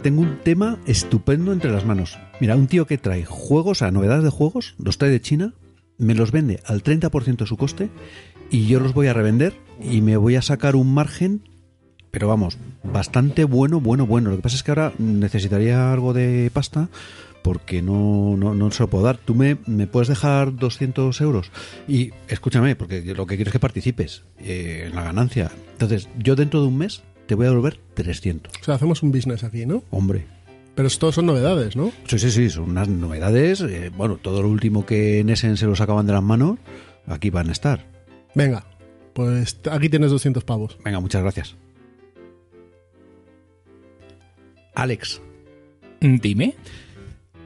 Tengo un tema estupendo entre las manos. Mira, un tío que trae juegos, a novedades de juegos, los trae de China, me los vende al 30% de su coste y yo los voy a revender y me voy a sacar un margen, pero vamos, bastante bueno, bueno, bueno. Lo que pasa es que ahora necesitaría algo de pasta porque no, no, no se lo puedo dar. Tú me, me puedes dejar 200 euros y escúchame, porque lo que quiero es que participes eh, en la ganancia. Entonces, yo dentro de un mes te voy a devolver 300. O sea, hacemos un business aquí, ¿no? Hombre, Pero esto son novedades, ¿no? Sí, sí, sí, son unas novedades. eh, bueno, todo lo último que en Essen se lo sacaban de las manos, aquí van a estar. Venga, pues aquí tienes 200 pavos. Venga, muchas gracias. Alex, Dime.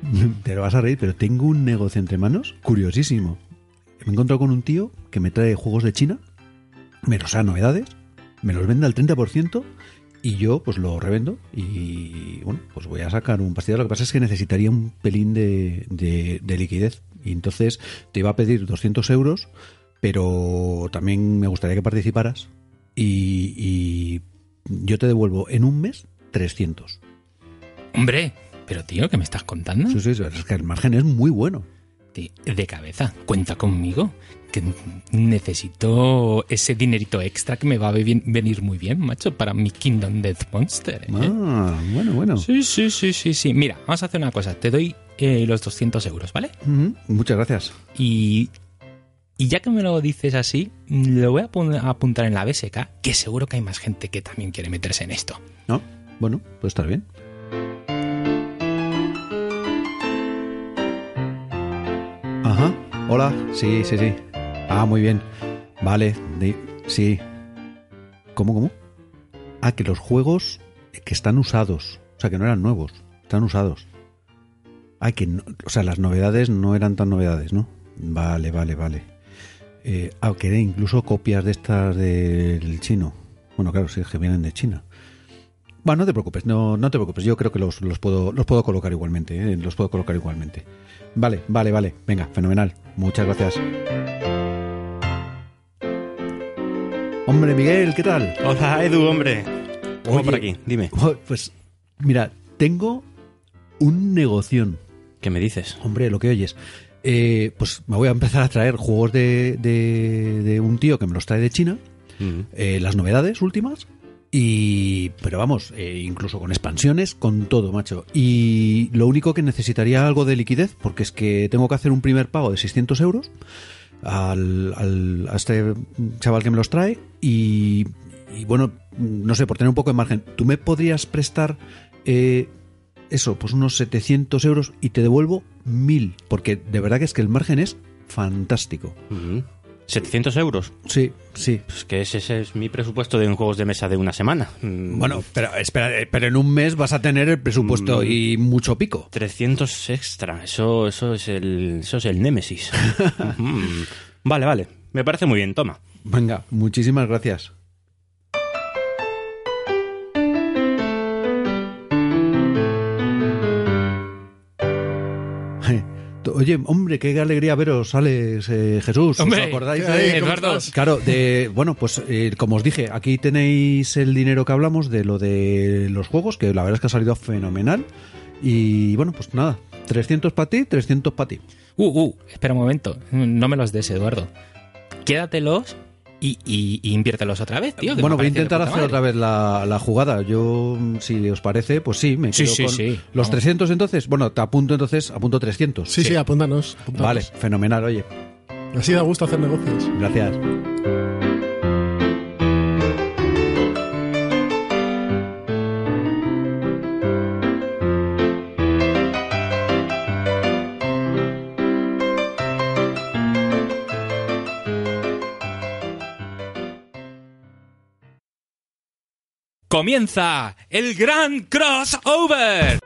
te lo vas a reír, pero tengo un negocio entre manos curiosísimo. Me he encontrado con un tío que me trae juegos de China, me los da novedades, me los vende al 30% y yo pues lo revendo y bueno, pues voy a sacar un pastillero. Lo que pasa es que necesitaría un pelín de, de- de liquidez y entonces te iba a pedir 200 euros, pero también me gustaría que participaras y, y yo te devuelvo en un mes 300. Hombre, pero tío, ¿qué me estás contando? Sí, sí, sí, es que el margen es muy bueno. De cabeza, cuenta conmigo. Que necesito ese dinerito extra que me va a ve- venir muy bien, macho, para mi Kingdom Death Monster. ¿eh? Ah, bueno, bueno. Sí, sí, sí, sí, sí. Mira, vamos a hacer una cosa. Te doy eh, los 200 euros, ¿vale? Muchas gracias. Y, y ya que me lo dices así, lo voy a apuntar en la BSK, que seguro que hay más gente que también quiere meterse en esto. ¿No? Bueno, pues estar bien. Ajá. Hola. Sí, sí, sí. Ah, muy bien. Vale. sí. ¿Cómo, cómo? Ah, que los juegos que están usados. O sea, que no eran nuevos. Están usados. Ah, que o sea, las novedades no eran tan novedades, ¿no? Vale, vale, vale. Eh, ah, que incluso copias de estas del chino. Bueno, claro, sí, es que vienen de China. Bueno, no te preocupes, no, no te preocupes. Yo creo que los, los puedo, los puedo colocar igualmente. ¿eh? Los puedo colocar igualmente. Vale, vale, vale. Venga, fenomenal. Muchas gracias. Hombre, Miguel, ¿qué tal? Hola, Edu, hombre. ¿Cómo Oye. por aquí? Dime, Pues, mira, tengo un negoción. ¿qué me dices? Hombre, lo que oyes. Eh, pues me voy a empezar a traer juegos de, de, de un tío que me los trae de China. Mm. eh, las novedades últimas. Y. Pero vamos, eh, incluso con expansiones, con todo, macho. Y lo único que necesitaría algo de liquidez, porque es que tengo que hacer un primer pago de 600 euros al, al- a este chaval que me los trae. Y, bueno, no sé, por tener un poco de margen, ¿tú me podrías prestar eh, eso, pues unos 700 euros y te devuelvo 1000? Porque de verdad que es que el margen es fantástico. 700 euros. Sí, sí. Pues que ese, ese es mi presupuesto de juegos de mesa de una semana. Mm. Bueno, pero espera, eh, pero en un mes vas a tener el presupuesto Mm. y mucho pico. 300 extra. Eso, eso es el, eso es el Némesis. Mm. Vale, vale. Me parece muy bien. Toma. Venga, muchísimas gracias. Oye, hombre, qué alegría veros, Alex, eh, Jesús. ¿Os Hombre, acordáis ¿qué de- Eduardo. Claro, de, bueno, pues eh, como os dije, aquí tenéis el dinero que hablamos de lo de los juegos, que la verdad es que ha salido fenomenal. Y bueno, pues nada, 300 para ti, 300 para ti. Uh, uh, espera un momento. No me los des, Eduardo. Quédatelos y, y, y inviértelos otra vez, tío. bueno, voy a intentar hacer madre. otra vez la, la jugada. Yo, si os parece, pues sí, me Sí, quedo sí, con sí. los Vamos. 300 entonces. Bueno, te apunto entonces, apunto 300. Sí, sí, apúntanos. apúntanos. Vale, fenomenal, oye. Así da gusto hacer negocios. Gracias. Comienza el gran crossover.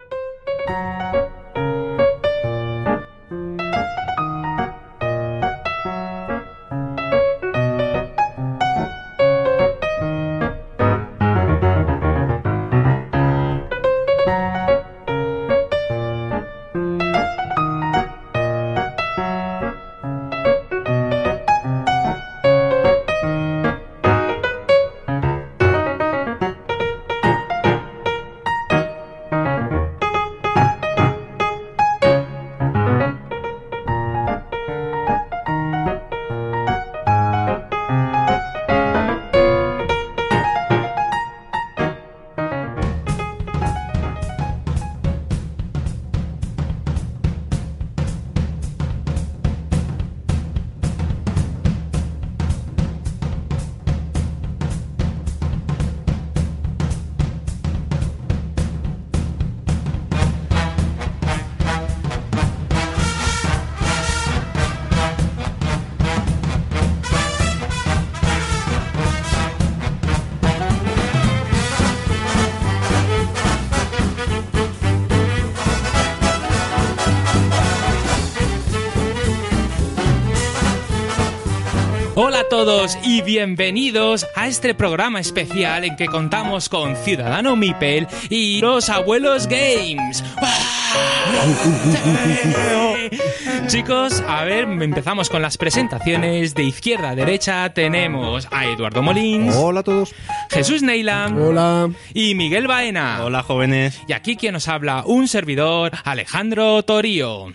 Hola a todos y bienvenidos a este programa especial en que contamos con Ciudadano Mipel y los Abuelos Games. Chicos, a ver, empezamos con las presentaciones. De izquierda a derecha tenemos a Eduardo Molins, Hola a todos. Jesús Neila Hola. y Miguel Baena. Hola, jóvenes. Y aquí quien nos habla, un servidor, Alejandro Torío.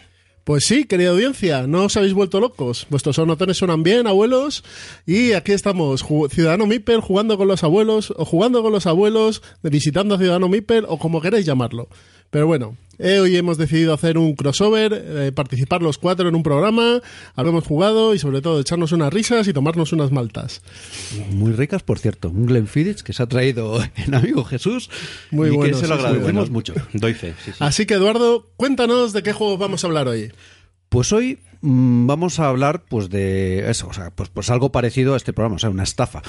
Pues sí, querida audiencia, no os habéis vuelto locos. Vuestros sonotones suenan bien, abuelos. Y aquí estamos, Ciudadano Mipel, jugando con los abuelos, o jugando con los abuelos, visitando a Ciudadano Mipel, o como queréis llamarlo. Pero bueno, eh, hoy hemos decidido hacer un crossover, eh, participar los cuatro en un programa, habremos jugado y sobre todo echarnos unas risas y tomarnos unas maltas. Muy ricas, por cierto. Un Glenfiddich que se ha traído el amigo Jesús. Muy y bueno, que se lo agradecemos bueno. mucho. Doy fe, sí, sí. Así que Eduardo, cuéntanos de qué juego vamos a hablar hoy. Pues hoy mm, vamos a hablar pues de eso, o sea, pues, pues algo parecido a este programa, o sea, una estafa.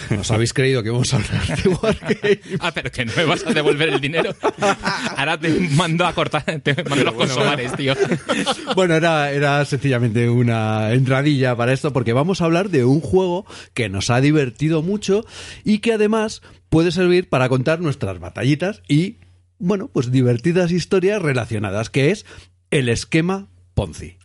¿Os habéis creído que vamos a hablar de Wargame? Ah, pero que no me vas a devolver el dinero. Ahora te mando a cortar, te mando los consomares, tío. Bueno, era, era sencillamente una entradilla para esto, porque vamos a hablar de un juego que nos ha divertido mucho y que además puede servir para contar nuestras batallitas y, bueno, pues divertidas historias relacionadas, que es el esquema Ponzi.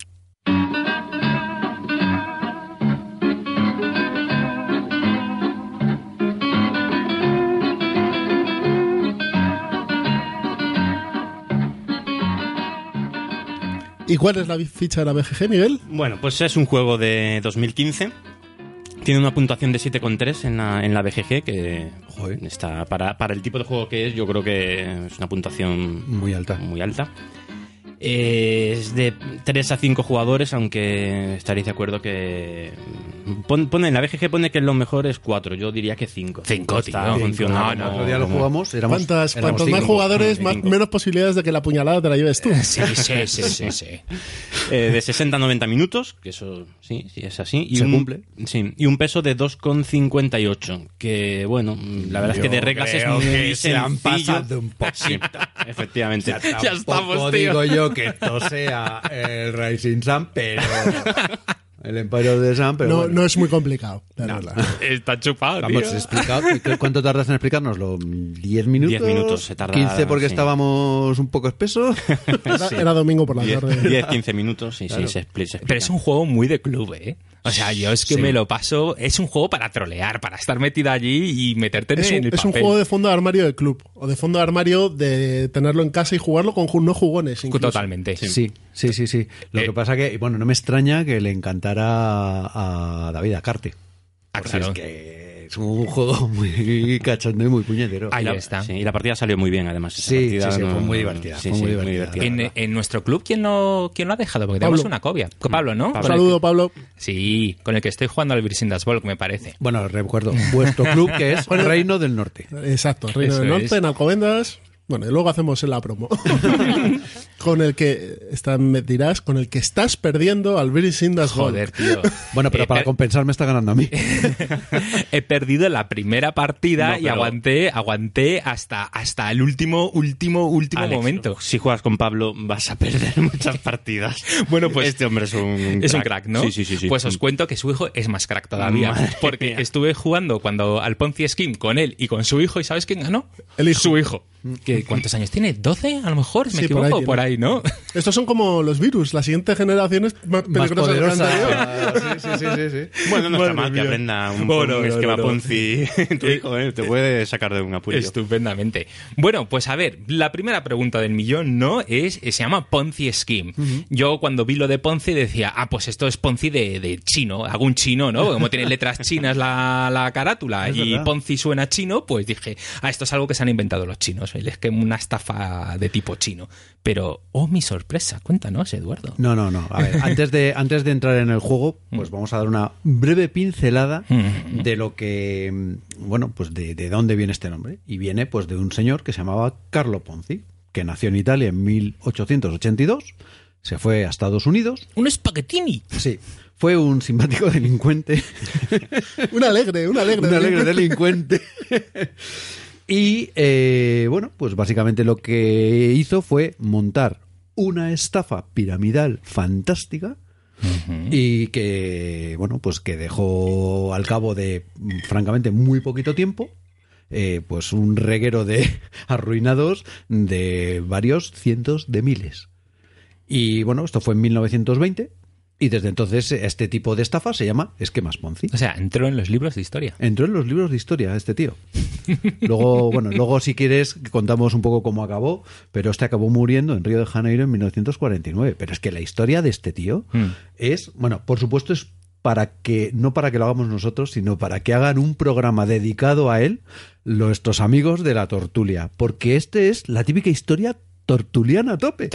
¿Y cuál es la ficha de la BGG, Miguel? Bueno, pues es un juego de 2015. Tiene una puntuación de 7,3 en la, en la BGG, que Joder. está para, para el tipo de juego que es, yo creo que es una puntuación Muy alta. muy alta. Eh, es de 3 a 5 jugadores, aunque estaréis de acuerdo que... Pon- pone, en la BGG pone que lo mejor es 4, yo diría que 5. Cinco, tío. funciona No, no, otro día lo jugamos, éramos, ¿Cuántas, éramos cuantos más cinco. jugadores, más, cinco. menos posibilidades de que la puñalada te la lleves tú. Sí, sí, sí, sí, sí. Eh, de 60 a 90 minutos, que eso sí, sí es así. Y Se un, cumple. Sí, y un peso de 2,58, que bueno, la verdad es que de reglas es muy sencillo. un poquito. Efectivamente. Ya estamos, tío. digo yo que esto sea el Rising Sun, pero... El Empire of the Sun, pero no, bueno. no es muy complicado. Está chupado, Vamos, tío. explicado. ¿Cuánto tardas en explicárnoslo? ¿10 minutos? Diez minutos se tarda, ¿15 porque sí. estábamos un poco espesos? Era, era domingo por la tarde. 10-15 minutos, sí, sí, se expli- se explica. Pero es un juego muy de club, ¿eh? O sea, yo es que Sí. me lo paso. Es un juego para trolear, para estar metido allí y meterte Es en un, el es un juego de fondo de armario de club. O de fondo de armario de tenerlo en casa y jugarlo con no jugones. incluso. Totalmente. Sí, sí, sí, sí. Lo Eh, que pasa que, bueno, no me extraña que le encantara a David Acarte. Ah, Porque claro. es que es un juego muy cachondo y muy puñetero. Ahí Y la- está. sí, y la partida salió muy bien, además. esa Sí, partida sí, sí, no- fue muy divertida, sí, fue sí, muy divertida. En, en nuestro club, ¿quién lo, ¿quién lo ha dejado? Porque Pablo. tenemos una copia. Con Pablo, ¿no? Un Pablo. Saludo, Pablo. Sí, con el que estoy jugando al Virsindas Volk, me parece. Bueno, recuerdo, vuestro club que es Reino del Norte. Exacto, Reino Eso del Norte, es. en Alcobendas. Bueno, y luego hacemos la promo. con el que, está, me dirás, con el que estás perdiendo al British Indas Joder, tío. Bueno, pero Eh, para per- compensar me está ganando a mí. He perdido la primera partida No, y aguanté, aguanté hasta, hasta el último, último, último Alex, momento. Si juegas con Pablo, vas a perder muchas partidas. Bueno, pues- Este hombre es un. Es un crack, ¿no? Sí, sí, sí. sí. Pues os cuento que su hijo es más crack todavía. Madre porque mía. estuve jugando cuando al Ponzi Scheme con él y con su hijo, ¿y sabes quién ganó? El hijo. Su hijo. ¿Que, ¿Cuántos años tiene? ¿12? A lo mejor, me Sí, por ahí equivoco, por ahí, ¿no? Estos son como los virus. La siguiente generación es más Más peligrosa que la. Sí, sí, sí, sí, sí. Bueno, no está Madre mal que aprenda un, Oh, un no, no, esquema no, no. Ponzi. tu hijo, ¿eh? Te puede sacar de un apuro. Estupendamente. Bueno, pues a ver, la primera pregunta del millón, ¿no? Es, se llama Ponzi Scheme. Yo cuando vi lo de Ponzi decía, ah, pues esto es Ponzi de, de chino, algún chino, ¿no? Como tiene letras chinas la, la carátula Es y verdad. Ponzi suena chino, pues dije, ah, esto es algo que se han inventado los chinos, el esquema, una estafa de tipo chino. Pero, oh, mi sorpresa, cuéntanos, Eduardo. No, no, no. A ver, antes de, antes de entrar en el juego, pues vamos a dar una breve pincelada de lo que, mm, bueno, pues de, de dónde viene este nombre. Y viene pues de un señor que se llamaba Carlo Ponzi, que nació en Italia en 1882, se fue a Estados Unidos. Un espaguetini. Sí, fue un simpático delincuente. Un alegre, un alegre. un alegre delincuente. Y eh, bueno, pues básicamente lo que hizo fue montar una estafa piramidal fantástica y que, bueno, pues que dejó al cabo de, francamente, muy poquito tiempo, eh, pues un reguero de arruinados de varios cientos de miles. Y bueno, esto fue en 1920 y desde entonces este tipo de estafa se llama esquemas Ponzi. O sea, entró en los libros de historia. Entró en los libros de historia este tío. Luego, bueno, luego si quieres contamos un poco cómo acabó, pero este acabó muriendo en Río de Janeiro en 1949. Pero es que la historia de este tío Mm. es, bueno, por supuesto es para que, no para que lo hagamos nosotros, sino para que hagan un programa dedicado a él nuestros amigos de la tortulia. Porque este es la típica historia tortuliana a tope.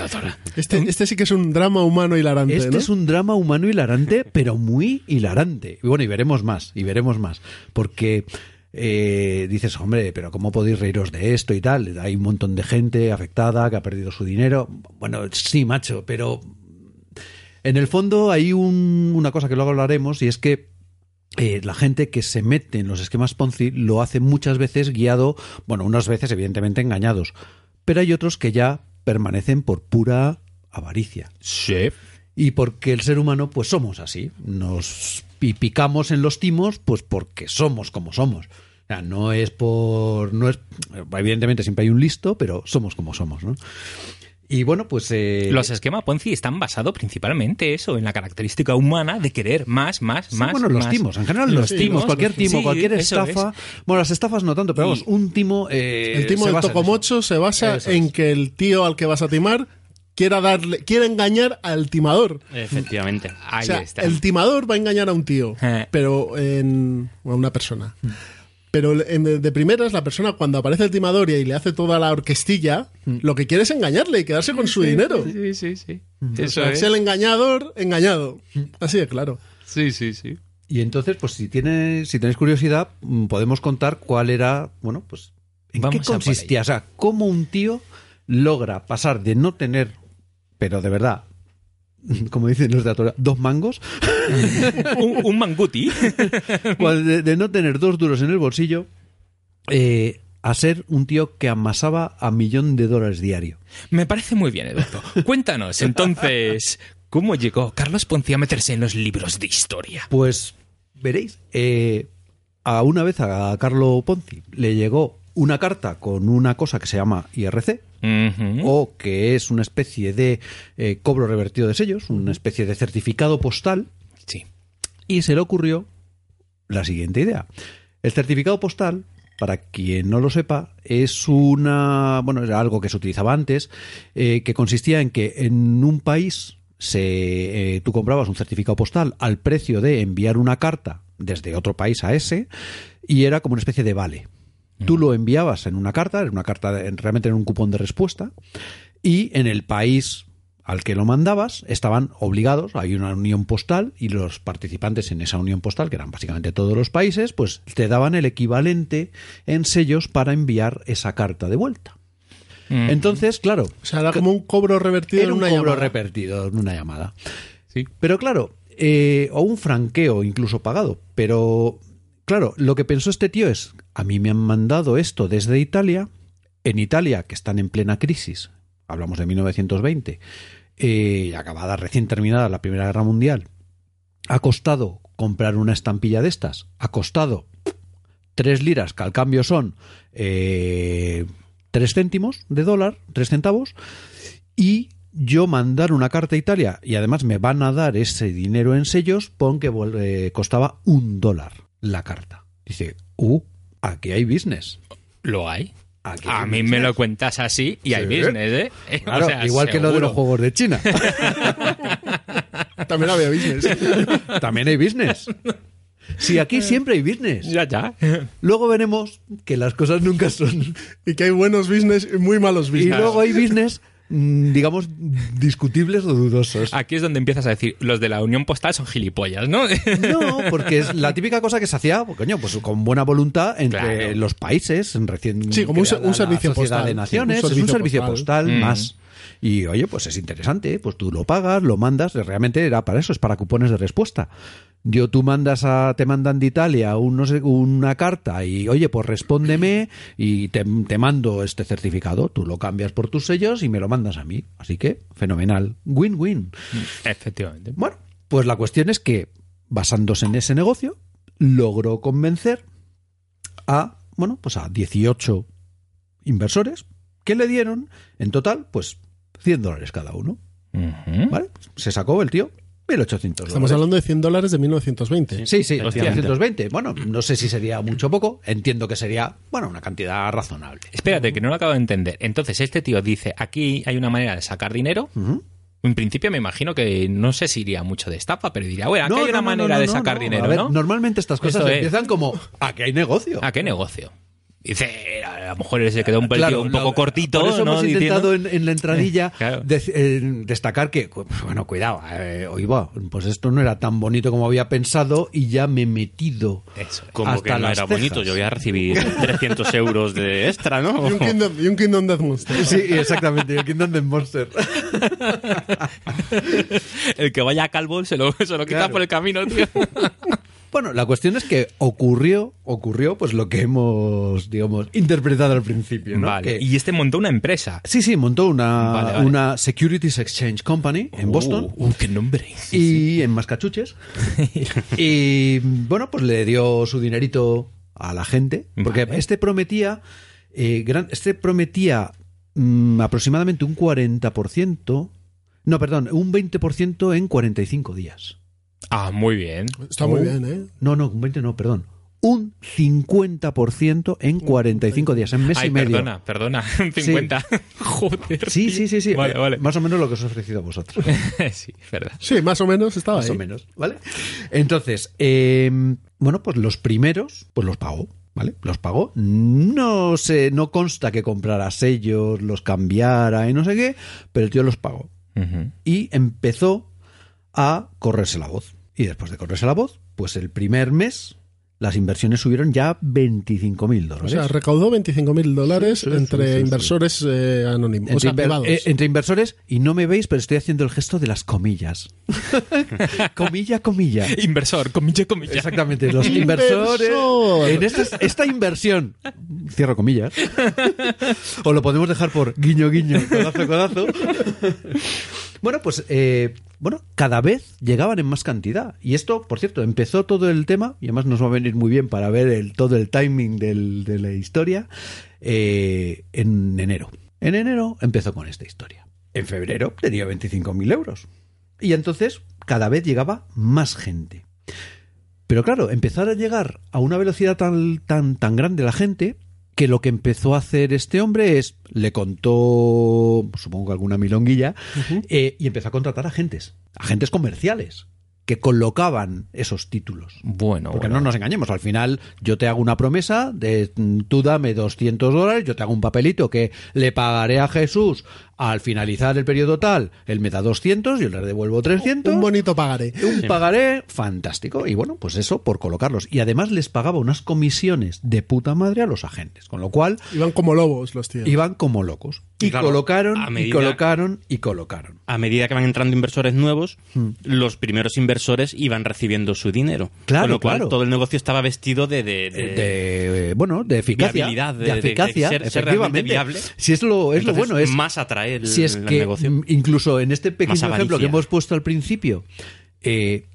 Este, este sí que es un drama humano hilarante, Este ¿no? es un drama humano hilarante, pero muy hilarante. Y bueno, y veremos más, y veremos más. Porque eh, dices, hombre, pero ¿cómo podéis reíros de esto y tal? Hay un montón de gente afectada que ha perdido su dinero. Bueno, sí, macho, pero en el fondo hay un- una cosa que luego hablaremos y es que eh, la gente que se mete en los esquemas Ponzi lo hace muchas veces guiado, bueno, unas veces evidentemente engañados, pero hay otros que ya permanecen por pura avaricia Sí. y porque el ser humano pues somos así nos pi- picamos en los timos pues porque somos como somos o sea, no es por no es evidentemente siempre hay un listo pero somos como somos ¿no? Y bueno pues eh, Los esquemas Ponzi están basados principalmente eso, en la característica humana de querer más, más, Sí, más. bueno, los más. timos, en general los, Los timos, timos, cualquier timo, sí, cualquier estafa. es. Bueno, las estafas no tanto, pero vamos, un timo. eh, El timo del tocomocho se basa Eso en es. que el tío al que vas a timar quiera darle, quiera engañar al timador. Efectivamente. Ahí o sea, está. el timador va a engañar a un tío, Eh. pero en a una persona. Pero en- de primeras, la persona cuando aparece el timador y le hace toda la orquestilla, lo que quiere es engañarle y quedarse con su dinero. Sí, sí, sí. O Eso sea, es. es el engañador, engañado. Así de claro. Sí, sí, sí. Y entonces, pues si tienes, si tenéis curiosidad, mm, podemos contar cuál era, bueno, pues en Vamos qué consistía, o sea, cómo un tío logra pasar de no tener, pero de verdad, como dicen los de la dos mangos, un, un manguti. cual de, de no tener dos duros en el bolsillo, eh, a ser un tío que amasaba a millón de dólares diario. Me parece muy bien, Eduardo. Cuéntanos, entonces, ¿cómo llegó Carlos Ponzi a meterse en los libros de historia? Pues veréis, eh, a una vez a Carlo Ponzi le llegó una carta con una cosa que se llama IRC, o que es una especie de eh, cobro revertido de sellos, una especie de certificado postal, Sí. y se le ocurrió la siguiente idea. El certificado postal, para quien no lo sepa, es una, bueno, era algo que se utilizaba antes, eh, que consistía en que en un país se, eh, tú comprabas un certificado postal al precio de enviar una carta desde otro país a ese, y era como una especie de vale. Tú lo enviabas en una carta, en una carta realmente en un cupón de respuesta, y en el país al que lo mandabas estaban obligados, hay una unión postal y los participantes en esa unión postal, que eran básicamente todos los países, pues te daban el equivalente en sellos para enviar esa carta de vuelta. Mm. Entonces, claro, O sea, era como un cobro revertido era en un una cobro llamada. revertido en una llamada. Sí. Pero claro, eh, o un franqueo incluso pagado. Pero claro, lo que pensó este tío es, a mí me han mandado esto desde Italia, en Italia, que están en plena crisis, hablamos de 1920, eh, acabada recién terminada la Primera Guerra Mundial, ha costado comprar una estampilla de estas, ha costado tres liras, que al cambio son eh, tres céntimos de dólar, tres centavos, y yo mandar una carta a Italia y además me van a dar ese dinero en sellos, pon que eh, costaba un dólar la carta. Dice, uh, aquí hay business. ¿Lo hay? Aquí A hay mí me lo cuentas así y hay business, ¿eh? O Claro, sea, igual que lo de los juegos de China. También había business. También hay business. Sí, aquí siempre hay business. Ya, ya. Luego veremos que las cosas nunca son. y que hay buenos business y muy malos Y business. luego hay business, digamos, discutibles o dudosos. Aquí es donde empiezas a decir, los de la Unión Postal son gilipollas, ¿no? No, porque es la típica cosa que se hacía, pues, coño, pues con buena voluntad entre Claro. los países, recién Sí, como un servicio la Sociedad postal. de Naciones, Sí, un es un servicio servicio postal. postal, Mm. más. Y oye, pues es interesante, pues tú lo pagas, lo mandas, realmente era para eso, es para cupones de respuesta. Yo tú mandas a, te mandan de Italia un no sé, una carta y oye, pues respóndeme y te, te mando este certificado, tú lo cambias por tus sellos y me lo mandas a mí. Así que, fenomenal. Win-win. Efectivamente. Bueno, Pues la cuestión es que, basándose en ese negocio, logró convencer a, bueno, pues a 18 inversores que le dieron, en total, pues 100 dólares cada uno. ¿Vale? Se sacó el tío 1.800 Estamos dólares. hablando de 100 dólares de 1920. Sí, sí, Efectivamente. 920. Bueno, no sé si sería mucho o poco. Entiendo que sería, bueno, una cantidad razonable. Espérate, que no lo acabo de entender. Entonces, este tío dice, aquí hay una manera de sacar dinero. En principio me imagino que no sé si iría mucho de estafa, pero diría, bueno, aquí No, hay no, una no, manera no, de sacar no. dinero, A ver, ¿no? Normalmente estas cosas Esto es. empiezan como, aquí hay negocio. ¿A qué negocio? Dice, a lo mejor se quedó un, pelín Claro, un poco lo- cortito, Por eso ¿no? hemos intentado en, en la entradilla Claro. de- eh, destacar que, bueno, cuidado, eh, oiga, pues esto no era tan bonito como había pensado y ya me he metido. Eso. Como hasta que no las era cejas. bonito, yo voy a recibir 300 euros de extra, ¿no? Y un Kingdom, y un Kingdom Death Monster. Sí, exactamente, el Kingdom Death Monster. El que vaya a calvo se lo, se lo quita Claro. por el camino, tío. Bueno, la cuestión es que ocurrió, ocurrió pues lo que hemos, digamos, interpretado al principio, ¿no? Vale. Que- Y este montó una empresa. Sí, sí, montó una, Vale, vale. una Securities Exchange Company en Boston. Uh, qué nombre. y en Mascachuches. y bueno, pues le dio su dinerito a la gente. Porque este prometía. eh, gran- este prometía mm, aproximadamente un 40%. No, perdón, un 20% en 45 días. Ah, muy bien. Está muy bien, ¿eh? No, no, un 20 no, perdón. Un 50% en 45 días, en mes Ay, y medio. perdona, perdona. Un 50. Joder. Sí, tío. sí, sí, sí. Vale, Eh, vale. Más o menos lo que os he ofrecido a vosotros. sí, verdad. Sí, más o menos estaba más ahí. o menos, ¿vale? Entonces, eh, bueno, pues los primeros, pues los pagó, ¿vale? Los pagó. No sé, no consta que comprara sellos, los cambiara y no sé qué, pero el tío los pagó. Y empezó a correrse la voz. Y después de correrse la voz, pues el primer mes las inversiones subieron ya 25 mil O dólares. sea, recaudó 25.000 dólares Sí, sí, entre sí, sí, sí. inversores eh, anónimos, o entre, sea, inver- privados. eh, entre inversores, y no me veis, pero estoy haciendo el gesto de las comillas. comilla, comilla. Inversor, comilla, comilla. Exactamente, los Inversor. inversores. En esta, esta inversión, cierro comillas, o lo podemos dejar por guiño, guiño, codazo, codazo. Bueno, pues eh, bueno, cada vez llegaban en más cantidad. Y esto, por cierto, empezó todo el tema, y además nos va a venir muy bien para ver el, todo el timing de la historia, eh, en enero. En enero empezó con esta historia. En febrero tenía 25.000 euros. Y entonces cada vez llegaba más gente. Pero claro, empezar a llegar a una velocidad tan, tan, tan grande la gente que lo que empezó a hacer este hombre es, le contó, supongo que alguna milonguilla, eh, y empezó a contratar agentes, agentes comerciales, que colocaban esos títulos. Bueno, Porque bueno. no nos engañemos, al final yo te hago una promesa de mm, tú dame 200 dólares, yo te hago un papelito que le pagaré a Jesús al finalizar el periodo tal, él me da 200, yo le devuelvo 300. Un bonito pagaré. Un pagaré fantástico. Y bueno, pues eso por colocarlos. Y además les pagaba unas comisiones de puta madre a los agentes. Con lo cual Iban como lobos los tíos. iban como locos. Y Claro, colocaron, y colocaron, y colocaron. A medida que van entrando inversores nuevos, Hmm. los primeros inversores iban recibiendo su dinero. Claro, Con lo cual, claro. todo el negocio estaba vestido de... de- de- de, bueno de eficacia de- de, de- de eficacia ser- ser realmente efectivamente viable. si es lo es lo bueno es más el, si es el que negocio. incluso en este pequeño ejemplo que hemos puesto al principio eh,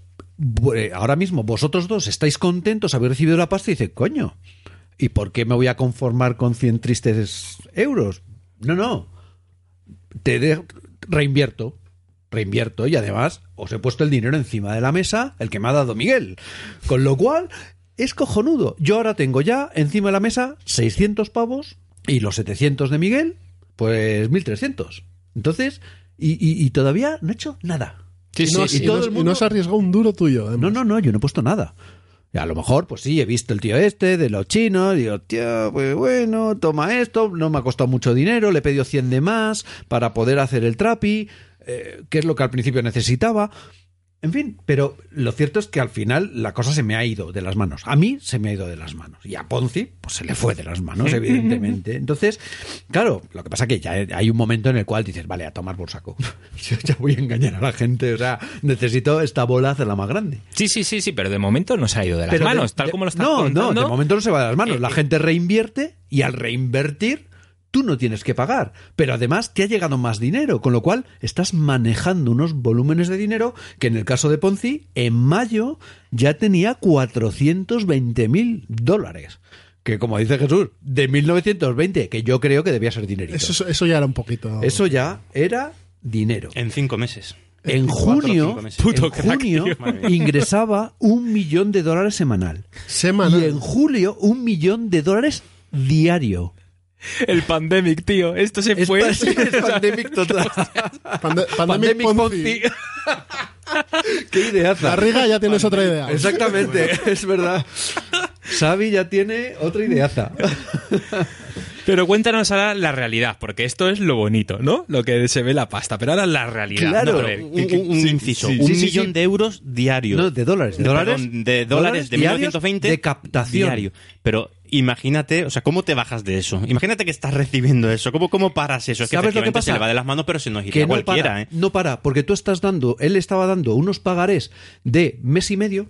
eh, ahora mismo vosotros dos estáis contentos habéis recibido la pasta y dice coño ¿y por qué me voy a conformar con 100 tristes euros? no no te de- reinvierto reinvierto y además os he puesto el dinero encima de la mesa, el que me ha dado Miguel. Con lo cual, es cojonudo. Yo ahora tengo ya encima de la mesa 600 pavos y los 700 de Miguel, pues 1300. Entonces, y, y- y todavía no he hecho nada. Sí, y, no, sí, y no- el y mundo- no se arriesgó un duro tuyo. además. No, no, no, yo no he puesto nada. Y a lo mejor, pues sí, he visto el tío este de los chinos, digo, tío, pues bueno, toma esto, no me ha costado mucho dinero, le he pedido 100 de más para poder hacer el trapi, eh, que es lo que al principio necesitaba. En fin, pero lo cierto es que al final la cosa se me ha ido de las manos. A mí se me ha ido de las manos. Y a Ponzi, pues se le fue de las manos, evidentemente. Entonces, claro, lo que pasa es que ya hay un momento en el cual dices, vale, a tomar por saco. Yo ya voy a engañar a la gente. O sea, necesito esta bola hacerla más grande. Sí, sí, sí, sí, pero de momento no se ha ido de las Pero de- manos, tal como lo estás No, contando. no, de momento no se va de las manos. Eh, la eh, gente reinvierte y al reinvertir, tú no tienes que pagar, pero además te ha llegado más dinero, con lo cual estás manejando unos volúmenes de dinero que en el caso de Ponzi, en mayo ya tenía 420 mil dólares. Que como dice Jesús, de 1920, que yo creo que debía ser dinerito. Eso, eso ya era un poquito. Eso ya era dinero. En cinco meses. En junio. Puto en crack, junio ingresaba un millón de dólares semanal. Semanal. Y en julio, un millón de dólares diario. El pandemic, tío. Esto se Es, fue. sí, es pandemic total. Pande- Pandemic Pandemic Ponzi. Ponzi. Qué ideaza. Garriga ya tienes otra idea. Exactamente, es verdad. Xavi ya tiene otra ideaza. Pero cuéntanos ahora la realidad, porque esto es lo bonito, ¿no? Lo que se ve la pasta, pero ahora la realidad. Claro. ¿no? Un, ¿qué- qué- un- inciso. sí, un sí, millón sí. de euros diarios. No, de dólares. De De- dólares, perdón, de dólares de diarios 1920 de captación. diario. Pero imagínate, o sea, ¿cómo te bajas de eso? Imagínate que estás recibiendo eso. ¿Cómo, cómo paras eso? Es que ¿Sabes lo que pasa? se le va de las manos, pero se nos Que iría no cualquiera, para, ¿eh? no para, porque tú estás dando, él estaba dando unos pagarés de mes y medio,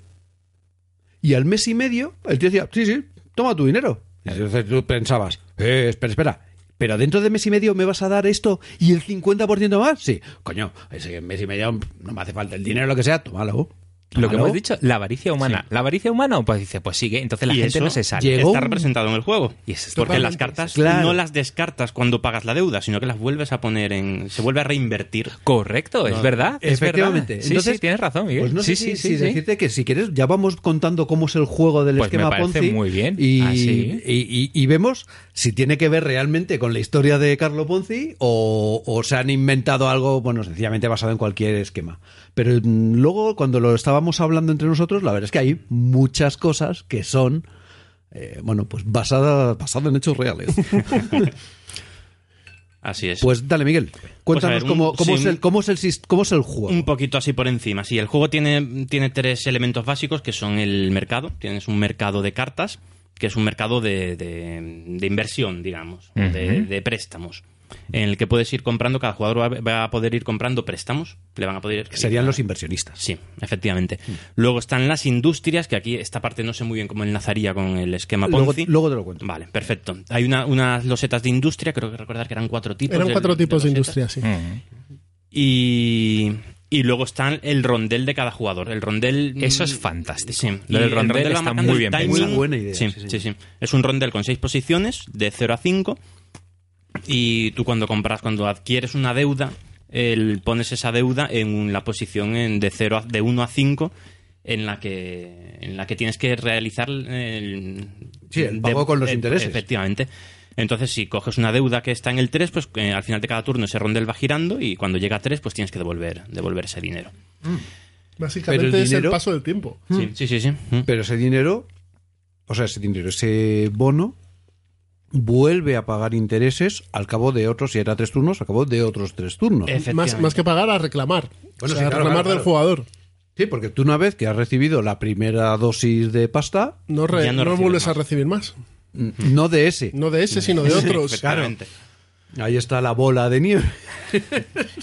y al mes y medio, el tío decía, sí, sí, toma tu dinero. Entonces tú pensabas, eh, espera, espera, pero dentro de mes y medio me vas a dar esto y el 50% más. Sí, coño, ese mes y medio no me hace falta el dinero, lo que sea, tómalo. Lo que hemos dicho, la avaricia humana. La avaricia humana, pues dice, pues sigue, entonces la Y gente eso no se sale. llegó Está un- representado en el juego. Y eso es Porque las cartas Claro. no las descartas cuando pagas la deuda, sino que las vuelves a poner en. Se vuelve a reinvertir. Correcto, es verdad. Es Efectivamente. verdad. Sí, Entonces, sí, tienes razón, Miguel. Pues no sí, sé sí, si, sí, si sí. decirte que si quieres, ya vamos contando cómo es el juego del Pues me esquema parece Ponzi. muy bien. Y, Ah, sí. y, y- y vemos si tiene que ver realmente con la historia de Carlo Ponzi o, o se han inventado algo, bueno, sencillamente basado en cualquier esquema. Pero mm, luego, cuando lo estábamos hablando entre nosotros, la verdad es que hay muchas cosas que son. eh, bueno, pues basadas basado en hechos reales. Así es. Pues dale, Miguel. Cuéntanos ver, un- cómo, cómo, sí, es el, cómo, es el, cómo es el juego. Un poquito así por encima. Sí, el juego tiene, tiene tres elementos básicos que son el mercado. Tienes un mercado de cartas, que es un mercado de, de- de inversión, digamos, Ujú. de, de préstamos. En el que puedes ir comprando, cada jugador va, va a poder ir comprando préstamos. Le van a poder. que serían los inversionistas. Sí, efectivamente. Luego están las industrias, que aquí esta parte no sé muy bien cómo enlazaría con el esquema Luego, Ponzi. luego te lo cuento. Vale, perfecto. Hay una- unas losetas de industria, creo que recordar que eran cuatro tipos. Eran de- cuatro tipos de industria, sí. Mm. Y, y luego está el rondel de cada jugador. El rondel. Eso es mm, fantástico. Sí, Lo el rondel está muy bien pensado. Muy buena idea, Sí, sí, sí, sí. sí. Es un rondel con seis posiciones, de 0 a 5. Y tú cuando compras, cuando adquieres una deuda, el- pones esa deuda en la posición en- de 0 a, de 1 a 5 en la que en la que tienes que realizar el, Sí, el pago con los eh, intereses. Efectivamente. Entonces, si coges una deuda que está en el 3, pues eh, al final de cada turno ese rondel va girando y cuando llega a 3, pues tienes que devolver, devolver ese dinero. Básicamente Pero el es el paso del tiempo. Sí, sí, sí. sí. Mm. Pero ese dinero, o sea, ese dinero, ese bono, vuelve a pagar intereses al cabo de otros, si era tres turnos, al cabo de otros tres turnos. Más, más que pagar a reclamar. Bueno, o sí, claro, reclamar claro, del claro. jugador. Sí, porque tú una vez que has recibido la primera dosis de pasta, No, re- Ya no vuelves a recibir más. n- no de ese. No de ese, sino de otros. Efectivamente. Ahí está la bola de nieve.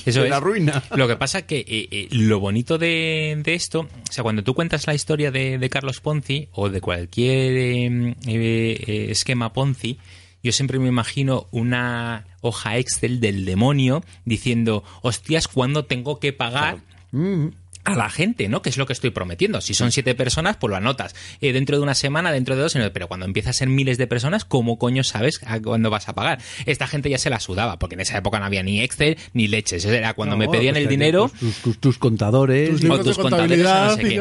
Eso de es. la ruina. Lo que pasa que eh, eh, lo bonito de, de esto, o sea, cuando tú cuentas la historia de, de Carlos Ponzi o de cualquier eh, esquema Ponzi, yo siempre me imagino una hoja Excel del demonio diciendo, hostias, ¿cuándo tengo que pagar? a la gente, ¿no? Que es lo que estoy prometiendo. Si son siete personas, pues lo anotas. Eh, dentro de una semana, dentro de dos, pero cuando empieza a ser miles de personas, ¿cómo coño sabes a cuándo vas a pagar? Esta gente ya se la sudaba, porque en esa época no había ni Excel ni leches. Era cuando me pedían pues el dinero. Tus, tus- tus contadores. Tus contadores, no sé qué.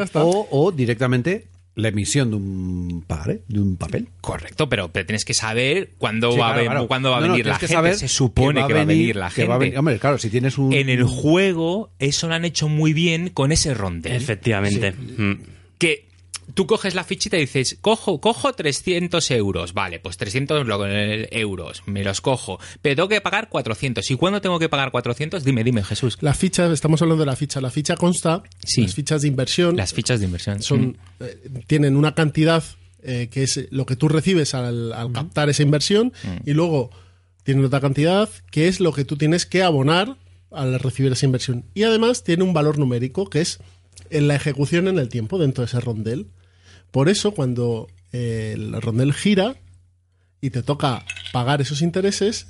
o directamente la emisión de un pagaré, de un papel. Correcto, pero, pero tienes que saber cuándo Sí, va, claro, a, claro. cuándo va a No, venir la que gente. saber Se supone que va, a venir la gente. va a venir- Hombre, claro, si tienes un... En el juego, eso lo han hecho muy bien con ese rondel. Efectivamente. Mm. que tú coges la fichita y dices, cojo, cojo 300 euros. Vale, pues 300 lo- eh, euros, me los cojo. Pero tengo que pagar 400. ¿Y cuándo tengo que pagar 400? Dime, dime, Jesús. La ficha, estamos hablando de la ficha. La ficha consta, Sí. las fichas de inversión Las fichas de inversión. son, eh, tienen una cantidad eh, que es lo que tú recibes al, al captar esa inversión y luego tienen otra cantidad que es lo que tú tienes que abonar al recibir esa inversión. Y además tiene un valor numérico que es en la ejecución en el tiempo dentro de ese rondel. Por eso cuando eh, el rondel gira y te toca pagar esos intereses,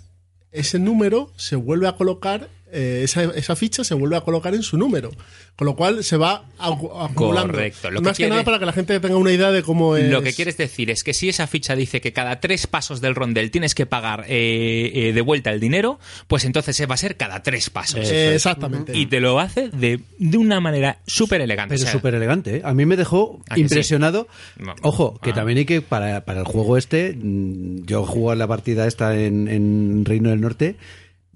ese número se vuelve a colocar, eh, esa, esa ficha se vuelve a colocar en su número. Con lo cual se va acu- acumulando. Correcto. Lo Más que, quiere- nada para que la gente tenga una idea de cómo es. Lo que quieres decir es que si esa ficha dice que cada tres pasos del rondel tienes que pagar eh, eh, de vuelta el dinero, pues entonces se va a ser cada tres pasos. Eh, exactamente. y te lo hace de, de una manera súper elegante. Pero O sea, súper elegante, ¿eh? A mí me dejó ¿A que impresionado. Ojo, que Ah. también hay que, para, para el juego este, mm, yo jugué la partida esta en, en Reino del Norte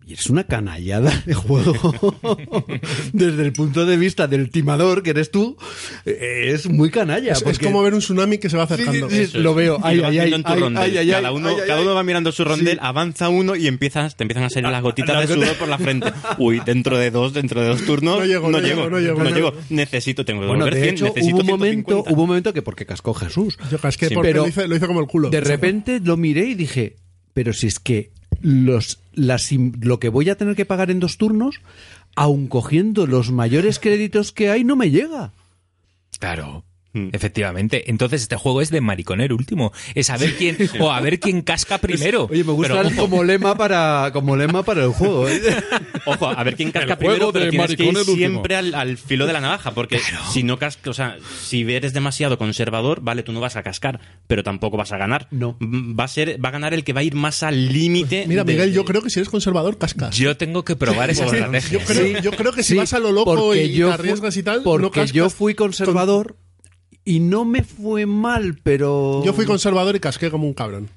y es una canallada de juego. Desde el punto de vista del timador, que eres tú, eh, es muy canalla. es, como ver un tsunami que se va acercando. sí, sí, Eso es. lo veo. Y Ay, lo vas ay, viendo ay, en tu ay, rondel. ay, ay, cada uno, ay, cada ay. uno va mirando su rondel, Sí. avanza uno y empiezas, te empiezan a salir las gotitas de sudor por la frente. Uy, dentro de dos, dentro de dos turnos. No llego, no llego, no llego, no llego. Necesito, tengo que Bueno, volver de 100, hecho, necesito hubo un momento, 150. hubo un momento que porque cascó Jesús. Yo casqué Sí, porque pero lo, hice, lo hice como el culo. De repente lo miré y dije, pero si es que los, las, lo que voy a tener que pagar en dos turnos, aun cogiendo los mayores créditos que hay, no me llega. Claro. Mm. Efectivamente. Entonces este juego es de mariconero último. Es a ver quién, o a ver quién casca primero. Oye, me gusta Pero, como lema para como lema para el juego. ¿eh? Ojo, a ver quién casca El primero, pero tienes que ir siempre al, al filo de la navaja, porque si no cascas, o sea, si eres demasiado conservador, vale, tú no vas a cascar, pero tampoco vas a ganar. No. Va a ser, va a ganar el que va a ir más al límite. Mira, de- Miguel, yo creo que si eres conservador, cascas. Yo tengo que probar esa Sí, estrategia. yo, creo, yo creo que si Sí, vas a lo loco y yo te arriesgas fui- y tal, Porque no cascas. yo fui conservador y no me fue mal, pero... Yo fui conservador y casqué como un cabrón.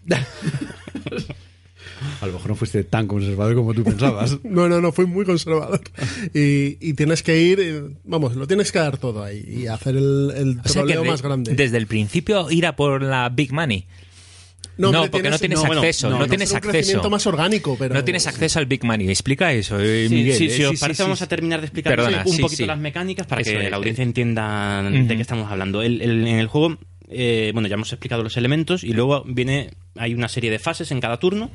A lo mejor no fuiste tan conservador como tú pensabas. No, no, no, fui muy conservador. Y, y tienes que ir, eh, vamos, lo tienes que dar todo ahí y hacer el, el O sea que troleo de- más grande. desde el principio ir a por la big money. No, hombre, porque no tienes acceso, no, tienes un acceso. crecimiento más orgánico, pero... No tienes acceso al big money. Explica eso, eh, Sí, Miguel. sí, eh, si os sí, parece, sí, vamos sí. a terminar de explicar Perdona, un sí, poquito sí. las mecánicas para Eso que la audiencia entienda de qué estamos hablando. El- el- en el juego, eh, bueno, ya hemos explicado los elementos y luego viene, hay una serie de fases en cada turno.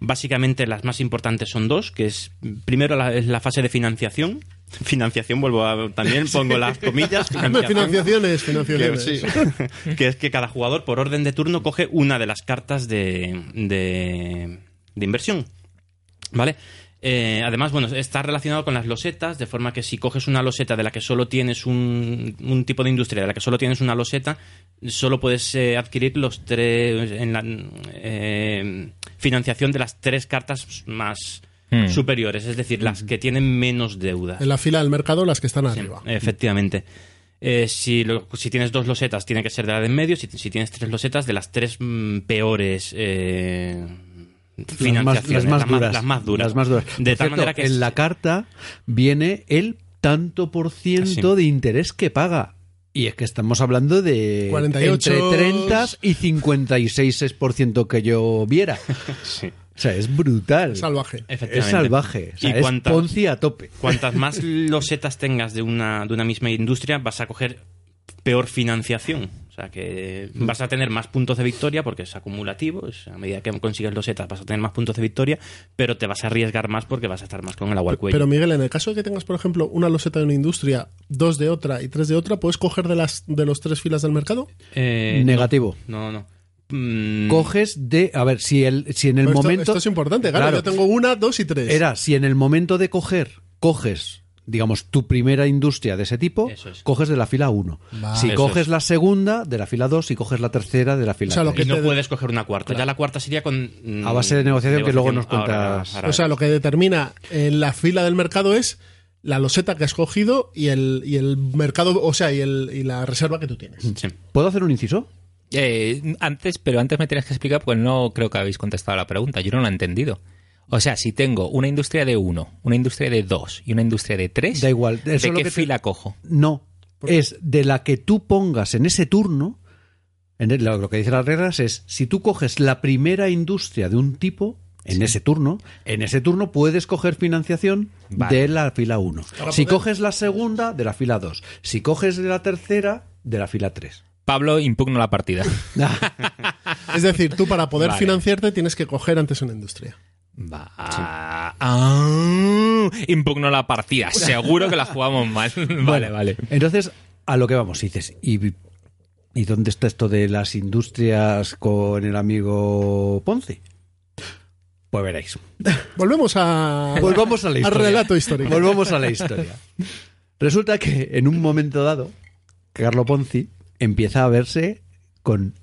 Básicamente las más importantes son dos, que es primero la, es la fase de financiación. Financiación, vuelvo a también pongo las comillas. Hombre, Financiaciones, que, financiaciones. sí, que es que cada jugador por orden de turno coge una de las cartas de, de, de inversión. ¿Vale? Eh, además, bueno, está relacionado con las losetas, de forma que si coges una loseta de la que solo tienes un, un tipo de industria, de la que solo tienes una loseta, solo puedes eh, adquirir los tres en la eh, financiación de las tres cartas más Hmm. superiores, es decir, las que tienen menos deuda. En la fila del mercado, las que están Sí, arriba. efectivamente. Eh, si, lo- si tienes dos losetas, tiene que ser de la de en medio. Si, si tienes tres losetas, de las tres mm, peores eh, Las más, financiaciones. las más duras. Las más duras. Las más duras. De Por tal cierto, manera que en es- la carta viene el tanto por ciento Ah, de interés que paga. Y es que estamos hablando de 48. entre 30 y 56% que yo viera. Sí. O sea, es brutal. Salvaje. Es Efectivamente. salvaje. O sea, ¿Y es Ponzi a tope. Cuantas más losetas tengas de una, de una misma industria, vas a coger peor financiación. O sea que vas a tener más puntos de victoria porque es acumulativo. es a medida que consigues losetas vas a tener más puntos de victoria, pero te vas a arriesgar más porque vas a estar más con el agua al cuello. Pero Miguel, en el caso de que tengas, por ejemplo, una loseta de una industria, dos de otra y tres de otra, ¿puedes coger de las de los tres filas del mercado? Eh, no. Negativo. No, no. Mm, Coges de. A ver, si, el, si en el esto, momento. esto es importante, claro, Claro. Yo tengo una, dos y tres. Era, si en el momento de coger, coges, digamos, tu primera industria de ese tipo, es. coges de la fila 1. Vale. Si Eso coges es. la segunda, de la fila 2, y coges la tercera, de la fila O sea, lo 3. y no te- puedes coger una cuarta. Ya la cuarta sería con. mm, A base de negociación, que luego nos Ahora- cuentas. ahora- O sea, lo que determina en la fila del mercado es la loseta que has cogido y el, y el mercado, o sea, y, el, y la reserva que tú tienes. Sí. ¿Puedo hacer un inciso? Eh, antes, pero antes me tienes que explicar porque no creo que habéis contestado la pregunta. Yo no lo he entendido. O sea, si tengo una industria de uno, una industria de dos y una industria de tres, Da igual, eso ¿de es lo qué que te- fila cojo? No. Es de la que tú pongas en ese turno. En el- lo, que dice las reglas es: si tú coges la primera industria de un tipo. En ese turno, en ese turno puedes coger financiación Vale. de la fila 1. Para Si poder- coges la segunda, de la fila 2. Si coges de la tercera, de la fila 3. Pablo, impugno la partida. Es decir, tú para poder Vale. financiarte tienes que coger antes una industria. Va. Ah, impugno la partida. Seguro que la jugamos mal. vale, vale. Entonces, a lo que vamos, dices, ¿y, ¿y dónde está esto de las industrias con el amigo Ponce? Pues veréis. Volvemos a. Volvamos a la al relato histórico. Volvamos a la historia. Resulta que en un momento dado, Carlo Ponzi empieza a verse con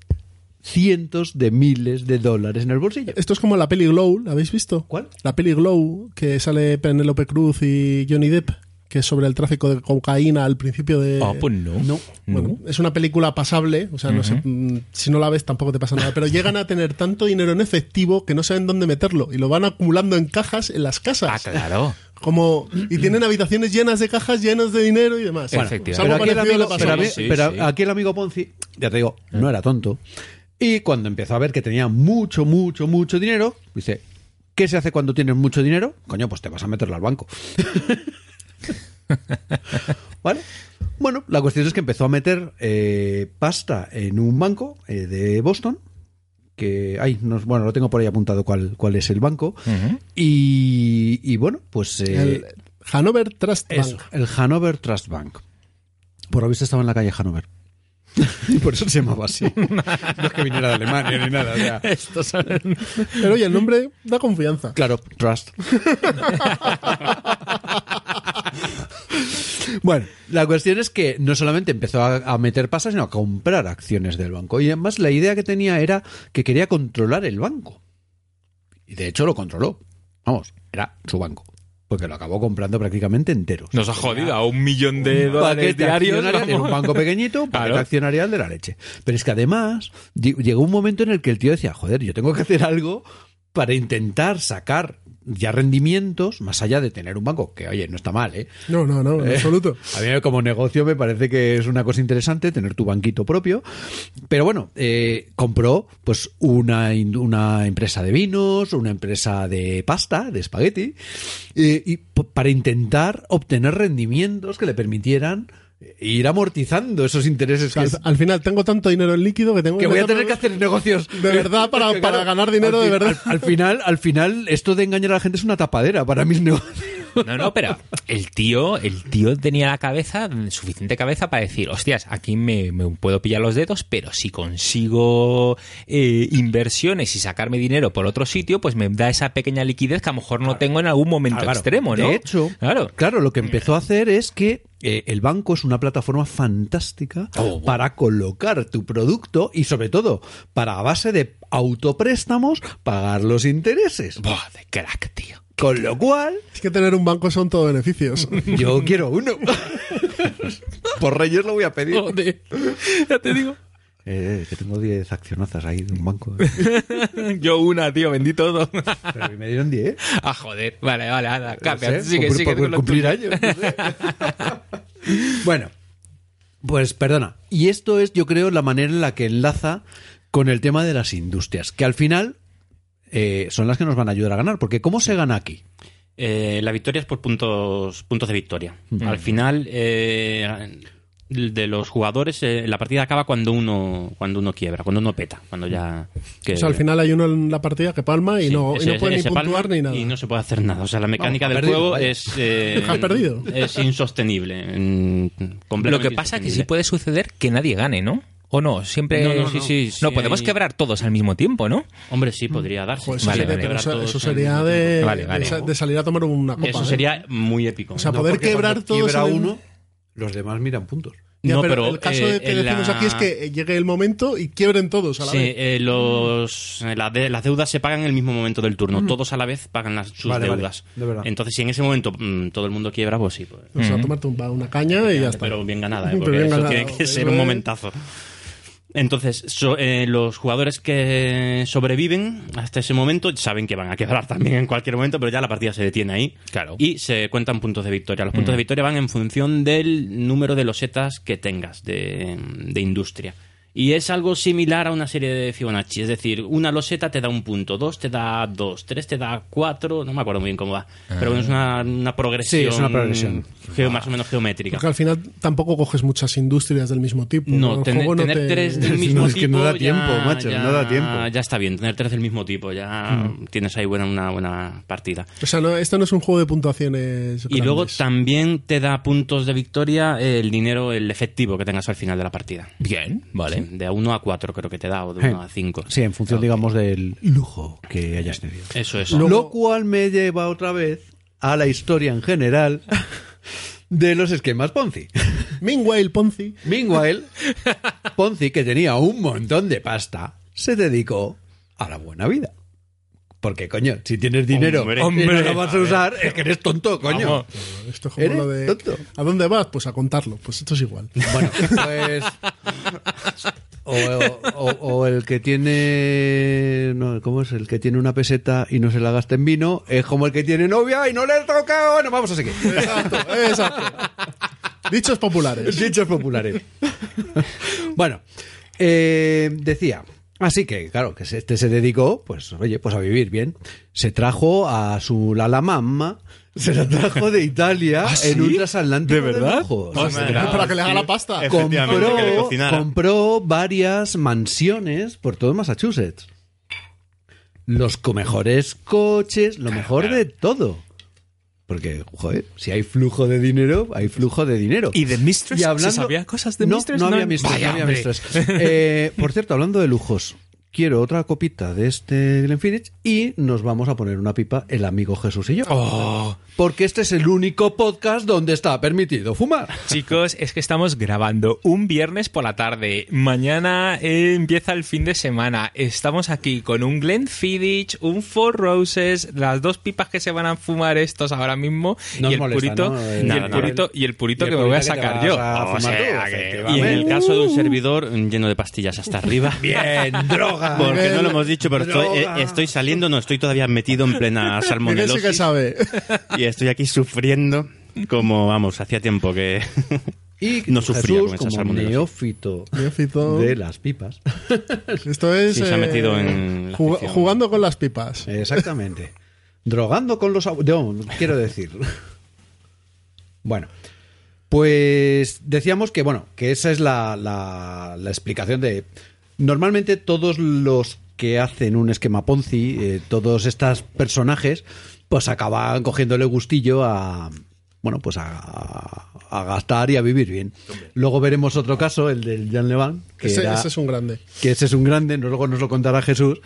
cientos de miles de dólares en el bolsillo. Esto es como la peli Glow, ¿la habéis visto? ¿Cuál? La peli Glow, que sale Penélope Cruz y Johnny Depp, que es sobre el tráfico de cocaína al principio de. Ah, pues no. No. Bueno, es una película pasable, o sea, no sé, mm, si no la ves tampoco te pasa nada, pero llegan a tener tanto dinero en efectivo que no saben dónde meterlo y lo van acumulando en cajas en las Ah, casas. claro. Como y tienen habitaciones llenas de cajas llenas de dinero y demás. Bueno, Pero aquí, el amigo, pero a a mí- Ponzi. Sí, pero sí. aquí el amigo Ponzi, ya te digo, no era tonto. Y cuando empezó a ver que tenía mucho, mucho, mucho dinero, dice, ¿qué se hace cuando tienes mucho dinero? Coño, pues te vas a meterlo al banco. ¿Vale? Bueno, la cuestión es que empezó a meter eh, pasta en un banco eh, de Boston, que, ay, no, bueno, lo tengo por ahí apuntado cuál, cuál es el banco, y, y bueno, pues... eh, El Hanover Trust Bank. el Hanover Trust Bank. Por lo visto estaba en la calle Hanover. y por eso se llamaba así. No es que viniera de Alemania ni nada. o sea, Pero oye, el nombre da confianza. claro, Trust. bueno, la cuestión es que no solamente empezó a, a meter pasas, sino a comprar acciones del banco. Y además la idea que tenía era que quería controlar el banco. Y de hecho lo controló. Vamos, era su banco. Porque lo acabó comprando prácticamente entero. Nos ha jodido a un millón de dólares paquete diarios. en un banco pequeñito, un paquete Claro. accionarial de la leche. Pero es que además ll- llegó un momento en el que el tío decía, joder, yo tengo que hacer algo para intentar sacar ya rendimientos más allá de tener un banco, que oye, no está mal, ¿eh? No, no, no, en absoluto. A mí como negocio me parece que es una cosa interesante tener tu banquito propio. Pero bueno, eh, compró pues una, una empresa de vinos, una empresa de pasta, de espagueti, eh, y para intentar obtener rendimientos que le permitieran eh, ir amortizando esos intereses O sea, que, al, al final tengo tanto dinero en líquido que tengo que voy a tener que hacer negocios De verdad, para- para ganar dinero al de verdad. Al, al final, al final, esto de engañar a la gente es una tapadera para mis negocios. No, no, pero el tío, el tío tenía la cabeza, suficiente cabeza para decir, hostias, aquí me, me puedo pillar los dedos, pero si consigo eh, inversiones y sacarme dinero por otro sitio, pues me da esa pequeña liquidez que a lo mejor no tengo en algún momento Ah, claro. extremo, ¿no? De hecho, claro. lo que empezó a hacer es que eh, el banco es una plataforma fantástica Oh, para colocar tu producto y sobre todo para a base de autopréstamos pagar los intereses. Buah, de crack, tío. Con lo cual, Es que tener un banco son todo beneficios. yo quiero uno. Por Reyes lo voy a pedir. Joder, ya te digo. Eh, que tengo 10 accionazas ahí de un banco. Yo una, tío, vendí todo. Pero a mí me dieron 10. ah, joder. Vale, vale, anda, No cambia. sé, sigue, sigue con cumplir años. no sé. bueno, pues perdona. Y esto es, yo creo, la manera en la que enlaza con el tema de las industrias, que al final eh, son las que nos van a ayudar a ganar. Porque ¿cómo se gana aquí? Eh, la victoria es por puntos, puntos de victoria. Al final, eh, de los jugadores, eh, la partida acaba cuando uno cuando uno quiebra, cuando uno peta, cuando ya... que- O sea, al final hay uno en la partida que palma y Sí, no, y ese- no puede ni puntuar ni nada. Y no se puede hacer nada. O sea, la mecánica Vamos, del perdido, juego vaya. es... eh, perdido. Es insostenible. mm, Lo que pasa es que sí puede suceder que nadie gane, ¿no? ¿O no? Siempre... No, no, sí, sí, sí, No, podemos hay- quebrar todos al mismo tiempo, ¿no? Hombre, sí, podría darse. Eso Vale, sería, vale. pero eso- sería de, tiempo. Vale, vale. de sa- de salir a tomar una copa. Eso ¿eh? sería muy épico. O sea, No, poder quebrar todos quiebra el- uno, los demás miran puntos. Ya, No, pero, pero, el caso eh, de que decimos la- aquí es que llegue el momento y quiebren todos a la Sí, vez. eh, los, eh, la de- las deudas se pagan en el mismo momento del turno. Todos a la vez pagan las, sus Vale, vale, deudas. de verdad. Entonces, si en ese momento mm, todo el mundo quiebra, pues sí. pues, O sea, tomarte un- una caña y ya está. pero bien ganada, ¿eh? Porque bien eso tiene que ser un momentazo. Entonces, so- eh, los jugadores que sobreviven hasta ese momento saben que van a quebrar también en cualquier momento, pero ya la partida se detiene ahí. Claro. Y se cuentan puntos de victoria. Los puntos de victoria van en función del número de losetas que tengas de, de industria. Y es algo similar a una serie de Fibonacci. Es decir, una loseta te da un punto, dos te da dos, tres te da cuatro. No me acuerdo muy bien cómo va. Pero bueno, es una, una progresión. Sí, es una progresión. geo- más o menos geométrica. Porque al final tampoco coges muchas industrias del mismo tipo. No, tener, no te- tres del No, mismo es que tipo. no da ya- tiempo, macho, ya- no da tiempo. Ya está bien, tener tres del mismo tipo, ya tienes ahí buena, una buena partida. O sea, no, esto no es un juego de puntuaciones. Y luego también te da puntos de victoria el dinero, el efectivo que tengas al final de la partida. Bien, vale. De, de a 1 a 4 creo que te da, o de 1 a 5. Sí, en función, digamos, del lujo que hayas tenido. Eso es. Lo cual me lleva otra vez a la historia en general de los esquemas Ponzi. Meanwhile, Ponzi. Meanwhile, Ponzi, que tenía un montón de pasta, se dedicó a la buena vida. Porque, coño, si tienes dinero Hombre. y no lo vas a usar, es que eres tonto, coño. Vamos. Esto es como ¿Eres lo de. tonto? ¿A dónde vas? Pues a contarlo. Pues esto es igual. Bueno, pues. O, o- o el que tiene. No, ¿Cómo es? El que tiene una peseta y no se la gasta en vino es como el que tiene novia y no le toca. Bueno, vamos a seguir. Exacto, exacto. Dichos populares. Dichos populares. bueno, eh, decía. Así que, claro, que este se dedicó, pues, oye, pues a vivir bien. Se trajo a su Lala Mamma, se la trajo de Italia ¿Ah, sí? en un transatlántico ¿De verdad? Para que le haga la pasta. Efectivamente, que le compró, compró varias mansiones por todo Massachusetts. Los mejores coches, lo mejor de todo. Porque, joder, si hay flujo de dinero, hay flujo de dinero. ¿Y de Mistress? Y hablando- ¿Se sabía cosas de no, Mistress? No, había Mistress, Vaya, no había. Mistress. Eh, por cierto, hablando de lujos, quiero otra copita de este Glenfiddich y nos vamos a poner una pipa el amigo Jesús y yo. Oh, Porque este es el único podcast donde está permitido fumar. chicos, es que estamos grabando un viernes por la tarde. Mañana eh, empieza el fin de semana. Estamos aquí con un Glenfiddich, un Four Roses, las dos pipas que se van a fumar estos ahora mismo No y el molesta, purito, ¿no? y, El- purito y el purito Y el que me voy a sacar yo. a O fumar sea, tú, que- efectivamente. Y en el Uh. caso de un servidor lleno de pastillas hasta arriba. Bien, droga. Porque no lo hemos dicho, pero estoy, eh, estoy saliendo, no estoy todavía metido en plena sí que sabe. y estoy aquí sufriendo como, vamos, hacía tiempo que Y no sufría Jesús, con como neófito Neófito. de las pipas. Esto es. Sí, se ha eh, metido en la jug- afición. jugando con las pipas. Exactamente. Drogando con los. No, quiero decir. Bueno. Pues decíamos que, bueno, que esa es la, la- la explicación de. Normalmente todos los que hacen un esquema Ponzi, eh, todos estos personajes, pues acaban cogiéndole gustillo a. Bueno, pues a, a gastar y a vivir bien. Luego veremos otro caso, el del Jean Levan, que, Ese, era- ese es un grande. que ese es un grande, no- luego nos lo contará Jesús,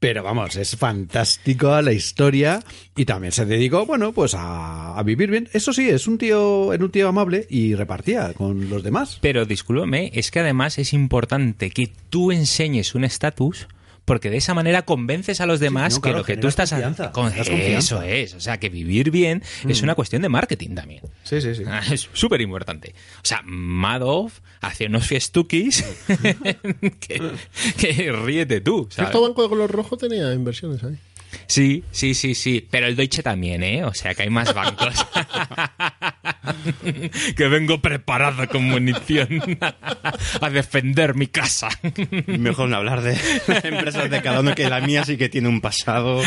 pero vamos, es fantástico la historia y también se dedicó, bueno, pues a, a vivir bien. Eso sí, es un tío, era un tío amable y repartía con los demás. Pero discúlpame, es que además es importante que tú enseñes un estatus porque de esa manera convences a los demás no, que claro, lo que tú estás confianza, con- eso confianza. es, o sea, que vivir bien es una cuestión de marketing también. Sí, sí, sí. Es súper importante. O sea, Madoff hace unos fiestuquis que, que ríete tú. ¿sabes? Cierto banco de color rojo tenía inversiones ahí. Sí, sí, sí, sí. Pero el Deutsche también, ¿eh? O sea, que hay más bancos. que vengo preparado con munición a defender mi casa. Mejor no hablar de empresas de cada uno, que la mía sí que tiene un pasado.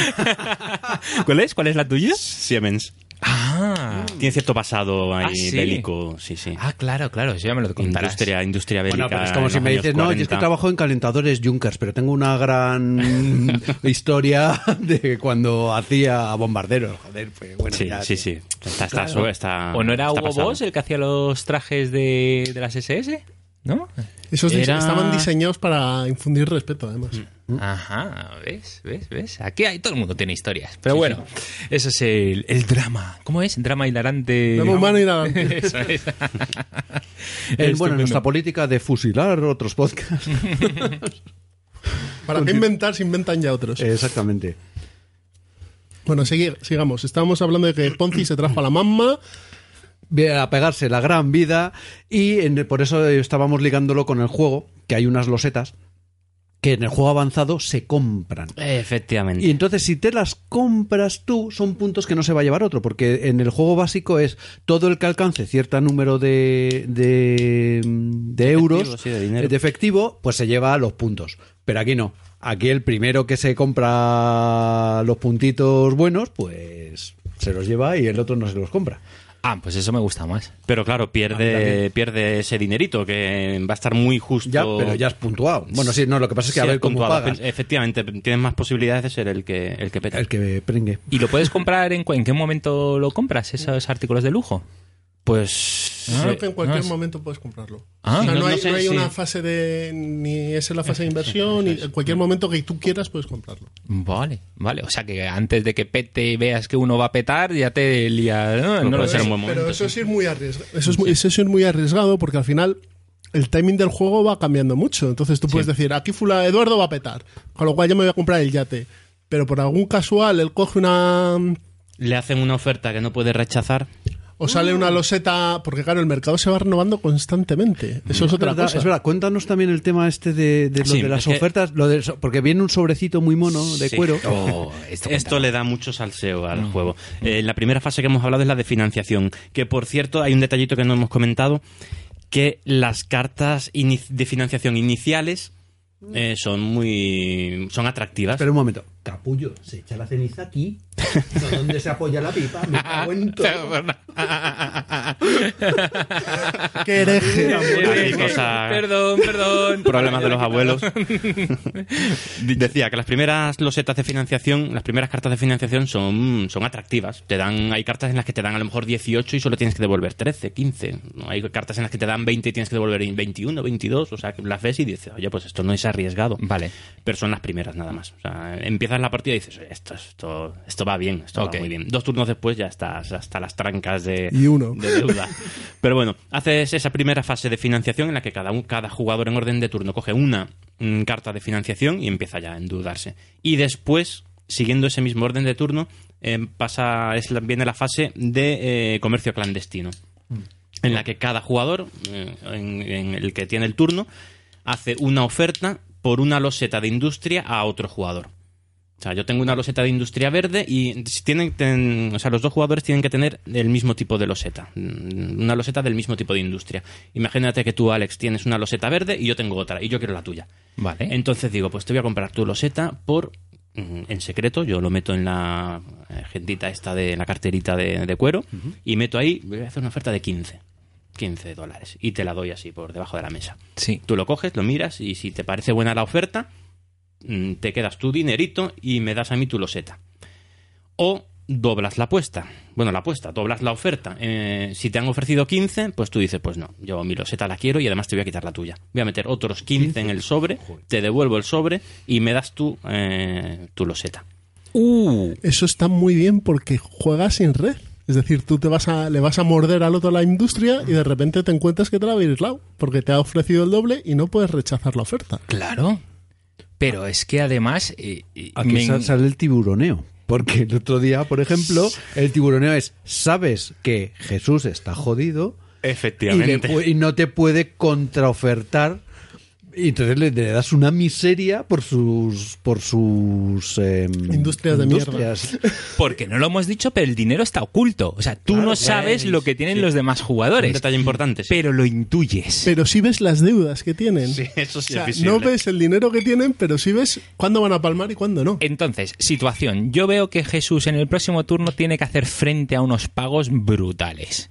¿Cuál es? ¿Cuál es la tuya? Siemens. Ah, Tiene cierto pasado ahí Ah, ¿sí? bélico, sí, sí. ah claro, claro, eso ya me lo contarás. Industria, industria bélica. Bueno, pero es como si me dices, no, yo es que 40. trabajo en calentadores Junkers, pero tengo una gran historia de cuando hacía bombarderos. Joder, pues bueno, Sí, ya, sí, sí. Está, está, Claro. está- ¿O no era está Hugo pasado. Boss el que hacía los trajes de, de las SS? ¿No? Esos dise- Era- estaban diseñados para infundir respeto, además. Ajá, ¿ves? ¿Ves? ¿Ves? Aquí hay, todo el mundo tiene historias. Pero bueno, eso es el, el drama. ¿Cómo es? Drama hilarante. Drama humano hilarante. Eso es. El- bueno, nuestra política de fusilar otros podcasts. ¿Para qué inventar si inventan ya otros? Exactamente. Bueno, segui- sigamos. Estábamos hablando de que Ponzi se trajo a la mamma. A pegarse la gran vida y en- por eso estábamos ligándolo con el juego, que hay unas losetas que en el juego avanzado se compran. Efectivamente. Y entonces si te las compras tú, son puntos que no se va a llevar otro, porque en el juego básico es todo el que alcance cierto número de, de, de euros sí, de dinero. efectivo, pues se lleva los puntos. Pero aquí no. Aquí el primero que se compra los puntitos buenos, pues se los lleva y el otro no se los compra. Ah, pues eso me gusta más. Pero claro, pierde, también. pierde ese dinerito que va a estar muy justo. Ya, pero ya has puntuado. Bueno, sí, no, lo que pasa es que Sí, a ver cómo puntuado. pagas. Efectivamente, tienes más posibilidades de ser el que, el que peta. El que prengue. ¿Y lo puedes comprar en, en qué momento lo compras, esos artículos de lujo? Pues. Creo eh, que en cualquier ah, momento puedes comprarlo. Ah. O sea, Sí, no, hay, sé no hay una fase de. Ni es en la fase de inversión, ni en cualquier momento que tú quieras puedes comprarlo. Vale, vale. O sea que antes de que pete y veas que uno va a petar, ya te lía. No, no sé. ser un buen momento. Pero eso es ir muy arriesgado. Eso es, muy, eso es ir muy arriesgado porque al final el timing del juego va cambiando mucho. Entonces tú puedes decir, aquí fula Eduardo va a petar. Con lo cual yo me voy a comprar el yate. Pero por algún casual él coge una. Le hacen una oferta que no puede rechazar. O sale una loseta. Porque claro, el mercado se va renovando constantemente. Eso es otra verdad, cosa. Es verdad, cuéntanos también el tema este de, de lo Sí, de las que- ofertas, lo de- porque viene un sobrecito muy mono de Sí. cuero. Oh, esto le da mucho salseo al juego. Eh, la primera fase que hemos hablado es la de financiación, que por cierto hay un detallito que no hemos comentado, que las cartas de financiación iniciales eh, son muy son atractivas. Espera un momento. Capullo, se echa la ceniza aquí. ¿Dónde se apoya la pipa? Me cago en todo. ¡Qué hereje! Perdón, perdón. problemas de los abuelos. Decía que las primeras losetas de financiación, las primeras cartas de financiación son, son atractivas. Te dan, hay cartas en las que te dan a lo mejor 18 y solo tienes que devolver 13, 15. ¿no? Hay cartas en las que te dan 20 y tienes que devolver 21, 22. O sea, que las ves y dices, oye, pues esto no es arriesgado. Vale. Pero son las primeras nada más. O sea, empiezas la partida y dices, esto, esto, esto va bien, esto va muy bien. Dos turnos después ya estás hasta las trancas de, Y uno. de deuda. Pero bueno, haces esa primera fase de financiación en la que cada, un, cada jugador en orden de turno coge una mm, carta de financiación y empieza ya a endeudarse. Y después, siguiendo ese mismo orden de turno, eh, pasa es viene la fase de eh, comercio clandestino, en la que cada jugador, eh, en, en el que tiene el turno, hace una oferta por una loseta de industria a otro jugador. O sea, yo tengo una loseta de industria verde y tienen, ten- o sea, los dos jugadores tienen que tener el mismo tipo de loseta. Mm, Una loseta del mismo tipo de industria. Imagínate que tú, Alex, tienes una loseta verde y yo tengo otra y yo quiero la tuya. Vale. Entonces digo, pues te voy a comprar tu loseta por mm, en secreto, yo lo meto en la eh, agendita esta de la carterita de, de cuero y meto ahí, voy a hacer una oferta de 15. 15 dólares y te la doy así por debajo de la mesa. Sí. Tú lo coges, lo miras y si te parece buena la oferta, te quedas tu dinerito y me das a mí tu loseta. O doblas la apuesta. Bueno, la apuesta, doblas la oferta. Eh, si te han ofrecido 15, pues tú dices, pues no, yo mi loseta la quiero y además te voy a quitar la tuya. Voy a meter otros 15 en el sobre, te devuelvo el sobre y me das tú eh, tu loseta. Uh, Eso está muy bien porque juegas sin red. Es decir, tú te vas a, le vas a morder al otro la industria y de repente te encuentras que te la ha aislado porque te ha ofrecido el doble y no puedes rechazar la oferta. claro. Pero es que además. eh, eh, Aquí me- sale el tiburoneo. Porque el otro día, por ejemplo, el tiburoneo es, sabes que Jesús está jodido y, le pu- y no te puede contraofertar y entonces le, le das una miseria por sus por sus em, Industrias de industrias. Porque no lo hemos dicho, pero el dinero está oculto. O sea, tú no sabes lo que tienen los demás Un jugadores. detalle importante. sí. Pero lo intuyes. Pero sí ves las deudas que tienen. Sí, eso sí O sea, es visible. no ves el dinero que tienen, pero sí ves cuándo van a palmar y cuándo no. Entonces, situación. Yo veo que Jesús en el próximo turno tiene que hacer frente a unos pagos brutales.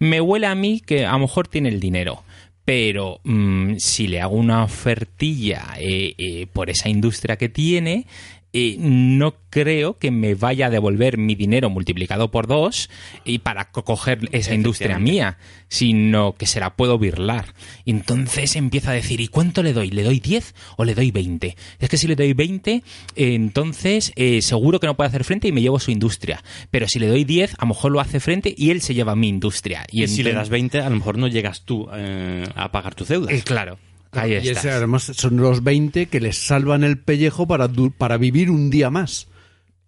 Me huele a mí que a lo mejor tiene el dinero. Pero mm, si le hago una ofertilla eh, eh, por esa industria que tiene, eh, no creo que me vaya a devolver mi dinero multiplicado por dos y para co- coger esa industria mía, sino que se la puedo birlar. Y entonces empieza a decir, ¿y cuánto le doy? ¿Le doy 10 o le doy 20? Es que si le doy 20, eh, entonces eh, seguro que no puede hacer frente y me llevo su industria. Pero si le doy 10, a lo mejor lo hace frente y él se lleva mi industria. Y, si le das 20, a lo mejor no llegas tú eh, a pagar tus deudas. Eh, claro, ahí y ese, además son los 20 que les salvan el pellejo para, du- para vivir un día más.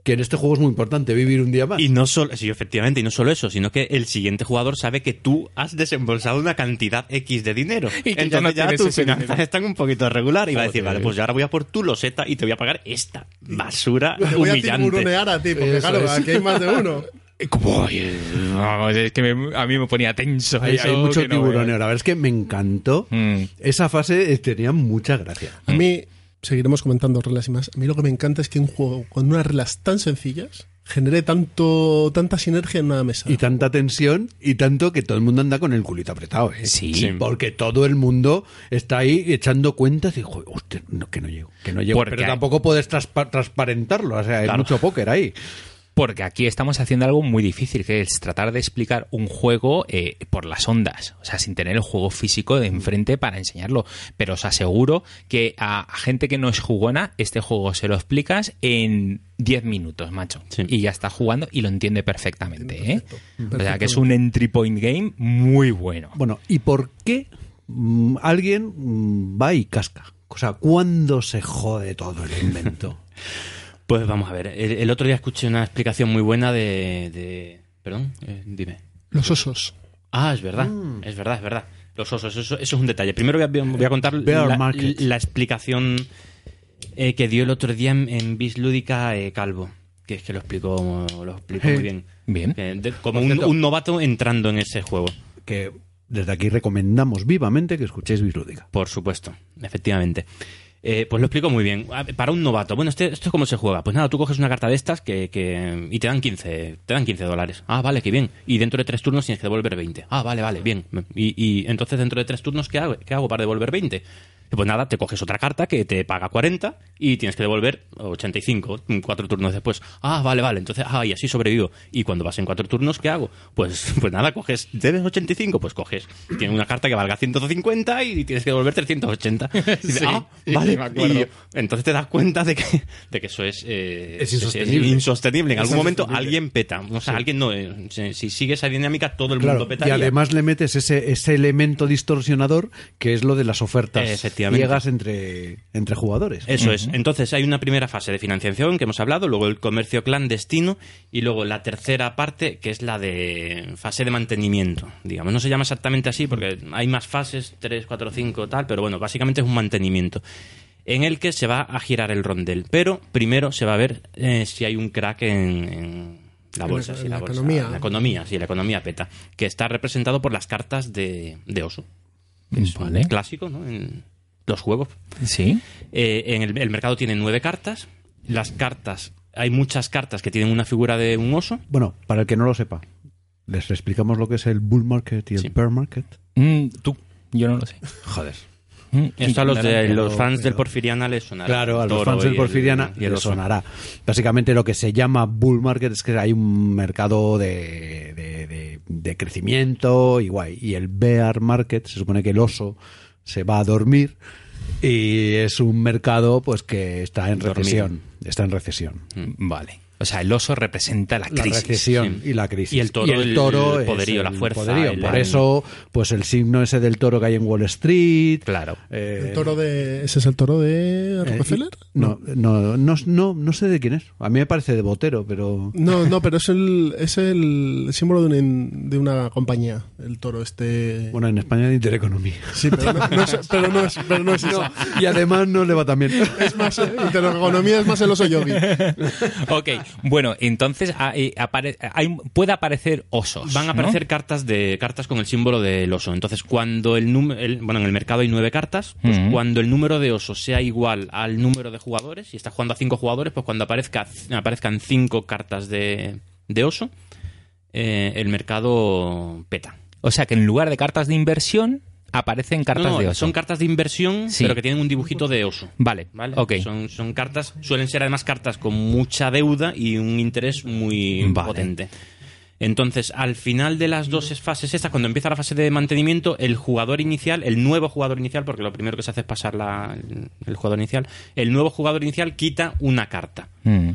Que en este juego es muy importante, vivir un día más. Y no solo, sí, efectivamente, y no solo eso, sino que el siguiente jugador sabe que tú has desembolsado una cantidad X de dinero. Y que Entonces ya no ya tienes tus finanzas dinero. están un poquito regular y va a decir, vale, pues yo ahora voy a por tu loseta y te voy a pagar esta basura Te voy a humillante. tiburonear a ti, porque Eso claro, es. aquí hay más de uno. Como, "Ay, vamos, es que me- a mí me ponía tenso. hay, mucho no veas. La verdad es que me encantó. Mm. Esa fase eh, tenía mucha gracia. A mí, seguiremos comentando reglas y más. A mí lo que me encanta es que un juego con unas reglas tan sencillas genere tanto tanta sinergia en una mesa. Y tanta tensión y tanto que todo el mundo anda con el culito apretado. ¿eh? Sí. Sí. Porque todo el mundo está ahí echando cuentas y, joder, hostia, no, que no llego, que no llego. Porque Pero hay- tampoco puedes transparentarlo, o sea, hay Claro. mucho póker ahí. Porque aquí estamos haciendo algo muy difícil, que es tratar de explicar un juego eh, por las ondas, o sea, sin tener el juego físico de enfrente para enseñarlo. Pero os aseguro que a, a gente que no es jugona, este juego se lo explicas en 10 minutos, macho. Sí. Y ya está jugando y lo entiende perfectamente. ¿eh? Perfecto. O sea, que es un entry point game muy bueno. Bueno, ¿y por qué mm, alguien mm, va y casca? O sea, ¿cuándo se jode todo el invento? Pues vamos a ver. El, el otro día escuché una explicación muy buena de. de- perdón, eh, dime. Los osos. Ah, es verdad, es verdad, es verdad. Los osos, eso, eso es un detalle. Primero voy a, voy a contar la, explicación eh, que dio el otro día en, en Bis Lúdica eh, Calvo, que es que lo explicó, lo explicó muy bien. Bien. Que de- como un novato entrando en ese juego. que desde aquí recomendamos vivamente que escuchéis Bislúdica. Por supuesto, efectivamente. Eh, pues lo explico muy bien. A ver, Para un novato, bueno, este- ¿esto cómo se juega? Pues nada, tú coges una carta de estas que, que- y te dan 15, te dan 15 dólares. Ah, vale, qué bien. Y dentro de tres turnos tienes que devolver 20. Ah, vale, vale, bien. Y, y entonces dentro de tres turnos, ¿qué hago, ¿qué hago para devolver 20? Pues nada, te coges otra carta que te paga 40 y tienes que devolver 85, cuatro turnos después. Ah, vale, vale, entonces, ah, y así sobrevivo. Y cuando vas en cuatro turnos, ¿qué hago? Pues, pues nada, coges, debes 85, pues coges, tienes una carta que valga 150 y tienes que devolver 380. Y dices, Sí, ah, sí, vale, me acuerdo. Y entonces te das cuenta de que, de que eso es, eh, Es insostenible. insostenible. En Es algún momento alguien peta. O sea, alguien no. eh, si, si sigue esa dinámica, todo el Claro, mundo y petaría. además le metes ese, ese elemento distorsionador que es lo de las ofertas Efectivamente. Ciegas entre, entre jugadores. Eso es. Entonces hay una primera fase de financiación que hemos hablado, luego el comercio clandestino y luego la tercera parte que es la de fase de mantenimiento. Digamos, no se llama exactamente así porque hay más fases, 3, 4, 5, tal, pero bueno, básicamente es un mantenimiento en el que se va a girar el rondel. Pero primero se va a ver eh, si hay un crack en, en la En bolsa, la- en la, la bolsa- economía. la economía, sí, la economía peta, que está representado por las cartas de, de oso. Es un clásico, ¿no? En los juegos. Sí. Eh, en el, el mercado tiene nueve cartas. Las cartas, hay muchas cartas que tienen una figura de un oso. Bueno, para el que no lo sepa, les explicamos lo que es el bull market y el Sí. bear market. Mm, tú, yo no lo sé. Joder. Mm, Esto a los, de, los fans del Porfiriana les sonará. Claro, a los fans del y el- Porfiriana y el les sonará. Básicamente lo que se llama bull market es que hay un mercado de, de- de- de crecimiento y guay. Y el bear market se supone que el oso se va a dormir y es un mercado pues que está en recesión. Está en recesión. Vale. O sea, el oso representa la La crisis. recesión sí. y la crisis. Y el toro, el- el es poderío, la fuerza, poderío. el- Por eso, pues el signo ese del toro que hay en Wall Street. Claro. eh, El toro de, ¿Ese es el toro de eh, Rockefeller? no, no, no, no, no sé de quién es. A mí me parece de Botero, pero... No, no, pero es el, es el símbolo de una, de una compañía, el toro este... Bueno, en España de Intereconomía. Sí, pero no, no es, pero no es, pero no es esa. Y además no le va tan bien. Es más, eh, intereconomía es más el oso yogi. Ok, bueno, entonces ah, eh, hay- puede aparecer osos. Van a ¿no? aparecer cartas de cartas con el símbolo del oso. Entonces, cuando el número, bueno, en el mercado hay nueve cartas, pues cuando el número de osos sea igual al número de jugadores, y está jugando a cinco jugadores, pues cuando aparezca, aparezcan cinco cartas de, de oso, eh, el mercado peta. O sea, que en lugar de cartas de inversión, aparecen cartas No, no, de oso. Son cartas de inversión, Sí. pero que tienen un dibujito de oso. Vale, ¿Vale? ok. Son, son cartas, suelen ser además cartas con mucha deuda y un interés muy Vale. potente. Entonces, al final de las dos fases estas, cuando empieza la fase de mantenimiento, el jugador inicial, el nuevo jugador inicial, porque lo primero que se hace es pasar la- el, el jugador inicial, el nuevo jugador inicial quita una carta. Mm.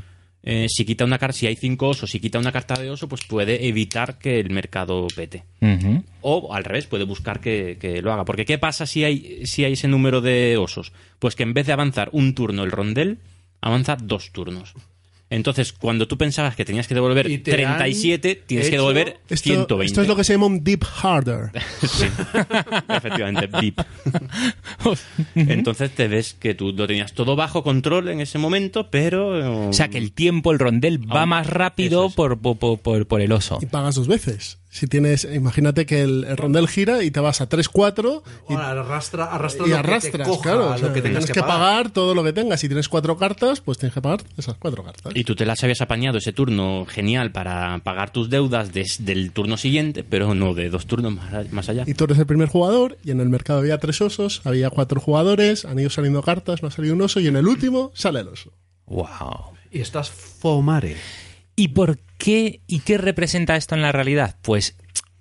Eh, si quita una carta, si hay cinco osos, si quita una carta de oso, pues puede evitar que el mercado pete. O al revés, puede buscar que, que lo haga. Porque ¿qué pasa si hay, si hay ese número de osos? Pues que en vez de avanzar un turno el rondel, avanza dos turnos. Entonces, cuando tú pensabas que tenías que devolver Y te han 37, tienes que devolver Esto, 120. esto es lo que se llama un deep harder. Sí, efectivamente, deep. Entonces te ves que tú lo tenías todo bajo control en ese momento, pero... O sea, que el tiempo, el rondel, va Aún- más rápido es. por, por, por- por el oso. Y pagas dos veces. Si tienes, imagínate que el, el rondel gira y te vas a 3-4 y, arrastra, arrastra y arrastras, claro. o sea, tienes que pagar. todo lo que tengas. Si tienes cuatro cartas, pues tienes que pagar esas cuatro cartas. Y tú te las habías apañado ese turno genial para pagar tus deudas des- del turno siguiente, pero no de dos turnos más, más allá. Y tú eres el primer jugador y en el mercado había tres osos, había cuatro jugadores, han ido saliendo cartas, no ha salido un oso y en el último sale el oso. Wow. Y estás fomare. ¿Y por qué y qué representa esto en la realidad? Pues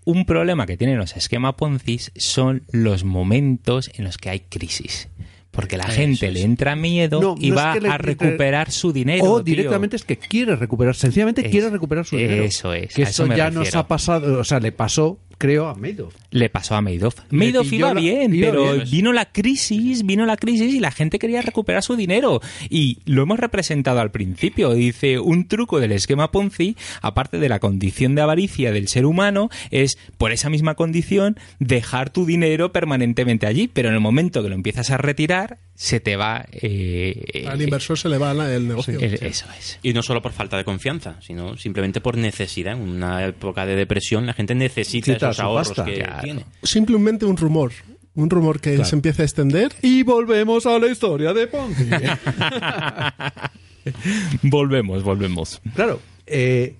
un problema que tienen los esquema Ponzi son los momentos en los que hay crisis. Porque la gente es. le entra miedo No, y no es va que le- a recuperar su dinero. O tío. directamente es que quiere recuperar, sencillamente Es- quiere recuperar su dinero. eso es, Que eso ya nos ha pasado, o sea, le pasó, creo, a Madoff. Le pasó a Madoff. Madoff iba la- bien, iba pero bien. vino la crisis, vino la crisis y la gente quería recuperar su dinero. Y lo hemos representado al principio. Dice, un truco del esquema Ponzi, aparte de la condición de avaricia del ser humano, es, por esa misma condición, dejar tu dinero permanentemente allí. Pero en el momento que lo empiezas a retirar, se te va... eh, Al eh, inversor se le va el negocio. eh, Eso es. Y no solo por falta de confianza, sino simplemente por necesidad. En una época de depresión la gente necesita Necesita esos su ahorros pasta. que Claro. tiene. Simplemente un rumor. Un rumor que Claro. se empieza a extender. Y volvemos a la historia de Ponzi. Volvemos, volvemos. claro, eh,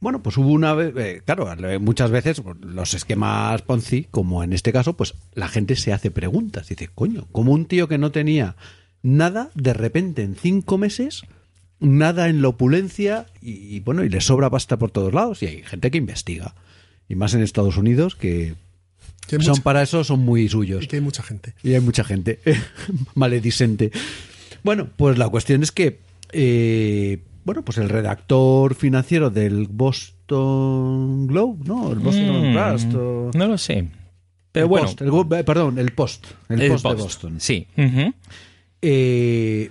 bueno, pues hubo una vez, eh, claro, muchas veces los esquemas Ponzi, como en este caso, pues la gente se hace preguntas. Dice, coño, como un tío que no tenía nada, de repente en cinco meses, nada en la opulencia y, y, bueno, y le sobra pasta por todos lados. Y hay gente que investiga. Y más en Estados Unidos, que son mucha, para eso, son muy suyos. y que hay mucha gente. Y hay mucha gente maledicente. Bueno, pues la cuestión es que, eh, bueno, pues el redactor financiero del Boston Globe, ¿no? El Boston Mm, Trust. o- No lo sé. Pero el bueno. Post, el eh, perdón, el Post. El, el Post, de. Boston. Sí. Eh,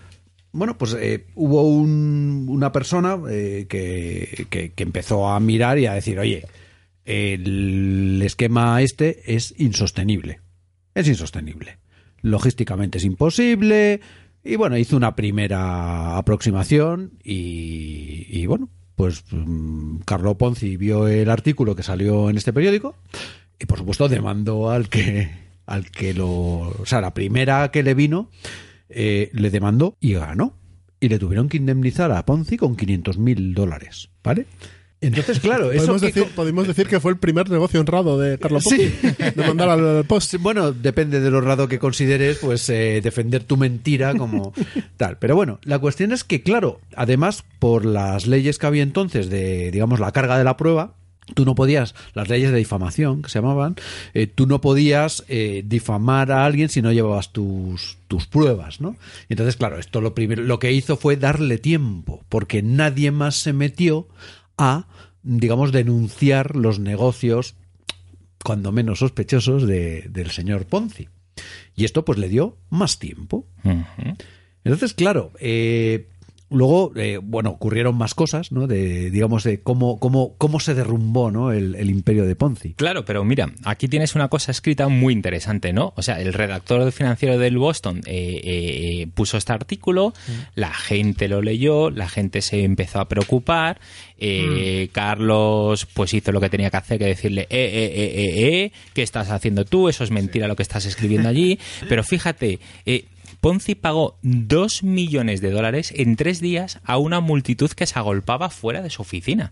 bueno, pues eh, hubo un- una persona eh, que, que- que empezó a mirar y a decir, oye, el esquema este es insostenible. Es insostenible. Logísticamente es imposible. Y bueno, hizo una primera aproximación y, bueno, pues mm, Carlo Ponzi vio el artículo que salió en este periódico y por supuesto demandó al que al que lo o sea la primera que le vino eh, le demandó y ganó y le tuvieron que indemnizar a Ponzi con 500 mil dólares vale entonces claro eso Podemos que decir, podemos decir que fue el primer negocio honrado de Carlos. Sí. De mandar al post. Bueno, depende de lo raro que consideres, pues eh, defender tu mentira como tal. Pero bueno, la cuestión es que, claro, además, por las leyes que había entonces de, digamos, la carga de la prueba, tú no podías, las leyes de difamación que se llamaban, eh, tú no podías eh, difamar a alguien si no llevabas tus, tus pruebas, ¿no? Entonces, claro, esto lo primero, lo que hizo fue darle tiempo, porque nadie más se metió a, digamos, denunciar los negocios cuando menos sospechosos de- del señor Ponzi. Y esto pues le dio más tiempo. Entonces, claro, eh, luego, eh, bueno, ocurrieron más cosas, ¿no? De, digamos, de cómo, cómo, cómo se derrumbó, ¿no? El, el imperio de Ponzi. Claro, pero mira, aquí tienes una cosa escrita muy interesante, ¿no? O sea, el redactor financiero del Boston eh, eh, puso este artículo, la gente lo leyó, la gente se empezó a preocupar, eh, Carlos pues hizo lo que tenía que hacer, que decirle, eh, eh, eh, eh, eh, ¿qué estás haciendo tú? Eso es mentira lo que estás escribiendo allí. Pero fíjate, eh, Ponzi pagó dos millones de dólares en tres días a una multitud que se agolpaba fuera de su oficina.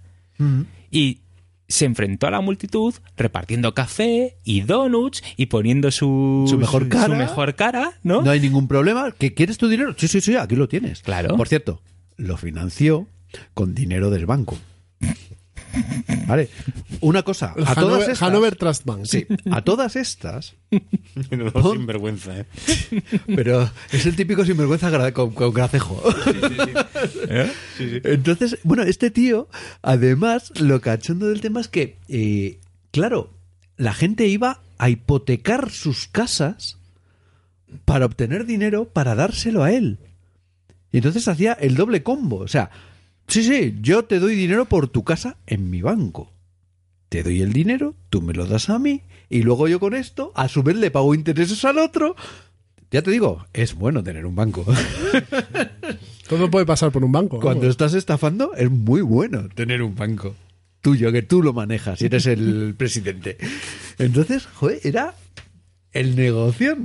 Y se enfrentó a la multitud repartiendo café y donuts y poniendo su, Su mejor cara. su mejor cara, ¿no? No hay ningún problema. ¿Que quieres tu dinero? Sí, sí, sí, aquí lo tienes. Claro. Por cierto, lo financió con dinero del banco. Vale. Una cosa, a todas Hanover, estas. Hanover Trust Bank. Sí, a todas estas Menudo sinvergüenza, ¿eh? Pero es el típico sinvergüenza gra- con, con gracejo. Entonces, bueno, este tío, además, lo cachondo del tema es que, eh, claro, la gente iba a hipotecar sus casas para obtener dinero para dárselo a él. Y entonces hacía el doble combo. O sea, sí, sí, yo te doy dinero por tu casa en mi banco. Te doy el dinero, tú me lo das a mí, y luego yo con esto, a su vez le pago intereses al otro. Ya te digo, es bueno tener un banco. Todo puede pasar por un banco. Cuando estás estafando, es muy bueno tener un banco tuyo, que tú lo manejas y eres el presidente. Entonces, joder, era el negocio.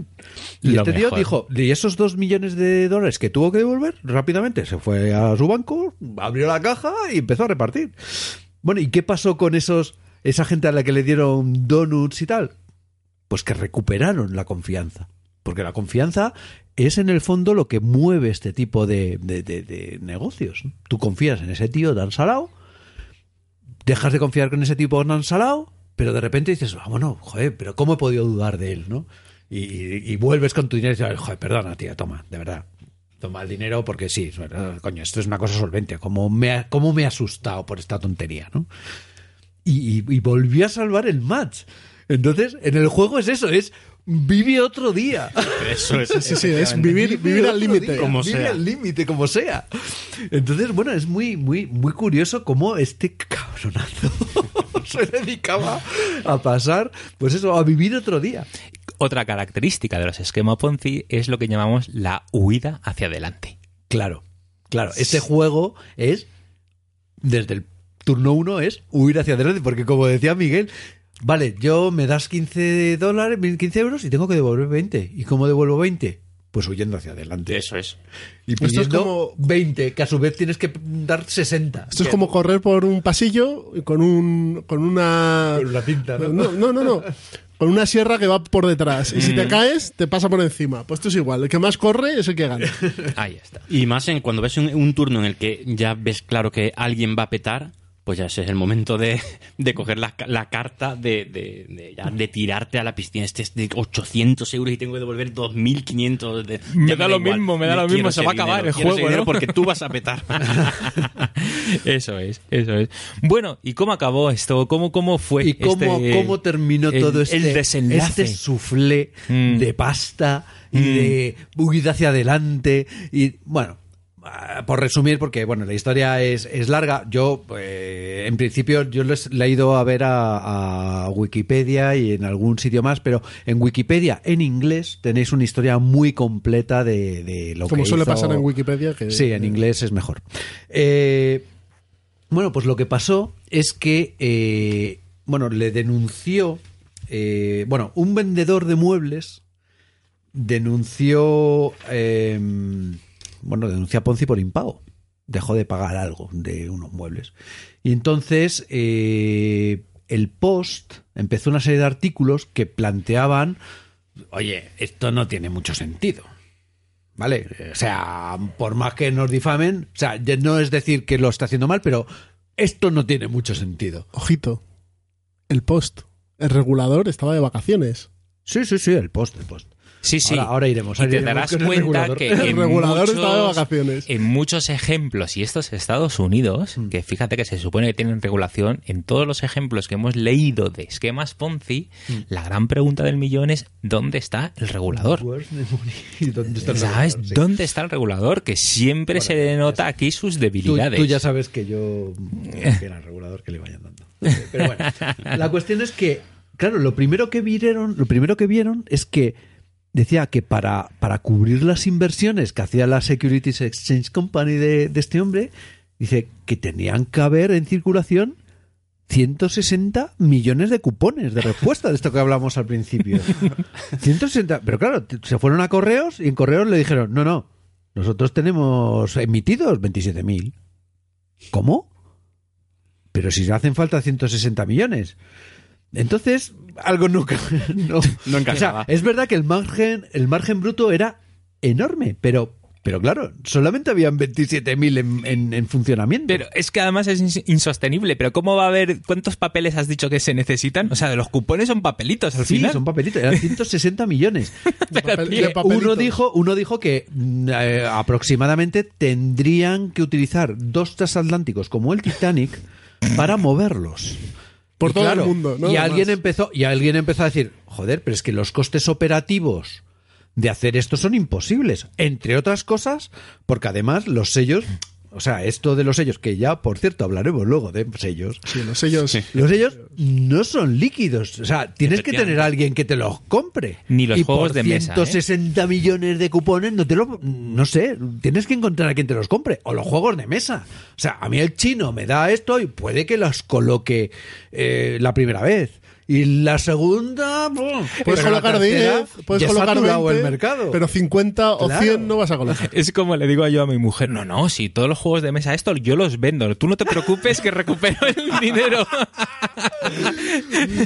Y Lo este tío dijo, y esos dos millones de dólares que tuvo que devolver, rápidamente se fue a su banco, abrió la caja y empezó a repartir. Bueno, ¿y qué pasó con esos esa gente a la que le dieron donuts y tal? Pues que recuperaron la confianza. Porque la confianza es en el fondo lo que mueve este tipo de, de- de- de negocios. Tú confías en ese tío tan salado dejas de confiar con ese tipo tan salado, pero de repente dices, ah, bueno, joder, pero ¿cómo he podido dudar de él, no? Y, vuelves con tu dinero y dices, joder, perdona, tía, toma, de verdad. Toma el dinero porque sí, coño, esto es una cosa solvente. ¿Cómo me, cómo me he asustado por esta tontería, no? Y, y, y volví a salvar el match. Entonces, en el juego es eso, es vive otro día. Eso es. Sí, sí, es vivir, vivir al límite. Como vive sea. al límite, como sea. Entonces, bueno, es muy, muy, muy curioso cómo este cabronazo se dedicaba a pasar, pues eso, a vivir otro día. Otra característica de los esquema Ponzi es lo que llamamos la huida hacia adelante. Claro, claro. Este juego es, desde el turno uno, es huir hacia adelante, porque como decía Miguel, vale, yo me das 15 dólares, 15 euros y tengo que devolver 20. ¿Y cómo devuelvo 20? Pues huyendo hacia adelante. Eso es. Y Esto es pidiendo como- 20, que a su vez tienes que dar 60. Esto es como correr por un pasillo con un con una Con una cinta, ¿no? no no no, no. con una sierra que va por detrás y si te caes te pasa por encima. Pues esto es igual, el que más corre es el que gana. Ahí está. Y más en cuando ves un, un turno en el que ya ves claro que alguien va a petar, pues ya ese es el momento de, de coger la, la carta de, de, de, ya de tirarte a la piscina. Este es de 800 euros y tengo que devolver 2.500. de- Me ya da lo igual. mismo, me da lo mismo, se va a acabar dinero, el juego, ¿no? porque tú vas a petar. eso es, eso es. Bueno, ¿y cómo acabó esto? ¿Cómo, cómo fue ¿Y cómo, este- cómo terminó el- todo este, el desenlace? este soufflé Mm. de pasta y de huida hacia adelante? Y bueno, por resumir, porque bueno, la historia es, es larga. Yo, eh, en principio, yo les- le he ido a ver a, a Wikipedia y en algún sitio más, pero en Wikipedia, en inglés, tenéis una historia muy completa de, de lo Como que suele hizo- pasar en Wikipedia que Sí, en inglés es mejor. Eh, bueno, pues lo que pasó es que, eh, bueno, le denunció, eh, bueno, un vendedor de muebles denunció, eh, bueno, denunció a Ponzi por impago. Dejó de pagar algo de unos muebles. Y entonces eh, el Post empezó una serie de artículos que planteaban, oye, esto no tiene mucho sentido. ¿Vale? O sea, por más que nos difamen, o sea, no es decir que lo está haciendo mal, pero esto no tiene mucho sentido. ojito. El post, el regulador estaba de vacaciones. Sí, sí, sí, el post, el post. Sí, sí. Ahora, ahora iremos. Y ahora te iremos darás cuenta que El en regulador muchos, estaba de vacaciones. en muchos ejemplos, y estos Estados Unidos, Mm. que fíjate que se supone que tienen regulación, en todos los ejemplos que hemos leído de esquemas Ponzi, Mm. la gran pregunta del millón es ¿dónde está el regulador? ¿Y dónde está el ¿Sabes? regulador? Sí. ¿Dónde está el regulador? Que siempre se denota aquí sus Tú, debilidades. tú ya sabes que yo que era el regulador que le vayan dando. Pero bueno, la cuestión es que, claro, lo primero que vieron, lo primero que vieron es que decía que para, para cubrir las inversiones que hacía la Securities Exchange Company de, de este hombre, dice que tenían que haber en circulación 160 millones de cupones de respuesta de esto que hablamos al principio. 160, pero claro, se fueron a correos y en correos le dijeron, no, no, nosotros tenemos emitidos 27.000. ¿Cómo? Pero si hacen falta 160 millones. Entonces, algo nunca. No, No encajaba. O sea, es verdad que el margen, el margen bruto era enorme, pero, pero claro, solamente habían 27.000 en, en, en funcionamiento. Pero es que además es ins- insostenible. Pero ¿cómo va a haber cuántos papeles has dicho que se necesitan? O sea, de los cupones son papelitos al sí, final. son papelitos, eran 160 millones. De papel-. Uno dijo, uno dijo que mm, eh, aproximadamente tendrían que utilizar dos transatlánticos como el Titanic para moverlos. Por Y todo claro, el mundo, ¿no? Y alguien empezó, y alguien empezó a decir, joder, pero es que los costes operativos de hacer esto son imposibles. Entre otras cosas, porque además los sellos, o sea, esto de los sellos, que ya, por cierto, hablaremos luego de sellos. Sí, los sellos. Los sellos no son líquidos. O sea, tienes que tener a alguien que te los compre. Ni los y juegos por de mesa, ¿eh? 160 millones de cupones, no te lo. No sé, tienes que encontrar a quien te los compre. O los juegos de mesa. O sea, a mí el chino me da esto y puede que los coloque eh, la primera vez. Y la segunda. Puedes colocar tercera 10, puedes ya colocar saturado 20, el mercado. pero 50 o Claro. 100 no vas a colocar. Es como le digo yo a mi mujer, no, no, si todos los juegos de mesa esto yo los vendo, tú no te preocupes que recupero el dinero.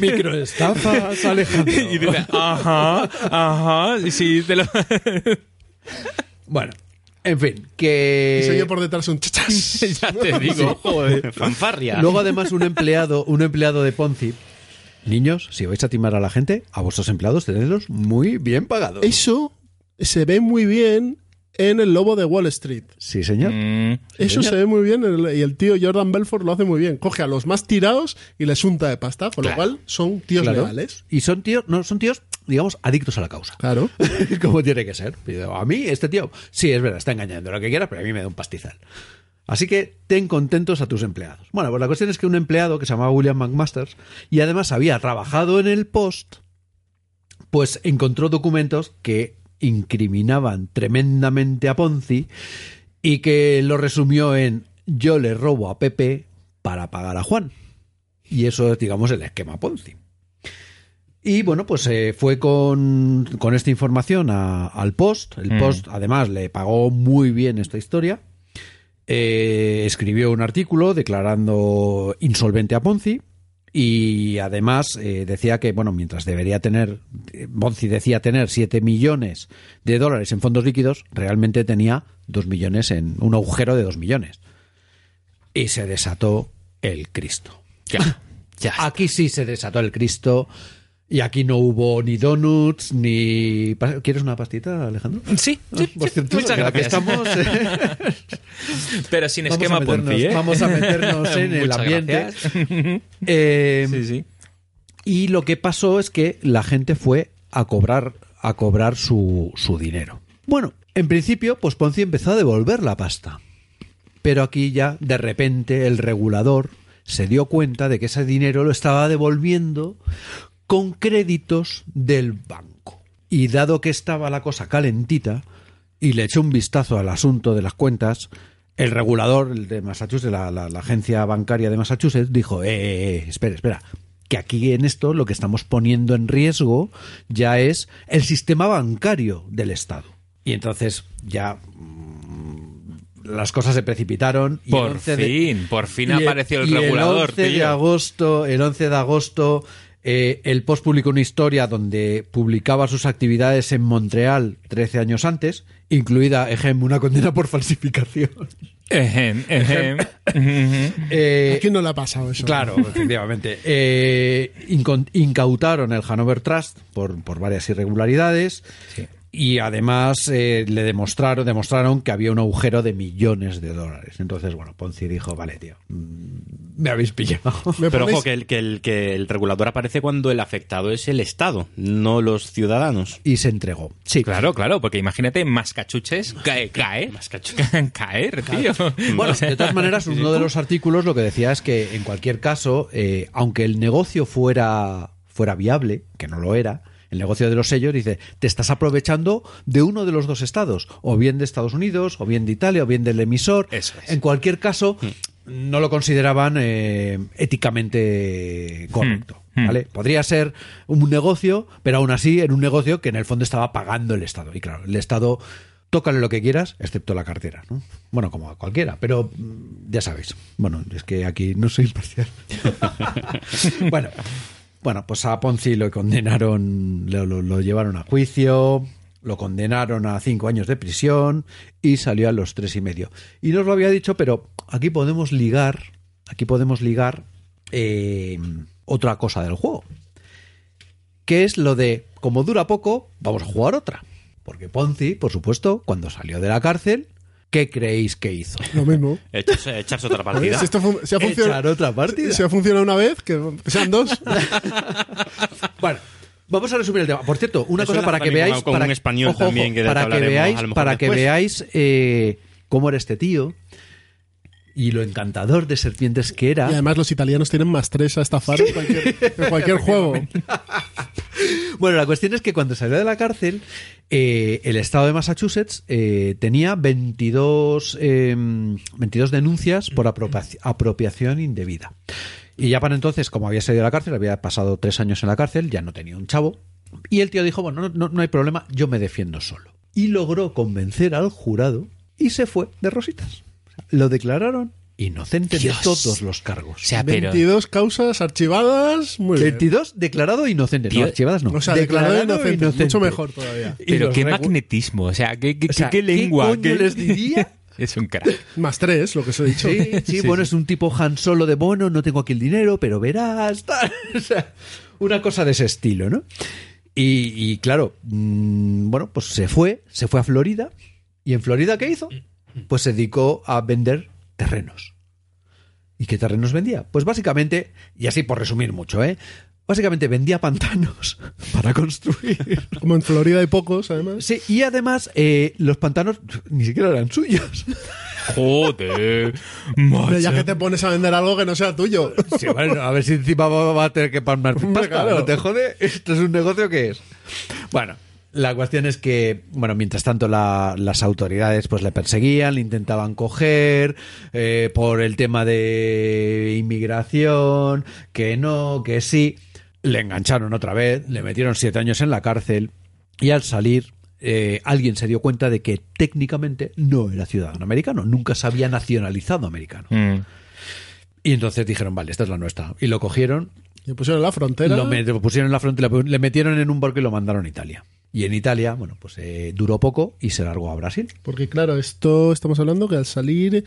Microestafas, Alejandro. y dice, ajá, ajá, sí, te lo... Bueno, En fin, que... Y se oye por detrás un chachas. ya te digo. Joder, fanfarria. Luego además un empleado, un empleado de Ponzi. Niños, si vais a timar a la gente, a vuestros empleados tenedlos muy bien pagados. Eso se ve muy bien en el lobo de Wall Street. Sí, señor. Mm, Eso se ve muy bien el- y el tío Jordan Belfort lo hace muy bien. Coge a los más tirados y les unta de pasta, con lo cual son tíos Claro. legales. Y son tíos, no, son tíos, digamos, adictos a la causa. Claro. Como tiene que ser. A mí, este tío, sí, es verdad, está engañando lo que quiera, pero a mí me da un pastizal. Así que ten contentos a tus empleados. Bueno, pues la cuestión es que un empleado que se llamaba William McMasters y además había trabajado en el Post, pues encontró documentos que incriminaban tremendamente a Ponzi y que lo resumió en yo le robo a Pepe para pagar a Juan. Y eso es, digamos, el esquema Ponzi. Y bueno, pues eh, fue con, con esta información a- al Post. El Mm. Post, además, le pagó muy bien esta historia. Eh, escribió un artículo declarando insolvente a Ponzi. Y además eh, decía que, bueno, mientras debería tener, eh, Ponzi decía tener 7 millones de dólares en fondos líquidos, realmente tenía 2 millones en un agujero de 2 millones. Y se desató el Cristo. ya, ya. Aquí sí se desató el Cristo. Y aquí no hubo ni donuts, ni... ¿Quieres una pastita, Alejandro? Sí, sí, Por sí, cierto, muchas gracias. estamos, eh, Pero sin vamos esquema Ponzi, ¿eh? vamos a meternos en el ambiente. eh, sí, sí. Y lo que pasó es que la gente fue a cobrar, a cobrar su, su dinero. Bueno, en principio, pues Ponzi empezó a devolver la pasta. Pero aquí ya, de repente, el regulador se dio cuenta de que ese dinero lo estaba devolviendo con créditos del banco. Y dado que estaba la cosa calentita, y le echó un vistazo al asunto de las cuentas, el regulador el de Massachusetts, la, la- la agencia bancaria de Massachusetts, dijo, eh, eh, eh, espera, espera, que aquí en esto lo que estamos poniendo en riesgo ya es el sistema bancario del Estado. Y entonces ya mm, las cosas se precipitaron. Y Por 11 de- fin, por fin el- apareció el regulador, El 11 de agosto, el 11 de agosto, eh, el Post publicó una historia donde publicaba sus actividades en Montreal 13 años antes, incluida, ejemplo, una condena por falsificación. Ejem, ejem. Eh, ¿A quién no le ha pasado eso? Claro, efectivamente. Eh, incautaron el Hanover Trust por, por varias irregularidades y además eh, le demostraron, demostraron que había un agujero de millones de dólares. Entonces, bueno, Ponzi dijo, vale, tío, mm, me habéis pillado. ¿Me Pero ponéis- ojo, que el, que, el, que el regulador aparece cuando el afectado es el Estado, no los ciudadanos. y se entregó. Sí, Claro, claro, porque imagínate, mascachuches, cae, cae. Caer, tío. Bueno, de todas maneras, uno de los artículos lo que decía es que en cualquier caso, eh, aunque el negocio fuera, fuera viable, que no lo era, el negocio de los sellos dice, te estás aprovechando de uno de los dos estados, o bien de Estados Unidos, o bien de Italia, o bien del emisor. Eso es. En cualquier caso, no lo consideraban eh, éticamente correcto. Hmm. ¿vale? Podría ser un negocio, pero aún así era un negocio que en el fondo estaba pagando el Estado. Y claro, el Estado tócale lo que quieras, excepto la cartera. ¿no? Bueno, como a cualquiera, pero mm, ya sabéis. Bueno, es que aquí no soy imparcial. bueno, bueno, pues a Ponzi lo condenaron, lo, llevaron a juicio, lo condenaron a cinco años de prisión y salió a los tres y medio. Y no os lo había dicho, pero aquí podemos ligar, aquí podemos ligar eh, otra cosa del juego, que es lo de, como dura poco, vamos a jugar otra. Porque Ponzi, por supuesto, cuando salió de la cárcel, ¿qué creéis que hizo? Lo mismo. Echarse, echarse otra partida. Si, esto fun- si ha Echar funcionado, otra partida. si ha funcionado una vez, que sean dos. Bueno, vamos a resumir el tema. Por cierto, una Eso cosa para que veáis, con para, un español también que de para que veáis, a lo mejor para que veáis eh, cómo era este tío y lo encantador de serpientes que era. Y además los italianos tienen más tres a estafar en cualquier, en cualquier juego. Bueno, la cuestión es que cuando salió de la cárcel, eh, el estado de Massachusetts eh, tenía 22, eh, 22 denuncias por apropiaci- apropiación indebida. Y ya para entonces, como había salido de la cárcel, había pasado tres años en la cárcel, ya no tenía un chavo. Y el tío dijo, bueno, no, no, no hay problema, yo me defiendo solo. Y logró convencer al jurado y se fue de rositas. O sea, Lo declararon inocente Dios. de todos los cargos. O sea, pero... 22 causas archivadas. Muy bien. 22 declarado inocente. Tío, no, archivadas no. O sea, declarado inocente, Mucho mejor todavía. Pero qué magnetismo, o sea, qué, qué, O sea, qué lengua. ¿Qué coño qué- les diría? Es un crack. Más tres, lo que os he dicho. Sí, sí, bueno, es un tipo Han Solo de bueno, no tengo aquí el dinero, pero verás, tal. O sea, una cosa de ese estilo, ¿no? Y, y claro, mm, bueno, pues se fue, se fue a Florida. ¿Y en Florida qué hizo? Pues se dedicó a vender terrenos. ¿Y qué terrenos vendía? Pues básicamente, y así por resumir mucho, ¿eh? Básicamente vendía pantanos para construir. Como en Florida hay pocos, además. Sí, y además eh, los pantanos ni siquiera eran suyos. Joder. Ya que te pones a vender algo que no sea tuyo. Sí, bueno, a ver si encima va a tener que palmar Hombre, pasta. claro. ¿No te jode? ¿Esto es un negocio que es? Bueno, la cuestión es que, bueno, mientras tanto la- las autoridades pues le perseguían, le intentaban coger eh, por el tema de inmigración, que no, que sí. Le engancharon otra vez, le metieron siete años en la cárcel y al salir eh, alguien se dio cuenta de que técnicamente no era ciudadano americano, nunca se había nacionalizado americano. Mm. Y entonces dijeron, vale, esta es la nuestra. Y lo cogieron, Y pusieron en la frontera. lo, met- lo pusieron en la frontera, le metieron en un barco y lo mandaron a Italia. Y en Italia, bueno, pues eh, duró poco y se largó a Brasil. Porque claro, esto estamos hablando que al salir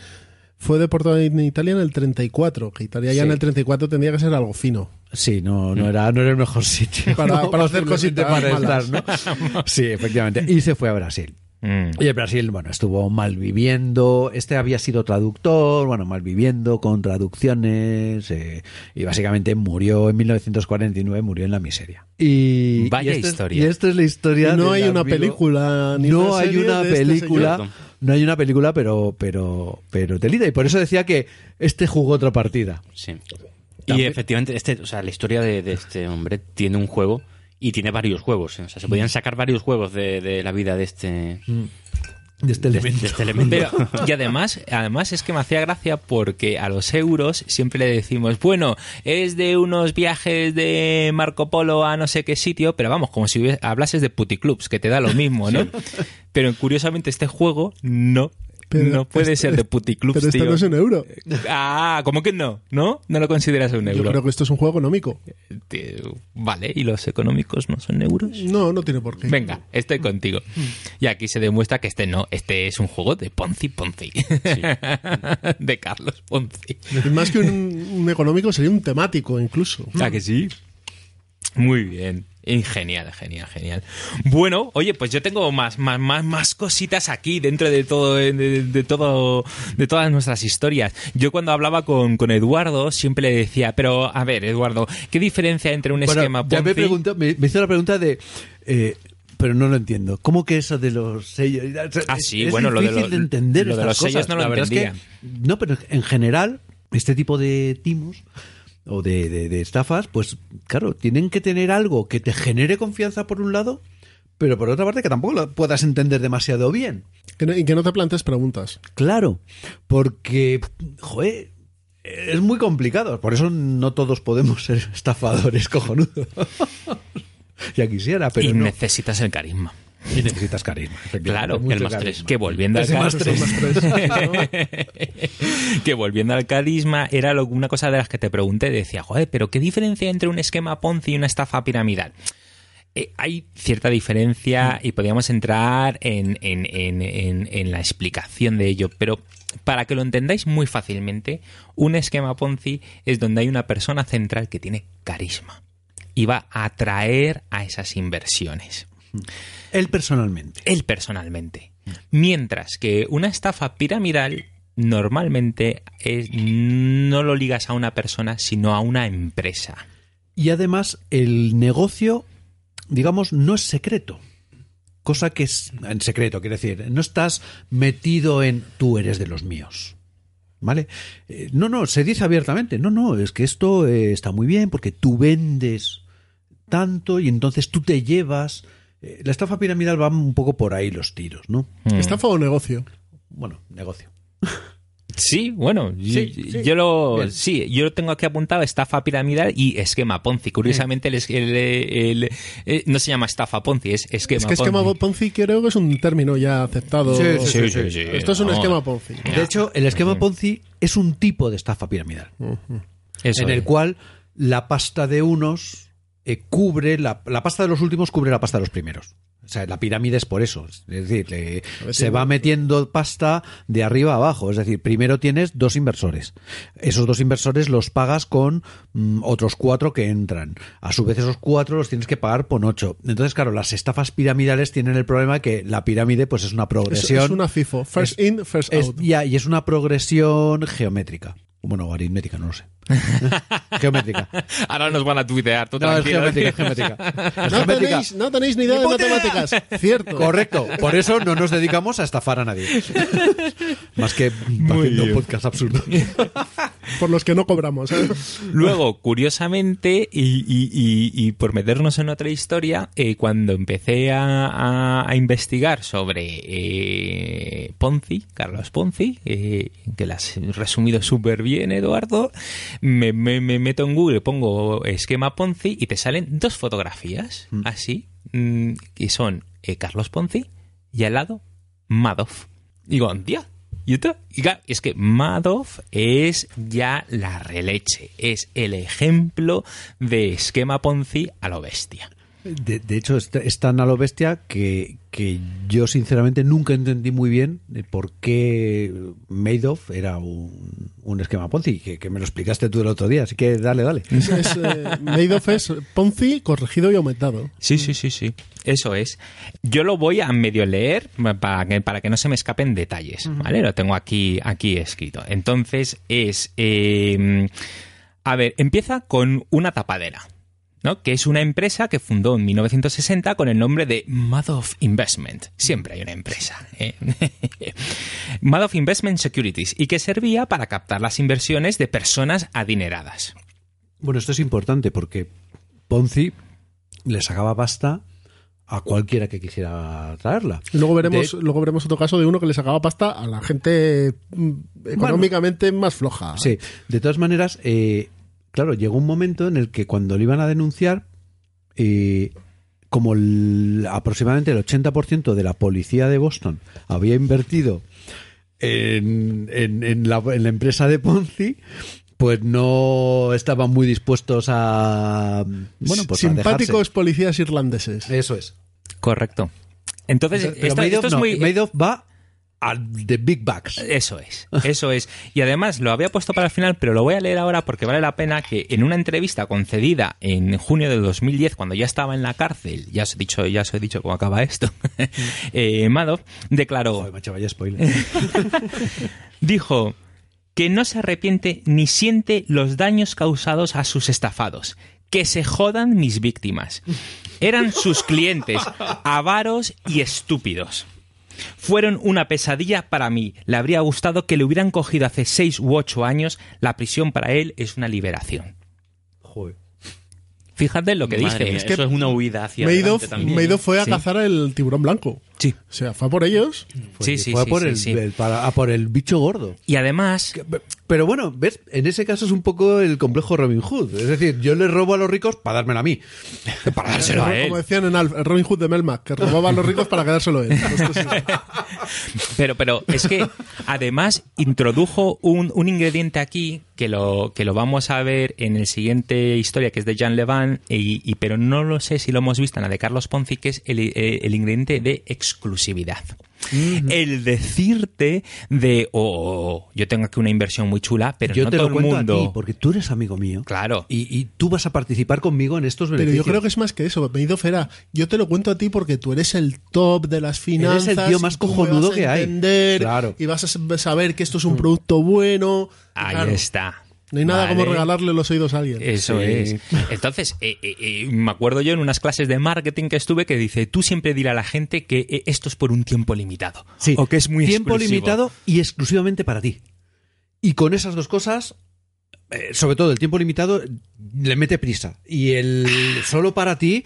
fue deportado en Italia en el 34, que Italia ya Sí. en el 34 tendría que ser algo fino. Sí, no, no, era, no era el mejor sitio. Para- ¿no? para hacer cositas para malas. estar, ¿no? Sí, efectivamente. Y se fue a Brasil. Mm. Y en Brasil, bueno, estuvo mal viviendo. Este había sido traductor, bueno, mal viviendo, con traducciones. eh, y básicamente murió en 1949, murió en la miseria. Y, Vaya y esta es- historia. y esta es la historia. Y no hay una película ni no una hay serie una de este película. señor. no hay una película, pero, pero, pero telita. Y por eso decía que este jugó otra partida. Sí. Y efectivamente, este, o sea, la historia de, de este hombre tiene un juego y tiene varios juegos. ¿eh? O sea, se podían sacar varios juegos de, de la vida de este, De este de, elemento. de este elemento. Pero, y además, además es que me hacía gracia porque a los euros siempre le decimos, bueno, es de unos viajes de Marco Polo a no sé qué sitio, pero vamos, como si hablases de puticlubs, que te da lo mismo, ¿no? Pero curiosamente este juego no, Pero no puede este- ser de puticlubs, Pero esto tío. no es un euro. Ah, ¿cómo que no? ¿No? ¿No lo consideras un Yo euro? creo que esto es un juego económico. Tío, Vale, ¿y los económicos no son euros? No, no tiene por qué. Venga, estoy contigo. Y aquí se demuestra que este no, este es un juego de Ponzi Ponzi. de Carlos Ponzi. Más que un, un económico sería un temático incluso. ¿A que sí? Muy bien. Y Genial, genial, genial. Bueno, oye, pues yo tengo más, más, más, más cositas aquí dentro de todo, de, de todo, de todas nuestras historias. Yo cuando hablaba con, con Eduardo siempre le decía, pero a ver, Eduardo, ¿qué diferencia entre un Bueno, esquema ya me, preguntó- me, me hizo la pregunta de. eh, pero no lo entiendo. ¿Cómo que eso de los sellos? Ah, sí, es bueno, lo de difícil lo- de entender lo de estas los sellos cosas. no lo La verdad es que- entendía. no, pero en general, este tipo de timos o de, de- de estafas, pues claro, tienen que tener algo que te genere confianza por un lado, pero por otra parte que tampoco lo puedas entender demasiado bien. Que no- y que no te plantes preguntas. Claro, porque, joder, es muy complicado. Por eso no todos podemos ser estafadores cojonudos. ya quisiera, pero y no. necesitas el carisma. Y necesitas carisma. Claro, el más tres. Que volviendo al carisma. que volviendo al carisma, era lo- una cosa de las que te pregunté. Decía, joder, pero ¿qué diferencia entre un esquema Ponzi y una estafa piramidal? Eh, hay cierta diferencia y podríamos entrar en, en- en- en- en la explicación de ello, pero para que lo entendáis muy fácilmente, un esquema Ponzi es donde hay una persona central que tiene carisma y va a atraer a esas inversiones Él personalmente. él personalmente. Mientras que una estafa piramidal normalmente es- no lo ligas a una persona, sino a una empresa. Y además, el negocio, digamos, no es secreto. Cosa que es en secreto, quiere decir, no estás metido en tú eres de los míos. ¿Vale? Eh, no, no, se dice abiertamente, no, no, es que esto eh, está muy bien porque tú vendes tanto y entonces tú te llevas. Eh, la estafa piramidal va un poco por ahí los tiros, ¿no? Mm. ¿Estafa o negocio? Bueno, negocio. Sí, bueno, Sí, yo, sí. yo lo Bien. sí, yo lo tengo aquí apuntado estafa piramidal y esquema Ponzi. Curiosamente el, el- el- eh, no se llama estafa Ponzi, es esquema Es que esquema Ponzi. Ponzi creo que es un término ya aceptado. Sí, sí, Sí, sí, sí. Esto es un No. esquema Ponzi. De hecho, el esquema Ponzi es un tipo de estafa piramidal, en el cual la pasta de unos eh, cubre, la, la pasta de los últimos cubre la pasta de los primeros. O sea, la pirámide es por eso. Es decir, se va metiendo pasta de arriba a abajo. Es decir, primero tienes dos inversores. Esos dos inversores los pagas con mm, otros cuatro que entran. A su vez, esos cuatro los tienes que pagar por ocho. Entonces, claro, las estafas piramidales tienen el problema que la pirámide pues es una Es, progresión. es una FIFO. First Es- in, first Es- out. ya, y es una progresión geométrica. Bueno, o aritmética, no lo sé. geométrica. Ahora nos van a tuitear, tú No, es geométrica, es geométrica. Es No geométrica. tenéis, no tenéis ni idea ¡Ni de matemáticas. Cierto. Correcto. Por eso no nos dedicamos a estafar a nadie. Más que haciendo un podcast absurdo. Por los que no cobramos. ¿eh? Luego, curiosamente, y, y- y- y por meternos en otra historia, eh, cuando empecé a, a- a investigar sobre eh, Ponzi, Carlos Ponzi, eh, que lo has resumido súper bien, Eduardo, me, me- me meto en Google, pongo esquema Ponzi y te salen dos fotografías, así, mm, que son eh, Carlos Ponzi y al lado Madoff. Digo, ¿día? ¿Y claro, es que Madoff es ya la releche, es el ejemplo de esquema Ponzi a lo bestia. De, de hecho, es, es tan a lo bestia que, que yo sinceramente nunca entendí muy bien por qué Madoff era un, un esquema Ponzi, que, que me lo explicaste tú el otro día, así que dale, dale. Es, es, eh, Madoff es Ponzi corregido y aumentado. Sí, sí, sí, sí. Eso es. Yo lo voy a medio leer para que, para que no se me escapen detalles, ¿vale? Lo tengo aquí, aquí escrito. Entonces es... eh, a ver, empieza con una tapadera. ¿No? que es una empresa que fundó en 1960 con el nombre de Madoff Investment. Siempre hay una empresa. ¿eh? Madoff Investment Securities y que servía para captar las inversiones de personas adineradas. Bueno, esto es importante porque Ponzi le sacaba pasta a cualquiera que quisiera traerla. Luego veremos, De- luego veremos otro caso de uno que le sacaba pasta a la gente mm, económicamente más floja. Sí, de todas maneras, eh, claro, llegó un momento en el que cuando lo iban a denunciar, eh, como el- aproximadamente el 80% de la policía de Boston había invertido en, en- en la, en la empresa de Ponzi, pues no estaban muy dispuestos a... Bueno, pues Simpáticos policías irlandeses. Eso es. Correcto. Entonces, Pero esto, Madoff esto es no, muy... Madoff va a the big bucks. Eso es, eso es. Y además lo había puesto para el final, pero lo voy a leer ahora porque vale la pena que en una entrevista concedida en junio de 2010, cuando ya estaba en la cárcel, ya os he dicho, ya os he dicho cómo acaba esto, eh, Madoff declaró, Joder, macho, vaya spoiler. dijo que no se arrepiente ni siente los daños causados a sus estafados. Que se jodan mis víctimas. Eran sus clientes, avaros y estúpidos. Fueron una pesadilla para mí. Le habría gustado que le hubieran cogido hace seis u ocho años. La prisión para él es una liberación. Joder. Fíjate lo que Madre dice. mía, Es que eso es una huida hacia también. Madoff fue a Sí. cazar el tiburón blanco. Sí. O sea, fue a por ellos. sí, sí, Fue sí, por, sí, el, sí. el- para- a por el bicho gordo. Y además, Pero bueno, ¿ves? En ese caso es un poco el complejo Robin Hood. Es decir, yo le robo a los ricos para dármelo a mí. para dárselo a él. Como decían en Alf, el Robin Hood de Melmac, que robaba a los ricos para quedárselo él. Esto sí. Pero, pero es que además introdujo un, un ingrediente aquí que lo, que lo vamos a ver en el siguiente historia que es de Jean Levan, y, y- pero no lo sé si lo hemos visto en la de Carlos Ponzi, que es el, eh, el ingrediente de exclusividad. El decirte de, oh, oh, oh, yo tengo aquí una inversión muy chula, pero yo no te todo lo el cuento mundo. a ti porque tú eres amigo mío. Claro. Y, y tú vas a participar conmigo en estos Pero beneficios. yo creo que es más que eso. Madoff era, yo te lo cuento a ti porque tú eres el top de las finanzas. Eres el tío más cojonudo vas a que hay. entender Claro. Y vas a sab- saber que esto es un producto bueno. Ahí Claro, está. No hay nada como regalarle los oídos a alguien. Eso Sí. es. Entonces, eh, eh, eh, me acuerdo yo en unas clases de marketing que estuve que dice, tú siempre dirá a la gente que esto es por un tiempo limitado. Sí. O que es muy Tiempo exclusivo. limitado y exclusivamente para ti. Y con esas dos cosas eh, sobre todo el tiempo limitado, le mete prisa. Y el solo para ti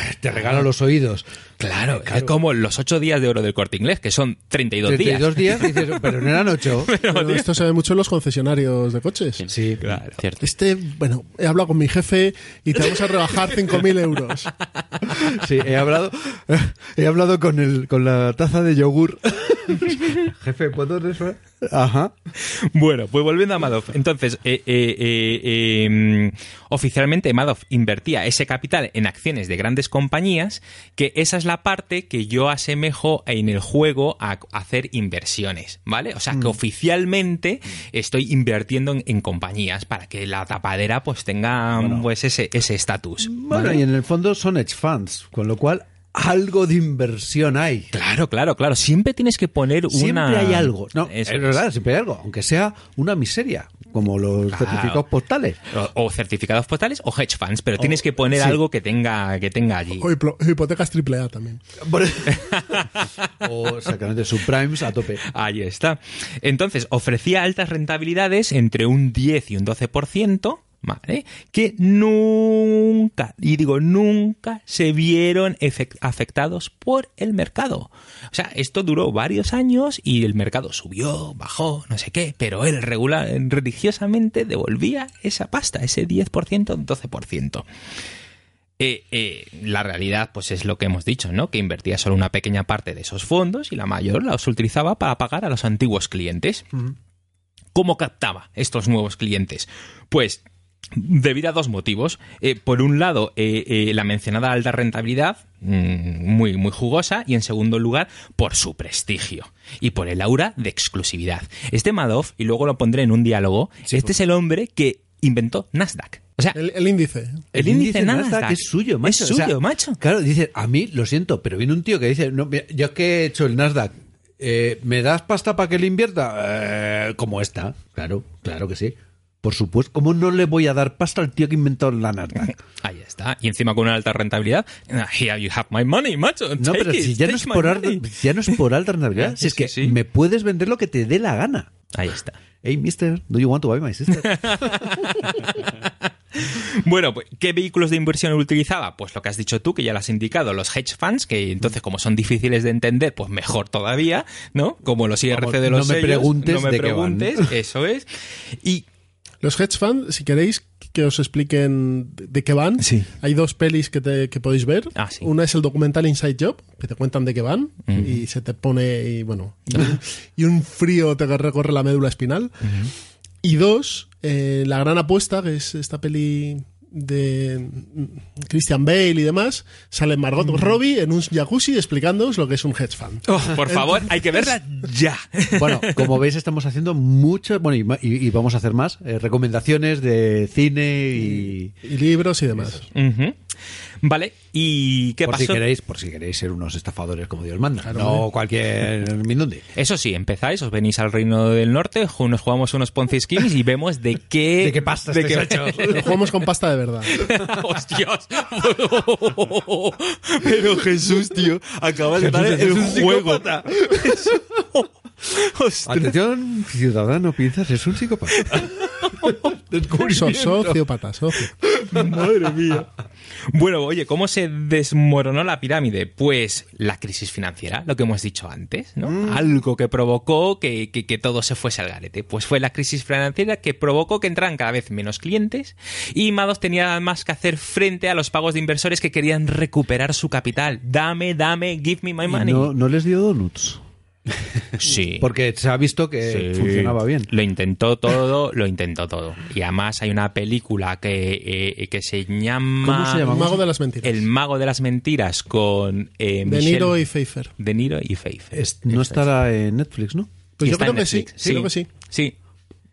te regala los oídos. Claro, es como los ocho días de oro del corte inglés, que son 32, 32 días. días, dices, pero no eran ocho. Pero esto se ve mucho en los concesionarios de coches. Sí, Claro. Cierto. Este, bueno, he hablado con mi jefe y te vamos a rebajar 5.000 euros. Sí, he hablado, he hablado con el, con la taza de yogur. Jefe, ¿puedo eso? Ajá. Bueno, pues volviendo a Madoff. Entonces, eh, eh, eh, eh, mm, oficialmente Madoff invertía ese capital en acciones de grandes compañías, que esa es la parte que yo asemejo en el juego a hacer inversiones, ¿vale? O sea, que oficialmente estoy invirtiendo en, en compañías para que la tapadera pues tenga pues ese ese estatus. Bueno, ¿vale? y en el fondo son hedge funds, con lo cual algo de inversión hay. Claro, claro, claro. Siempre tienes que poner Siempre una... hay algo. No, es verdad, siempre hay algo, aunque sea una miseria, como los Claro. certificados postales. O, o certificados postales o hedge funds, pero tienes que poner sí. algo que tenga, que tenga allí. O hipotecas triple A también. o exactamente, subprimes a tope. Ahí está. Entonces, ofrecía altas rentabilidades entre un 10 y un 12%, ¿vale? Que nunca, y digo nunca, se vieron afectados por el mercado. O sea, esto duró varios años y el mercado subió, bajó, no sé qué, pero él regular, religiosamente devolvía esa pasta, ese 10%, 12%. Eh, eh, la realidad, pues es lo que hemos dicho, ¿no? Que invertía solo una pequeña parte de esos fondos y la mayor los utilizaba para pagar a los antiguos clientes. ¿Cómo captaba estos nuevos clientes? Pues debido a dos motivos. Eh, por un lado, eh, eh, la mencionada alta rentabilidad, mm, muy, muy jugosa, y en segundo lugar, por su prestigio y por el aura de exclusividad. Este Madoff, y luego lo pondré en un diálogo, este es el hombre que inventó Nasdaq. O sea, El, el índice. el, índice, Nasdaq, es suyo, macho. Es O sea, suyo, macho. Claro, dice, a mí, lo siento, pero viene un tío que dice, no, yo que he hecho el Nasdaq, eh, ¿me das pasta para que le invierta? Eh, como esta, claro, claro que sí. Por supuesto, ¿cómo no le voy a dar pasta al tío que inventó la Nasdaq? Ahí está. Y encima con una alta rentabilidad. ah, Here you have my money, macho. No, pero it, si ya no, es por alta, money. ya no es por alta rentabilidad, si es que sí. me puedes vender lo que te dé la gana. Ahí está. Hey, mister, do you want to buy my sister? Bueno, pues, ¿qué vehículos de inversión utilizaba? Pues lo que has dicho tú, que ya lo has indicado, los hedge funds, que entonces como son difíciles de entender, pues mejor todavía, ¿no? Como los IRC de no los me sellos, preguntes no me de qué van. preguntes, eso es. Y Los hedge funds, si queréis que os expliquen de qué van, Sí. hay dos pelis que, te- que podéis ver. Ah, sí. Una es el documental Inside Job, que te cuentan de qué van, y se te pone, y bueno, y un, y un frío te recorre la médula espinal. Y dos, eh, La Gran Apuesta, que es esta peli de mm, Christian Bale y demás, sale Margot Robbie en un jacuzzi explicándoos lo que es un hedge fund. oh, por favor, hay que verla ya. Bueno, como veis, estamos haciendo muchas, bueno, y, ma- y- y vamos a hacer más, eh, recomendaciones de cine y... Y libros y demás. Vale, ¿y qué por pasó? si queréis, por si queréis ser unos estafadores como Dios manda, Claro, no cualquier minundi. Eso sí, empezáis, os venís al Reino del Norte, nos jugamos unos Ponzi Schemes y vemos de qué... ¿De qué pasta de qué-? Lo jugamos con pasta de verdad. ¡Hostias! Pero Jesús, tío, acabas de dar el juego. Ostras. Atención, ciudadano, piensas, es un psicópata. So- sociópata, socio. Madre mía. Bueno, oye, ¿cómo se desmoronó la pirámide? Pues la crisis financiera, lo que hemos dicho antes, ¿no? Algo que provocó que, que- que todo se fuese al garete. Pues fue la crisis financiera que provocó que entraran cada vez menos clientes y Mados tenía más que hacer frente a los pagos de inversores que querían recuperar su capital. Dame, dame, give me my money. no, no les dio donuts. Sí. Porque se ha visto que Sí. funcionaba bien. Lo intentó todo, lo intentó todo. Y además hay una película que, eh, que se llama... ¿Cómo se llama? Un mago de las mentiras. El mago de las mentiras con eh, De Michelle- Niro y Pfeiffer. De Niro y Pfeiffer. Es- no estará en Netflix, ¿no? Pues yo creo que sí, sí, creo que sí. Sí,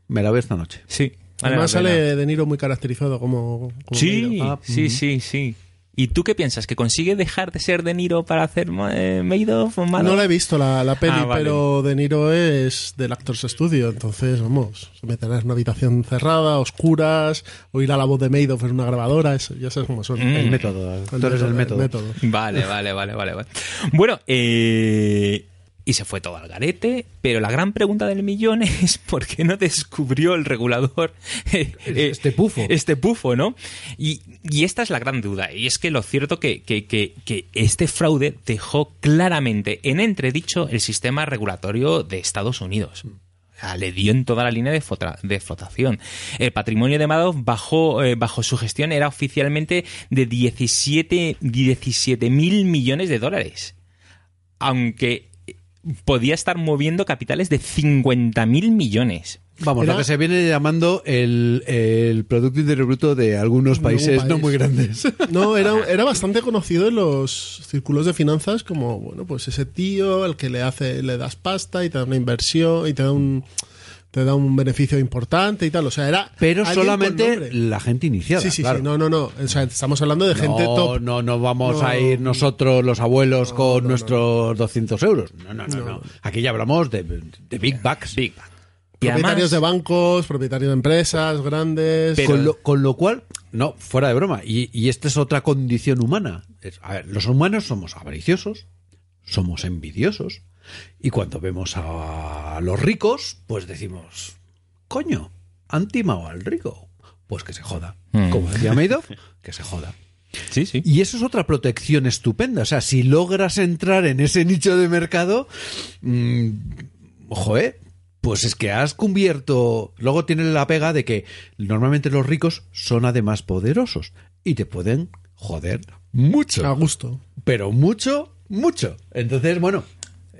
Me la veo esta noche. sí. Vale Además sale De Niro muy caracterizado como... como Sí. Ah, sí, mm. sí, sí. ¿Y tú qué piensas? ¿Que consigue dejar de ser De Niro para hacer eh, Madoff o malo? No la he visto la, la peli, Ah, vale. pero De Niro es del Actors Studio, entonces, vamos, se meten en una habitación cerrada, oscuras, oír a la voz de Madoff en una grabadora, eso, ya sabes cómo son. Mm. El método. El Tú eres el método. método. Vale, vale, vale, vale, vale. Bueno, eh, y se fue todo al garete, pero la gran pregunta del millón es ¿por qué no descubrió el regulador eh, eh, Este pufo. Este pufo, ¿no? Y, y esta es la gran duda, y es que lo cierto que, que, que, que este fraude dejó claramente en entredicho el sistema regulatorio de Estados Unidos. Le dio en toda la línea de, de flotación. El patrimonio de Madoff bajo, eh, bajo su gestión era oficialmente de 17 mil millones de dólares. Aunque podía estar moviendo capitales de 50 mil millones. Vamos, Era- lo que se viene llamando el, el Producto Interior Bruto de algunos países no muy grandes. No, era, era bastante conocido en los círculos de finanzas como, bueno, pues ese tío al que le hace, le das pasta y te da una inversión y te da un te da un beneficio importante y tal. O sea, era. Pero solamente la gente iniciada. Sí, sí, claro. sí. No, no, no. O sea, estamos hablando de gente no, top. No, no vamos No. a ir nosotros, los abuelos, con no, nuestros 200 euros. No, no, no, no. No. Aquí ya hablamos de, de Big Bucks. Big. Y Propietarios además- de bancos, propietarios de empresas grandes. Pero- con, lo, con lo cual, no, fuera de broma. Y, y esta es otra condición humana. Es- a ver, los humanos somos avariciosos, somos envidiosos. Y cuando vemos a los ricos, pues decimos, coño, han timado al rico. Pues que se joda. Mm. Como decía Madoff, que se joda. Sí, sí. Y eso es otra protección estupenda. O sea, si logras entrar en ese nicho de mercado, mm, ojo, ¿eh? Pues es que has cubierto. Luego tienen la pega de que normalmente los ricos son además poderosos y te pueden joder mucho. A gusto. Pero mucho, mucho. Entonces, bueno,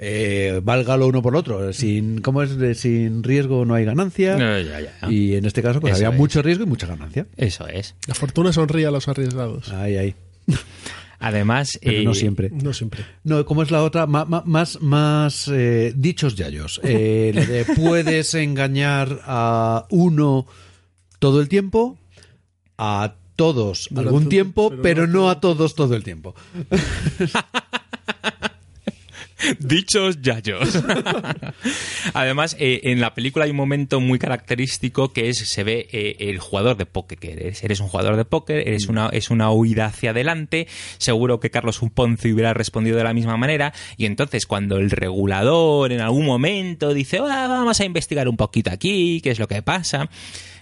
eh, valga lo uno por lo otro. Sin, ¿Cómo es? De sin riesgo no hay ganancia. No, ya, ya. Y en este caso, pues Eso había es. mucho riesgo y mucha ganancia. Eso es. La fortuna sonríe a los arriesgados. Ahí, ahí. Además, Pero eh, no siempre. No siempre. No, ¿cómo es la otra? Más más eh, dichos yayos. Eh, puedes engañar a uno todo el tiempo, a todos Durante algún un- tiempo, pero pero, no- no a todos todo el tiempo. Dichos yayos. Además, eh, en la película hay un momento muy característico que es se ve eh, el jugador de póker que eres. Eres un jugador de póker, eres una, es una huida hacia adelante. Seguro que Carlos Ponce hubiera respondido de la misma manera. Y entonces, cuando el regulador en algún momento dice, "Ah, vamos a investigar un poquito aquí, qué es lo que pasa.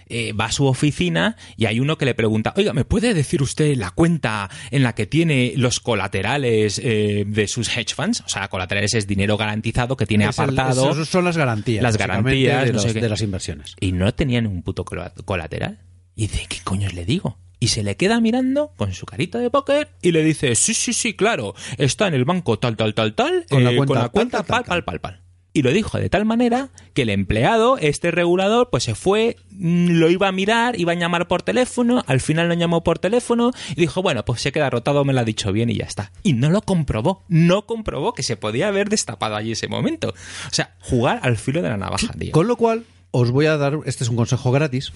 Eh, va a su oficina y hay uno que le pregunta, oiga, ¿me puede decir usted la cuenta en la que tiene los colaterales eh, de sus hedge funds? O sea, colaterales es dinero garantizado que tiene Es el- apartado. esos son las garantías. Las garantías, de, no sé los- qué. de las inversiones. Y no tenía ningún puto cola- colateral. Y dice, ¿qué coño le digo? Y se le queda mirando con su carita de póker y le dice, sí, sí, sí, claro, está en el banco tal, tal, tal, tal, Con la eh, cuenta con la cuenta tal, pal, tal, pal, pal, pal. Y lo dijo de tal manera que el empleado, este regulador, pues se fue, mm, lo iba a mirar, iba a llamar por teléfono, al final lo llamó por teléfono y dijo, bueno, pues se queda rotado, me lo ha dicho bien y ya está. Y no lo comprobó, no comprobó que se podía haber destapado allí ese momento. O sea, jugar al filo de la navaja, tío. Con lo cual, os voy a dar, este es un consejo gratis,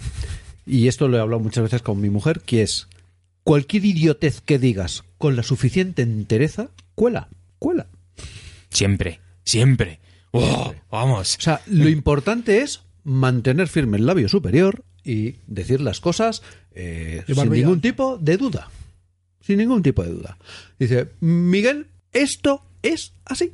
y esto lo he hablado muchas veces con mi mujer, que es, cualquier idiotez que digas con la suficiente entereza, cuela, cuela. Siempre, siempre. Oh, vamos. O sea, lo importante es mantener firme el labio superior y decir las cosas eh, sin ningún tipo de duda. Sin ningún tipo de duda. Dice, Miguel, esto es así.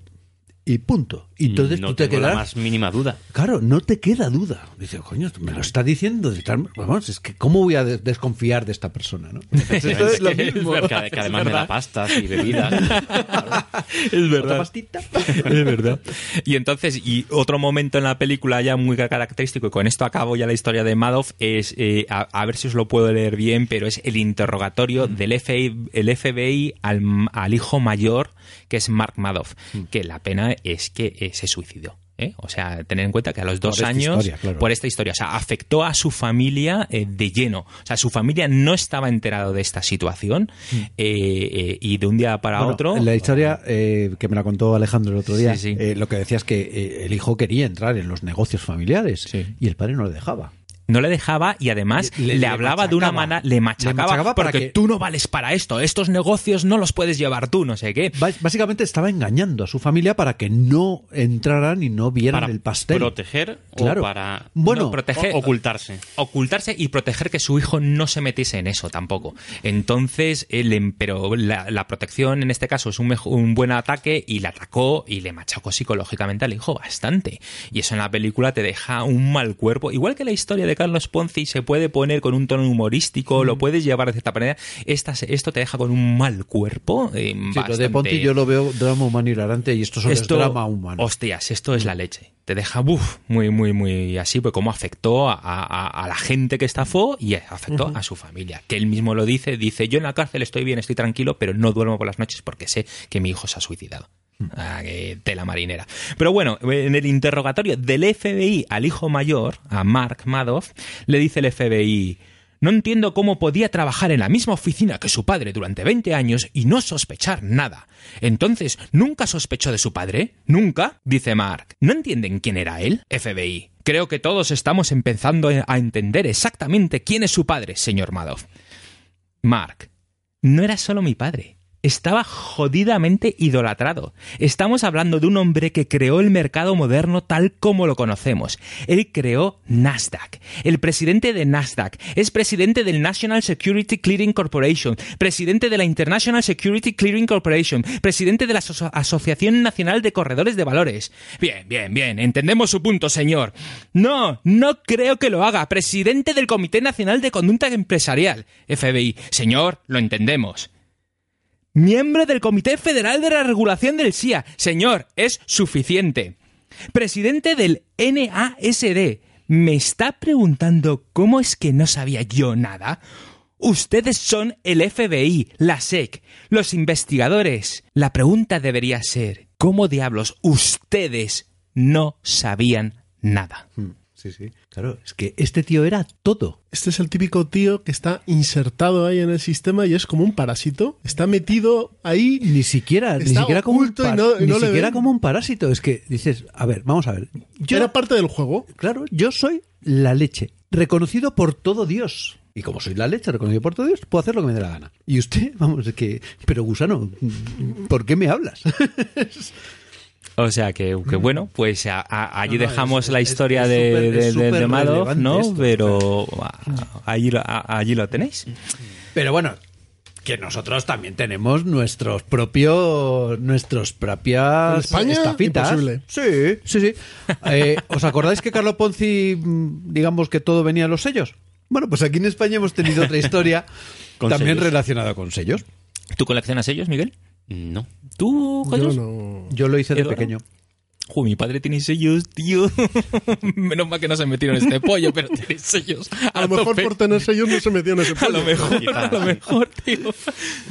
Y punto. Y entonces no tú te tengo la quedas... más mínima duda. Claro, no te queda duda. Dice, coño, me lo está diciendo de tal... Vamos, es que ¿cómo voy a de- desconfiar de esta persona? ¿no? Esto es lo mismo. Que, que además me da pastas y bebidas. Es Otra pastita. Es verdad. Y entonces, y otro momento en la película ya muy característico, y con esto acabo ya la historia de Madoff, es, eh, a, a ver si os lo puedo leer bien, pero es el interrogatorio del FBI, el FBI al, al hijo mayor, que es Mark Madoff, que la pena es que eh, se suicidó. ¿eh? O sea, tener en cuenta que a los dos años, historia, claro. por esta historia, o sea, afectó a su familia eh, de lleno. O sea, su familia no estaba enterado de esta situación eh, eh, y de un día para Bueno, otro... en la historia que me la contó Alejandro el otro día, Sí, sí. lo que decía es que el hijo quería entrar en los negocios familiares Sí. y el padre no le dejaba. No le dejaba y además Le- le, le hablaba de una manera, le machacaba, Le machacaba porque que- tú no vales para esto, estos negocios no los puedes llevar tú, no sé qué. Bás- Básicamente estaba engañando a su familia para que no entraran y no vieran para el pastel. proteger Claro. o para Bueno, No, proteger- o- ocultarse. ocultarse y proteger que su hijo no se metiese en eso tampoco. Entonces, él, em- pero la, la protección en este caso es un, mejo- un buen ataque y le atacó y le machacó psicológicamente al hijo bastante. Y eso en la película te deja un mal cuerpo. Igual que la historia de Carlos Ponzi se puede poner con un tono humorístico, Mm. lo puedes llevar de cierta manera, esta, esto te deja con un mal cuerpo. eh, Sí, lo de bastante- Ponti yo lo veo drama humano hilarante y esto solo es drama humano. Hostias, esto es la leche. Te deja buf, muy, muy, muy así, pues cómo afectó a, a- a la gente que estafó y afectó a su familia. Que él mismo lo dice, dice, yo en la cárcel estoy bien, estoy tranquilo, pero no duermo por las noches porque sé que mi hijo se ha suicidado. Ah, que tela marinera. Pero bueno, en el interrogatorio del FBI al hijo mayor, a Mark Madoff, le dice el FBI, no entiendo cómo podía trabajar en la misma oficina que su padre durante 20 años y no sospechar nada. Entonces, ¿nunca sospechó de su padre? ¿Nunca? Dice Mark. ¿No entienden quién era él? FBI. Creo que todos estamos empezando a entender exactamente quién es su padre, señor Madoff. Mark. No era solo mi padre. Estaba jodidamente idolatrado. Estamos hablando de un hombre que creó el mercado moderno tal como lo conocemos. Él creó Nasdaq. El presidente de Nasdaq es presidente del National Security Clearing Corporation, presidente de la International Security Clearing Corporation, presidente de la Aso- Asociación Nacional de Corredores de Valores. Bien, bien, bien. Entendemos su punto, señor. No, no creo que lo haga. Presidente del Comité Nacional de Conducta Empresarial. FBI. Señor, lo entendemos. Miembro del Comité Federal de la Regulación del SIA. Señor, es suficiente. Presidente del NASD. ¿Me está preguntando cómo es que no sabía yo nada? Ustedes son el FBI, la SEC, los investigadores. La pregunta debería ser, ¿cómo diablos ustedes no sabían nada? Mm, Sí, sí. Claro, es que este tío era todo. Este es el típico tío que está insertado ahí en el sistema y es como un parásito. Está metido ahí. Ni siquiera, ni siquiera como un, y no- y ni no siquiera como un parásito. Es que dices, a ver, vamos a ver. Yo, Era parte del juego. claro, yo soy la leche, reconocido por todo Dios. Y como soy la leche, reconocido por todo Dios, puedo hacer lo que me dé la gana. Y usted, vamos, es que, pero gusano, ¿por qué me hablas? O sea que, que bueno, pues a- a- allí No, no, dejamos es- la historia es de, es de- de- Madoff, ¿no? esto, Pero a- allí, lo- a- allí lo tenéis. Pero bueno, que nosotros también tenemos nuestros propios nuestros propias En España, estafitas. imposible. Sí, sí, sí. Eh, ¿Os acordáis que Carlo Ponzi, mm, digamos que todo venía a los sellos? Bueno, pues aquí en España hemos tenido otra historia también sellos. relacionada con sellos. ¿Tú coleccionas ellos, Miguel? No. ¿Tú, Yo Jesús? no. Yo lo hice de ¿Eduardo? pequeño. Jo, mi padre tiene sellos, tío. Menos mal que no se metieron en este pollo, pero tiene sellos. A lo mejor tope. por tener sellos no se metió en ese A lo pollo. mejor, Quizás. a lo mejor, tío.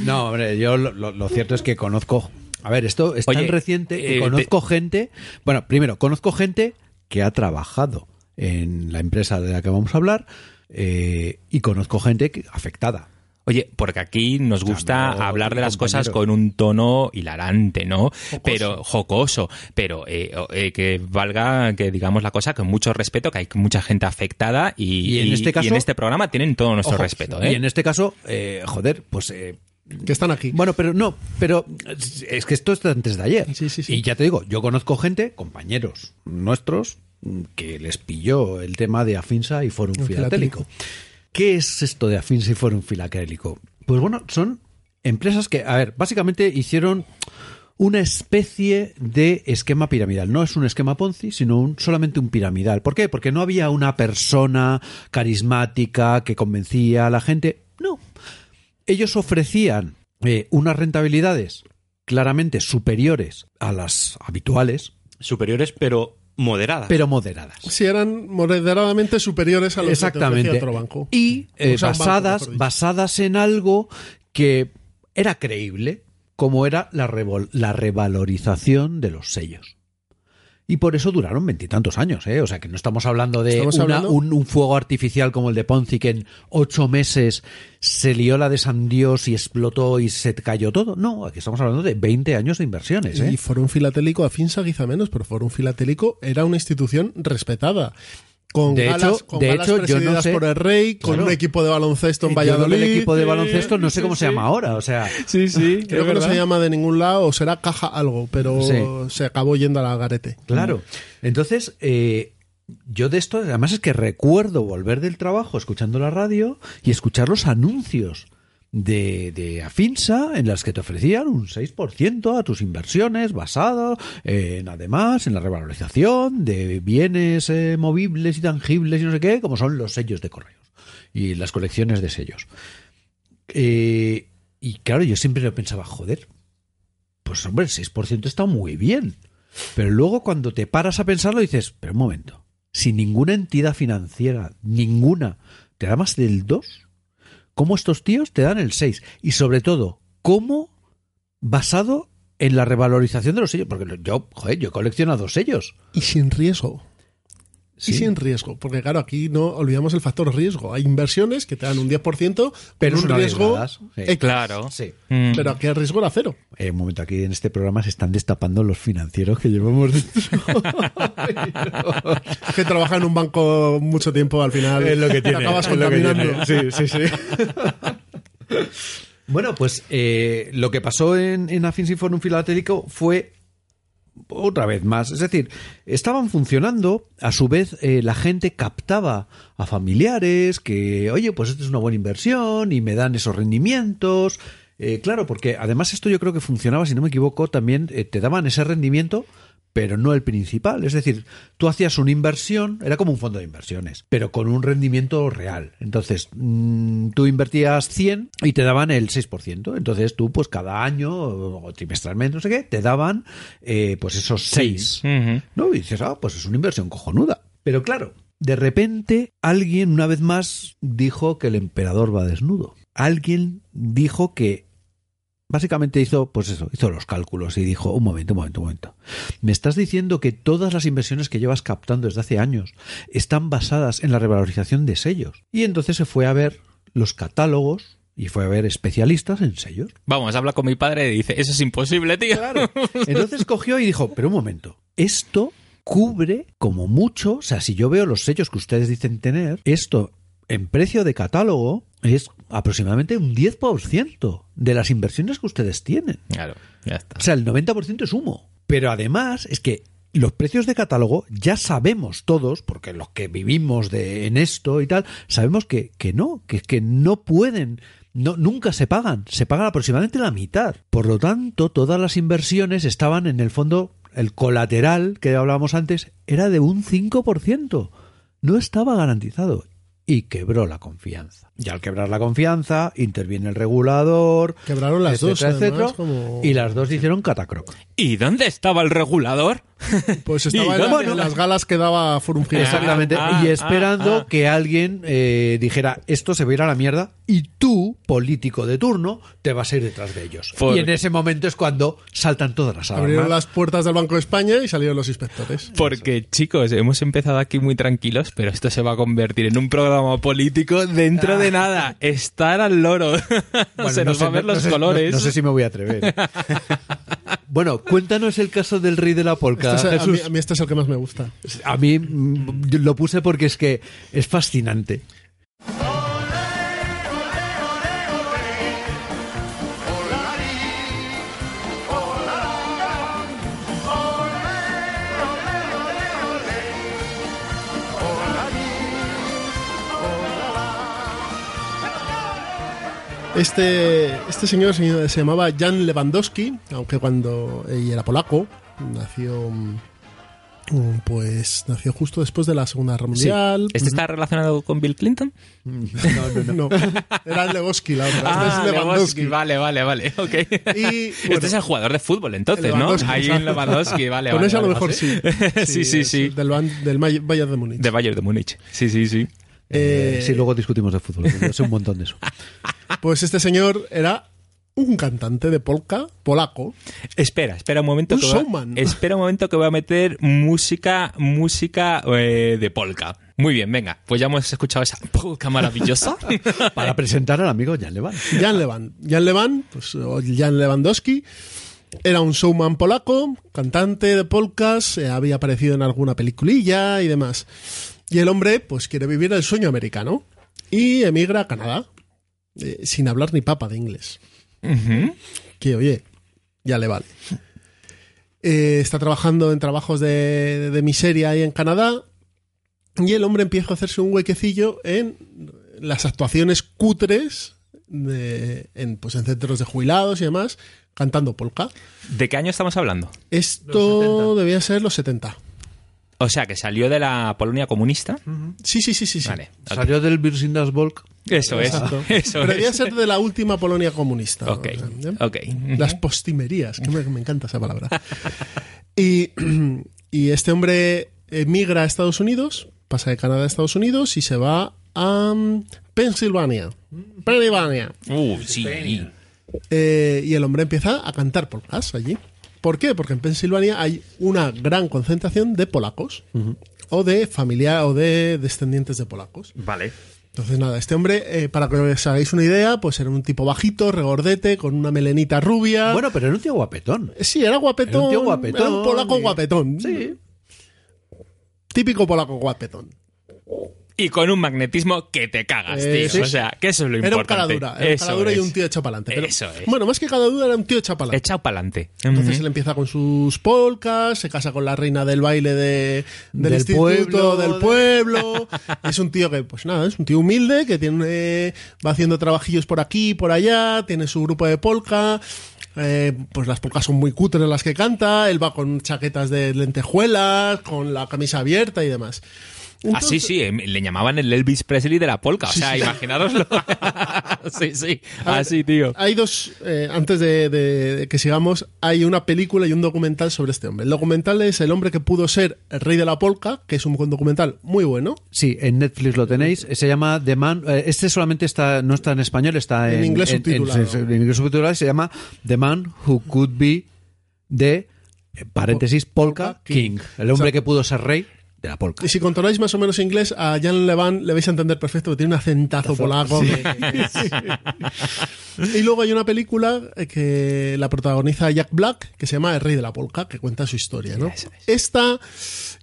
No, hombre, yo lo, lo- lo cierto es que conozco. A ver, esto es tan Oye, reciente que eh, conozco gente. Bueno, primero, conozco gente que ha trabajado en la empresa de la que vamos a hablar eh, y conozco gente que- afectada. Oye, porque aquí nos gusta hablar de las cosas con un tono hilarante, ¿no? Pero jocoso, pero eh, o- eh, que valga que digamos la cosa con mucho respeto, que hay mucha gente afectada y, Y en este caso- este programa tienen todo nuestro Ojo, respeto, ¿eh? Y en este caso, eh, joder, pues. eh, Que están aquí. bueno, pero no, pero es que esto es de antes de ayer. Sí, sí, sí. Y ya te digo, yo conozco gente, compañeros nuestros, que les pilló el tema de Afinsa y Forum Filatélico. ¿Qué es esto de Afinsa y Forum Filatélico? Pues bueno, son empresas que, a ver, básicamente hicieron una especie de esquema piramidal. No es un esquema Ponzi, sino un, solamente un piramidal. ¿Por qué? Porque no había una persona carismática que convencía a la gente. No. Ellos ofrecían eh, unas rentabilidades claramente superiores a las habituales, Superiores, pero moderadas. pero moderadas. Si eran moderadamente superiores a los que te Exactamente. ofrecía otro banco. Y eh, O sea, un banco, basadas, basadas en algo que era creíble, como era la, revol- la revalorización de los sellos. Y por eso duraron veintitantos años, ¿eh? O sea, que no estamos hablando de Estamos una- hablando- Un, un fuego artificial como el de Ponzi, que en ocho meses se lió la de San Dios y explotó y se cayó todo. No, aquí estamos hablando de 20 años de inversiones, ¿eh? Y Forum Filatélico, a Finsa quizá menos, pero Forum Filatélico era una institución respetada. Con De galas, hecho- con de galas hecho, yo no sé- por el rey, con Claro. un equipo de baloncesto en Valladolid. el equipo de baloncesto no sé cómo se llama ahora, o sea, Sí, sí. Creo que no se llama de ningún lado, o será caja algo, pero Sí. se acabó yendo a la garete. Claro. Entonces, eh, yo de esto, además es que recuerdo volver del trabajo escuchando la radio y escuchar los anuncios de, de Afinsa en las que te ofrecían un 6% a tus inversiones basado en, además, en la revalorización de bienes eh, movibles y tangibles y no sé qué, como son los sellos de correos y las colecciones de sellos. Eh, y claro, yo siempre lo pensaba, joder, pues hombre, el 6% está muy bien. Pero luego cuando te paras a pensarlo dices, pero un momento, si ninguna entidad financiera, ninguna, te da más del 2, ¿cómo estos tíos te dan el 6? Y sobre todo, ¿cómo basado en la revalorización de los sellos? Porque yo, joder, yo he coleccionado sellos. Y sin riesgo. Sí. Y sin riesgo, porque claro, aquí no olvidamos el factor riesgo. Hay inversiones que te dan un 10%, Pero un riesgo sí. Claro. Sí. Mm. Pero aquí el riesgo era cero. Eh, un momento, aquí en este programa se están destapando los financieros que llevamos dentro. que trabaja en un banco mucho tiempo, al final te acabas contaminando. Sí, sí, sí. bueno, pues eh, lo que pasó en, en Affin Sinfonum Filatélico fue otra vez más. Es decir, estaban funcionando, a su vez eh, la gente captaba a familiares que, oye, pues esto es una buena inversión y me dan esos rendimientos. Eh, claro, porque además esto yo creo que funcionaba, si no me equivoco, también eh, te daban ese rendimiento, pero no el principal. Es decir, tú hacías una inversión, era como un fondo de inversiones, pero con un rendimiento real. Entonces, mm, tú invertías 100 y te daban el 6%. Entonces, tú, pues cada año o trimestralmente, no sé qué, te daban eh, pues esos 6. Ujú. ¿no? Y dices, ah, pues es una inversión cojonuda. Pero claro, de repente alguien una vez más dijo que el emperador va desnudo. Alguien dijo que básicamente hizo, pues eso, hizo los cálculos y dijo, un momento, un momento, un momento. Me estás diciendo que todas las inversiones que llevas captando desde hace años están basadas en la revalorización de sellos. Y entonces se fue a ver los catálogos y fue a ver especialistas en sellos. Vamos, habla con mi padre y dice, eso es imposible, tío. Claro. Entonces cogió y dijo, pero un momento, esto cubre como mucho, o sea, si yo veo los sellos que ustedes dicen tener, esto en precio de catálogo es aproximadamente un 10% de las inversiones que ustedes tienen. Claro, ya está. O sea, el 90% es humo. Pero además es que los precios de catálogo ya sabemos todos, porque los que vivimos de, en esto y tal, sabemos que, que no, que, que no pueden, no, nunca se pagan, se pagan aproximadamente la mitad. Por lo tanto, todas las inversiones estaban en el fondo, el colateral que hablábamos antes era de un 5%. No estaba garantizado. Y quebró la confianza. Y al quebrar la confianza, interviene el regulador. Quebraron las dos, etcétera, además, etcétera, como- Y las dos hicieron catacroc. ¿Y dónde estaba el regulador? Pues estaba Y en, bueno, en las galas que daba Forum Gira. Exactamente. ah, y esperando ah, ah. que alguien eh, dijera esto se va a ir a la mierda y tú, político de turno, te vas a ir detrás de ellos. Por- Y en ese momento es cuando saltan todas las Abrieron alarmas. las puertas del Banco de España y salieron los inspectores. Porque, chicos, hemos empezado aquí muy tranquilos, pero esto se va a convertir en un programa político dentro de nada. Estar al loro. Bueno, se no nos sé, va a ver no- no los sé- colores. No, no sé si me voy a atrever. bueno, cuéntanos el caso del rey de la polca. Este es- a, mí, a mí este es el que más me gusta. A mí mm, lo puse porque es que es fascinante. Este, este señor se, se llamaba Jan Lewandowski, aunque cuando y era polaco, nació mm, pues nació justo después de la Segunda Guerra Mundial. ¿Este está relacionado con Bill Clinton? No, no, no. No, era Lewandowski la otra. Ah, este es Lewandowski. Vale, vale, vale. ok. Y, bueno, este es el jugador de fútbol, entonces, ¿no? Lewandowski, Ahí en exacto. Lewandowski, vale, Con vale. ese a lo vale. mejor sí. Sí, sí, sí. Del, del Bayern de Múnich. De Bayern de Múnich. Sí, sí, sí. Eh, sí, luego discutimos de fútbol. yo sé un montón de eso. Pues este señor era un cantante de polka polaco. Espera, espera un momento. Un que voy a- showman. espera un momento que voy a meter música, música eh, de polka. Muy bien, venga. Pues ya hemos escuchado esa polka maravillosa. Para presentar al amigo Jan Levan. Jan Lewan. Jan Lewan, pues, Jan Lewandowski, era un showman polaco, cantante de polkas, eh, había aparecido en alguna peliculilla y demás. Y el hombre, pues, quiere vivir el sueño americano y emigra a Canadá, eh, sin hablar ni papa de inglés. Que, oye, ya le vale. Eh, está trabajando en trabajos de, de miseria ahí en Canadá y el hombre empieza a hacerse un huequecillo en las actuaciones cutres de- en, pues, en centros de jubilados y demás, cantando polka. ¿De qué año estamos hablando? Esto debía ser los 70. O sea, que salió de la Polonia comunista. Sí, sí, sí, sí. sí. Vale. Salió del Virsindas Volk. Eso es. Exacto. Eso Pero debía es. ser de la última Polonia comunista. Ok, O sea, ¿eh? ok. Las postimerías, que me, me encanta esa palabra. Y, y este hombre emigra a Estados Unidos, pasa de Canadá a Estados Unidos y se va a mm, Pensilvania. Pensilvania. Uh, sí. Eh, y el hombre empieza a cantar polkas allí. ¿Por qué? Porque en Pensilvania hay una gran concentración de polacos o de familia o de descendientes de polacos. Vale. Entonces, nada, este hombre, eh, para que os hagáis una idea, pues era un tipo bajito, regordete, con una melenita rubia. Bueno, pero era un tío guapetón. Eh, sí, era guapetón. Era un tío guapetón, Era un polaco y- guapetón. Sí. Típico polaco guapetón. Y con un magnetismo que te cagas, Eh, tío. sí. O sea, que eso es lo Era un importante. caladura. Era un caladura y un tío echado para adelante. Eso es. Bueno, más que caladura, era un tío echado para adelante. Echado para adelante. Entonces él empieza con sus polcas, se casa con la reina del baile de, del, Del instituto pueblo, del de- pueblo. es un tío que, pues nada, es un tío humilde que tiene va haciendo trabajillos por aquí, por allá, tiene su grupo de polka. eh, pues las polcas son muy cutres las que canta. Él va con chaquetas de lentejuelas, con la camisa abierta y demás. Ah, sí, sí, em, le llamaban el Elvis Presley de la polka. O sea, imaginároslo. sí, sí. Así, tío. Hay dos, eh, antes de, de- de que sigamos, hay una película y un documental sobre este hombre. El documental es El hombre que pudo ser el rey de la polka, que es un documental muy bueno. Sí, en Netflix lo tenéis. Se llama The Man. eh, Este solamente está, no está en español, está en, En inglés subtitulado. En, en inglés subtitulado y se llama The Man Who Could Be the eh, paréntesis Polka Polka King. King. El hombre que pudo ser rey de la polka. Y si controláis más o menos inglés, a Jan Levan le vais a entender perfecto, que tiene un acentazo polaco. y luego hay una película eh, que la protagoniza Jack Black, que se llama El Rey de la Polka, que cuenta su historia, ¿no? Es. Esta,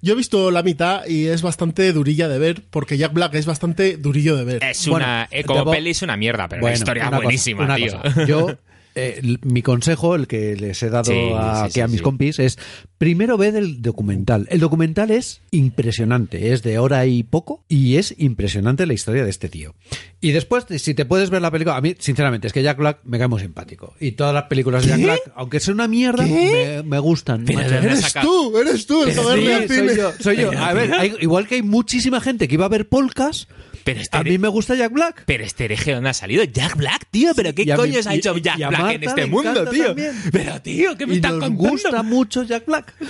yo he visto la mitad y es bastante durilla de ver, porque Jack Black es bastante durillo de ver. Es Bueno, una. eh, como debo- peli es una mierda, pero la Bueno, historia una cosa, buenísima, una tío. cosa. Yo, eh, mi consejo, el que les he dado Sí, a, sí, aquí sí, a mis sí. compis, es primero ved el documental. El documental es impresionante, es de hora y poco, y es impresionante la historia de este tío. Y después, si te puedes ver la película, a mí, sinceramente, es que Jack Black me cae muy simpático. Y todas las películas de Jack Black, aunque sea una mierda, me, me gustan. Pero Eres saca- tú, eres tú el que va a Sí, soy yo, soy yo. A ver, hay- igual que hay muchísima gente que iba a ver polcas, Pero este, a mí me gusta Jack Black. pero este hereje, ¿dónde ha salido? Jack Black, tío. ¿Pero qué coños ha hecho Jack Black en este mundo, tío? también. Pero, tío, ¿qué me y estás nos contando? gusta mucho Jack Black.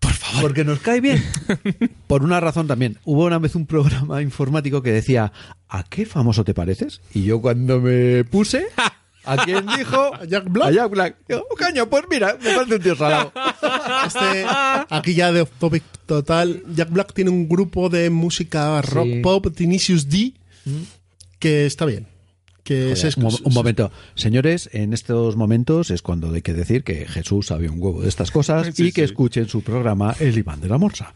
Por favor. Porque nos cae bien. Por una razón también. Hubo una vez un programa informático que decía, ¿a qué famoso te pareces? Y yo cuando me puse, ¿a quién dijo? ¿A Jack Black? A Jack Black. Yo, "Oh, coño, pues mira, me parece un tío salado. Este, aquí ya de off topic total, Jack Black tiene un grupo de música rock Sí. pop, Tinicius D, que está bien. Que Joder, es, un, mo- un momento. Señores, en estos momentos es cuando hay que decir que Jesús sabe un huevo de estas cosas Sí, y que sí. escuchen su programa El Iván de la Morsa.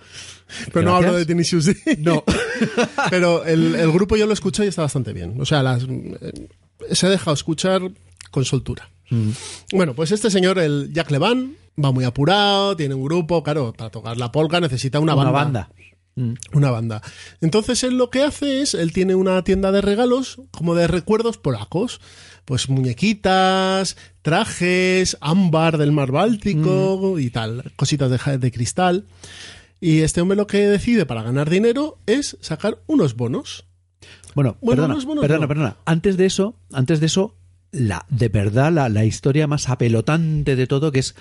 Pero no hablo de Tinicius D. No. Pero el, el grupo yo lo escucho y está bastante bien. O sea, las, eh, se ha dejado escuchar con soltura. Mm. Bueno, pues este señor, el Jack Levan, va muy apurado, tiene un grupo, claro, para tocar la polka necesita una, Una banda. banda. Mm. Una banda. Entonces él lo que hace es, él tiene una tienda de regalos como de recuerdos polacos. Pues muñequitas, trajes, ámbar del mar Báltico y tal, cositas de, de cristal. Y este hombre lo que decide para ganar dinero es sacar unos bonos. Bueno, Bueno, perdona, perdona, perdona. Antes de eso, antes de eso, la, de verdad, la, la historia más apelotante de todo, que es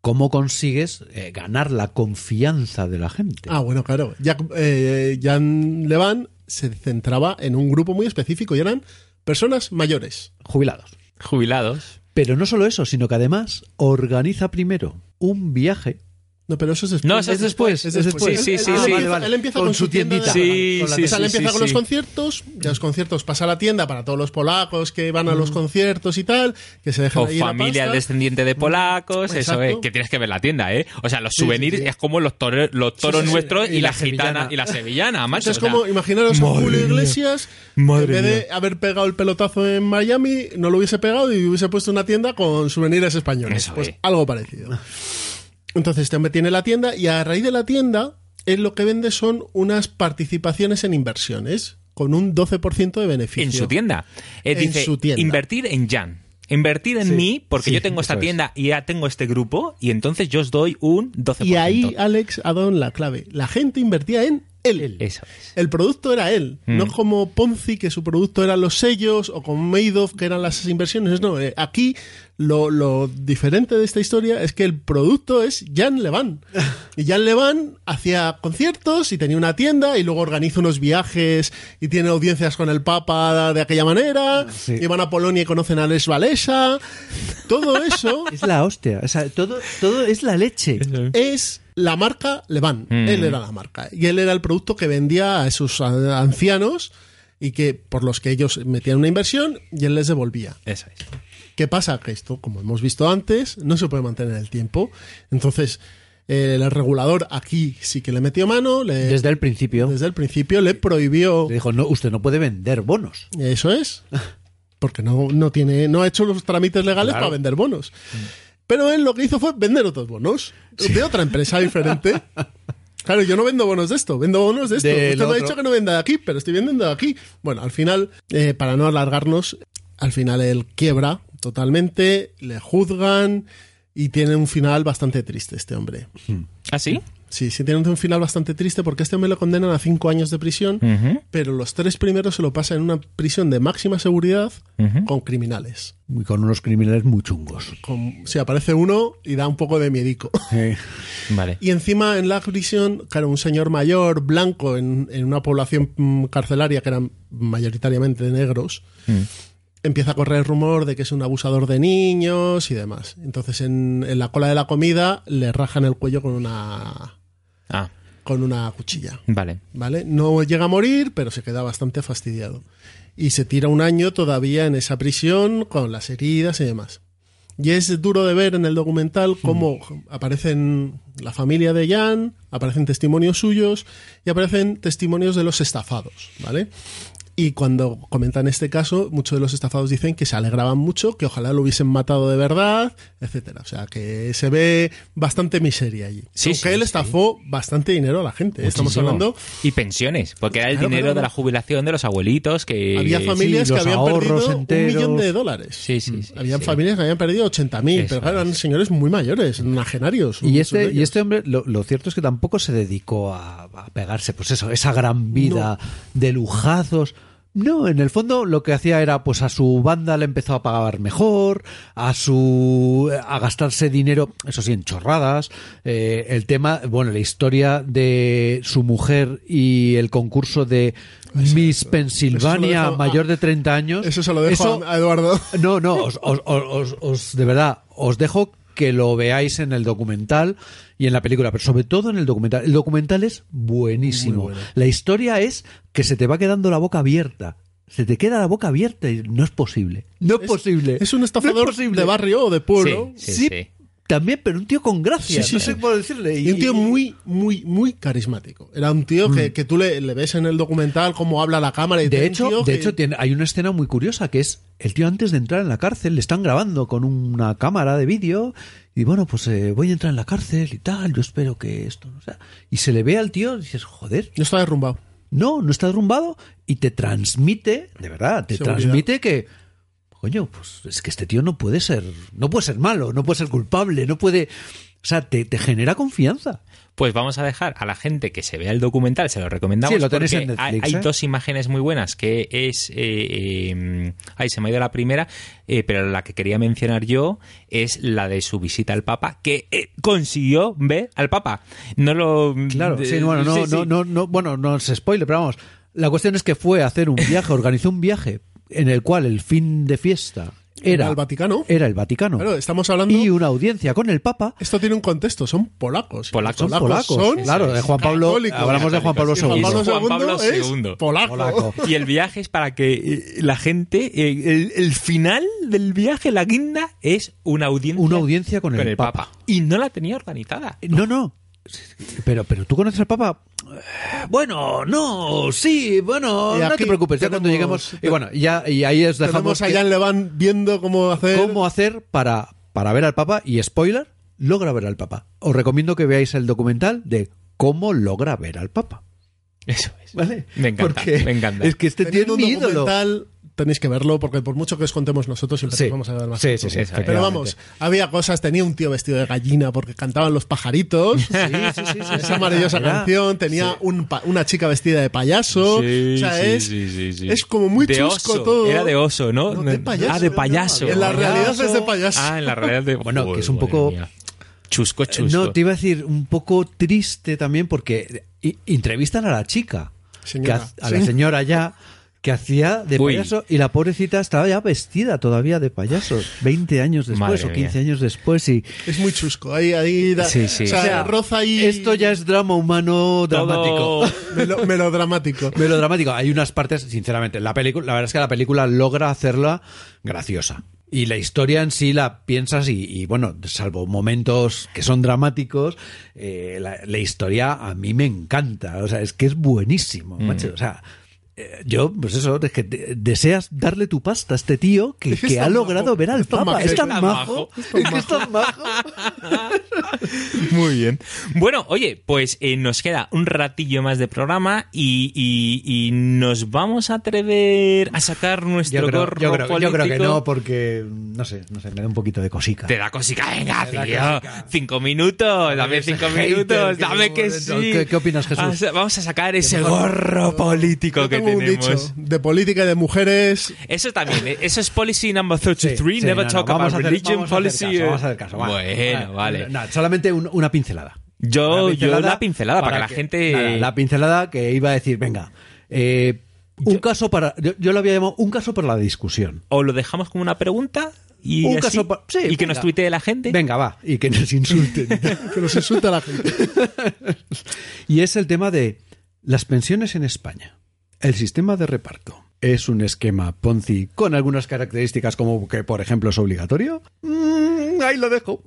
cómo consigues eh, ganar la confianza de la gente. Ah, bueno, claro. Jack, eh, Jan Levan se centraba en un grupo muy específico y eran personas mayores. Jubilados. Jubilados. Pero no solo eso, sino que además organiza primero un viaje No, pero eso es después. No, eso es después. Es es después. Sí, Él- sí, él sí. Él Vale, empieza con con, su tiendita. Sí, O sí, sea, él sí, empieza sí, con los sí. conciertos, de los conciertos pasa a la tienda para todos los polacos que van a los Mm. conciertos y tal, que se dejan O ahí la familia pasta. descendiente de polacos, eso Exacto. es, que tienes que ver la tienda, ¿eh? O sea, los Sí, souvenirs sí, sí. es como los toros, los toros sí, sí. nuestros y, Y la, la gitana sevillana. y la sevillana, macho. Entonces, o sea, como imaginaros a madre Julio mía. Iglesias, Madre en vez de mía. haber pegado el pelotazo en Miami, no lo hubiese pegado y hubiese puesto una tienda con souvenirs españoles. Eso pues es. algo parecido. Entonces, este hombre tiene la tienda y a raíz de la tienda, él lo que vende son unas participaciones en inversiones con un 12% de beneficio. en su tienda. Eh, En dice, su tienda. invertir en Jan. Invertir en Sí, mí, porque sí, yo tengo esta es. tienda y ya tengo este grupo, y entonces yo os doy un 12%. Y ahí Alex ha dado la clave. La gente invertía en él. Eso es. El producto era él, Mm. no como Ponzi, que su producto eran los sellos, o como Madoff, que eran las inversiones. No, eh, aquí lo, lo diferente de esta historia es que el producto es Jan Levan. Y Jan Levan hacía conciertos y tenía una tienda y luego organiza unos viajes y tiene audiencias con el Papa de aquella manera. Sí. Y van a Polonia y conocen a Les Valesa. Todo eso Es la hostia. O sea, todo, todo es la leche. es la marca Levan. Mm. Él era la marca. Y él era el producto que vendía a esos ancianos y que por los que ellos metían una inversión y él les devolvía. Eso es. ¿Qué pasa? Que esto, como hemos visto antes, no se puede mantener el tiempo. Entonces, eh, el regulador aquí sí que le metió mano, le- Desde el principio. desde el principio le prohibió. Le dijo, no, usted no puede vender bonos. Eso es. Porque no, no tiene, no ha hecho los trámites legales Claro. para vender bonos. Pero él lo que hizo fue vender otros bonos. De otra empresa diferente. Claro, yo no vendo bonos de esto, vendo bonos de esto. Del Usted me ha dicho que no venda de aquí, pero estoy vendiendo de aquí. Bueno, al final, eh, para no alargarnos, al final él quiebra totalmente, le juzgan y tiene un final bastante triste este hombre. ¿Ah, sí? Sí, sí tiene un final bastante triste porque este hombre lo condenan a cinco años de prisión, pero los tres primeros se lo pasa en una prisión de máxima seguridad con criminales. Y con unos criminales muy chungos. Con, si aparece uno y da un poco de miedico. Eh, Vale. Y encima en la prisión, claro, un señor mayor, blanco, en, en una población mm, carcelaria que eran mayoritariamente negros, Mm. empieza a correr el rumor de que es un abusador de niños y demás. Entonces en, en la cola de la comida le rajan el cuello con una, Ah, con una cuchilla. vale. ¿Vale? No llega a morir, pero se queda bastante fastidiado. Y se tira un año todavía en esa prisión con las heridas y demás. Y es duro de ver en el documental cómo aparecen la familia de Jan, aparecen testimonios suyos y aparecen testimonios de los estafados, ¿vale? Y cuando comentan este caso, muchos de los estafados dicen que se alegraban mucho, que ojalá lo hubiesen matado de verdad, etcétera. O sea, que se ve bastante miseria allí. Sí, Aunque sí, él sí. estafó bastante dinero a la gente. ¿eh? Estamos hablando Y pensiones, porque era el Claro, dinero claro. de la jubilación de los abuelitos que... Había familias sí, que habían perdido enteros. un millón de dólares. Sí, sí, sí, Habían sí. familias que habían perdido 80.000, Eso pero claro, eran es. señores muy mayores, nagenarios. Y este, y este hombre, lo, lo cierto es que tampoco se dedicó a, a pegarse, pues eso, esa gran vida de lujazos. No, en el fondo lo que hacía era, pues a su banda le empezó a pagar mejor, a su, a gastarse dinero, eso sí, en chorradas. Eh, el tema, bueno, la historia de su mujer y el concurso de Miss Pensilvania, dejo mayor de 30 años. Eso se lo dejo Eso- a Eduardo. no, no, os- os- os- de verdad, os dejo que lo veáis en el documental y en la película, pero sobre todo en el documental. El documental es buenísimo. Bueno. La historia es que se te va quedando la boca abierta. Se te queda la boca abierta y no es posible. No es, posible. Es un No estafador posible. de barrio o de pueblo. Sí, Sí, sí. También, pero un tío con gracia. Sí, sí, no sí. sé cómo decirle. Y un tío muy, muy, muy carismático. Era un tío Mm. que, que tú le, le ves en el documental cómo habla la cámara y De hecho, de que- hecho tiene, hay una escena muy curiosa que es el tío antes de entrar en la cárcel le están grabando con una cámara de vídeo y bueno, pues eh, voy a entrar en la cárcel y tal, yo espero que esto no sea. Y se le ve al tío y dices, joder, no está derrumbado. no, no está derrumbado y te transmite, de verdad, te Seguridad. transmite que, coño, pues es que este tío no puede ser, no puede ser malo, no puede ser culpable, no puede, o sea, te, te genera confianza. Pues vamos a dejar a la gente que se vea el documental, se lo recomendamos. Sí, lo porque en Netflix, hay, hay ¿eh? dos imágenes muy buenas, que es... eh, eh, ay, se me ha ido la primera, eh, pero la que quería mencionar yo es la de su visita al Papa, que eh, consiguió ver al Papa. No lo... Claro, sí, bueno, no, sí, no, sí. no, no, bueno, no se spoile, pero vamos. La cuestión es que fue a hacer un viaje, organizó un viaje en el cual el fin de fiesta era el Vaticano. Era el Vaticano. Claro, estamos hablando. Y una audiencia con el Papa. Esto tiene un contexto, son polacos. Polacos. Son polacos. son claro, de Juan Pablo. católicos. Hablamos de Juan Pablo Juan II. Pablo, Juan II, Pablo es II. polaco. Polaco. Y el viaje es para que eh, la gente, eh, el, el final del viaje, la guinda, es una audiencia, Una audiencia con el Papa. Y no la tenía organizada. No, no. Pero, pero tú conoces al Papa. Bueno, no, sí, bueno, Y no te preocupes. Ya cuando lleguemos. Y bueno, ya, y ahí os dejamos Tenemos a que- Jan Levan viendo cómo hacer. cómo hacer para, para ver al Papa. Y spoiler, logra ver al Papa. Os recomiendo que veáis el documental de cómo logra ver al Papa. Eso es. ¿Vale? Me encanta, Porque me encanta. Es que este es mi un ídolo. Tenéis que verlo, porque por mucho que os contemos nosotros, siempre Sí. os vamos a ver más. Sí, sí, sí, Pero vamos, había cosas, tenía un tío vestido de gallina porque cantaban los pajaritos. Sí, sí, sí, sí, Esa maravillosa canción, tenía un pa- una chica vestida de payaso. Sí, o sea, sí, es, sí, sí, sí. es como muy De chusco oso. todo. Era de oso, ¿no? No, de payaso. Ah, de payaso. En la realidad Payaso. es de payaso. Ah, en la realidad de... Bueno, que es un poco- madre mía. Chusco, chusco. No, te iba a decir un poco triste también porque entrevistan a la chica, Señora. que a la señora ya, que hacía de Uy. payaso y la pobrecita estaba ya vestida todavía de payaso, 20 años después Madre o 15 mía. años después y Es muy chusco. Ahí, ahí da- Sí, sí. O sea, O sea, roza ahí. esto ya es drama humano dramático. Todo- melo- melodramático. Melodramático. Hay unas partes, sinceramente, la película, la verdad es que la película logra hacerla graciosa. Y la historia en sí la piensas y, y, bueno, salvo momentos que son dramáticos, eh, la, la historia a mí me encanta. O sea, es que es buenísimo, macho. O sea, yo, pues eso, es que deseas darle tu pasta a este tío que, que ha logrado majo, ver al Papa. Es tan majo. Es tan majo. Muy bien. Bueno, oye, pues eh, nos queda un ratillo más de programa y, y- y nos vamos a atrever a sacar nuestro Yo creo, gorro yo creo- yo creo que político. no, porque, no sé, no sé, me da un poquito de cosica. Te da cosica, venga, da tío. cosica. Cinco minutos, dame cinco minutos, dame que sí. ¿Qué- qué opinas, Jesús? Vamos a- sacar ese gorro político que tengo un tenemos. dicho de política y de mujeres. Eso también, eso es policy number 33, Sí, sí, never no, no, talk about religion vamos a hacer policy. caso, vamos a hacer caso, va. Bueno, vale. No, solamente un- una pincelada. Yo, Una yo la pincelada para, que la gente... nada, la pincelada que iba a decir, venga, eh, un caso para. Yo, yo lo había llamado un caso para la discusión. O lo dejamos como una pregunta y, Un así, caso pa- sí, y que nos tuitee la gente. Venga, va, y que nos insulten. Que nos insulta la gente. y es el tema de las pensiones en España. El sistema de reparto. ¿Es un esquema Ponzi con algunas características como que, por ejemplo, es obligatorio? Mm, ahí lo dejo.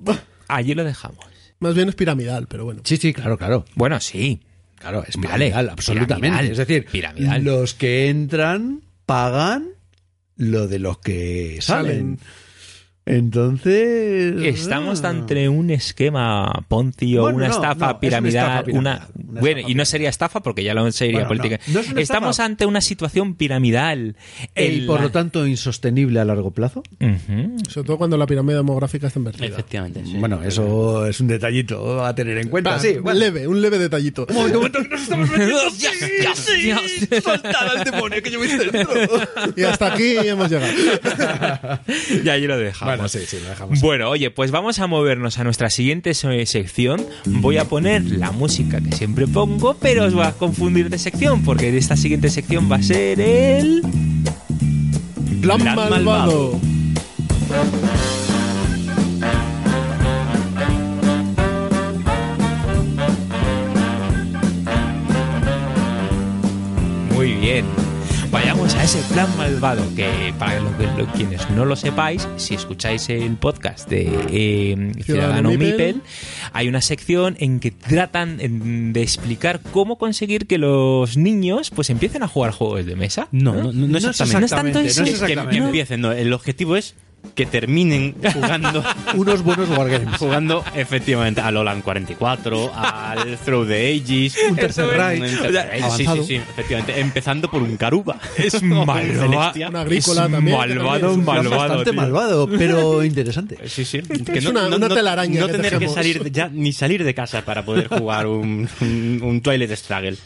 Allí lo dejamos. Más bien es piramidal, pero bueno. Sí, sí, claro, claro. Bueno, sí. Claro, es Vale, piramidal, absolutamente. piramidal, es decir, piramidal. los que entran pagan lo de los que salen. Salen. Entonces. Estamos ah. ante un esquema Ponzi o Bueno, una no, estafa no, es una piramidal. estafa piramidal, una- una bueno, estafa y no sería estafa porque ya lo sería Bueno, política. no, no es una Estamos estafa. ante una situación piramidal. Y por la- lo tanto, insostenible a largo plazo. Sobre todo cuando la pirámide demográfica está invertida. Efectivamente, sí. Bueno, eso es un detallito a tener en cuenta. Va, sí, un bueno. leve, un leve detallito. Un momento, un momento, que nos estamos metiendo. Dios. Soltar al demonio que yo voy dentro. Y hasta aquí hemos llegado. y ahí lo dejamos. Bueno, sí, sí, lo dejamos. Bueno, oye, pues vamos a movernos a nuestra siguiente sección. Voy a poner la música que siempre pongo, pero os va a confundir de sección, porque esta siguiente sección va a ser el... Plan Plan malvado. malvado. Muy bien. Vayamos a ese plan malvado que para los, los- quienes no lo sepáis, si escucháis el podcast de eh, Ciudadano Ciudadano Mipel, hay una sección en que tratan de explicar cómo conseguir que los niños pues empiecen a jugar juegos de mesa. No, no, no, no No es exactamente. No es tanto eso. no es Que- que, empiecen, no. El objetivo es que terminen jugando Unos buenos wargames. jugando efectivamente al Olan 44, al Throw the Ages, Un tercer un O sea, sí, sí, sí, efectivamente, empezando por un Caruba. Es Un malvado. Una agrícola es también, Malvado, también es un- malvado. bastante tío. malvado, pero interesante. Sí, sí. Que Es una- una telaraña No que tener que salir ya, ni salir de casa para poder jugar un, un, un Twilight Struggle.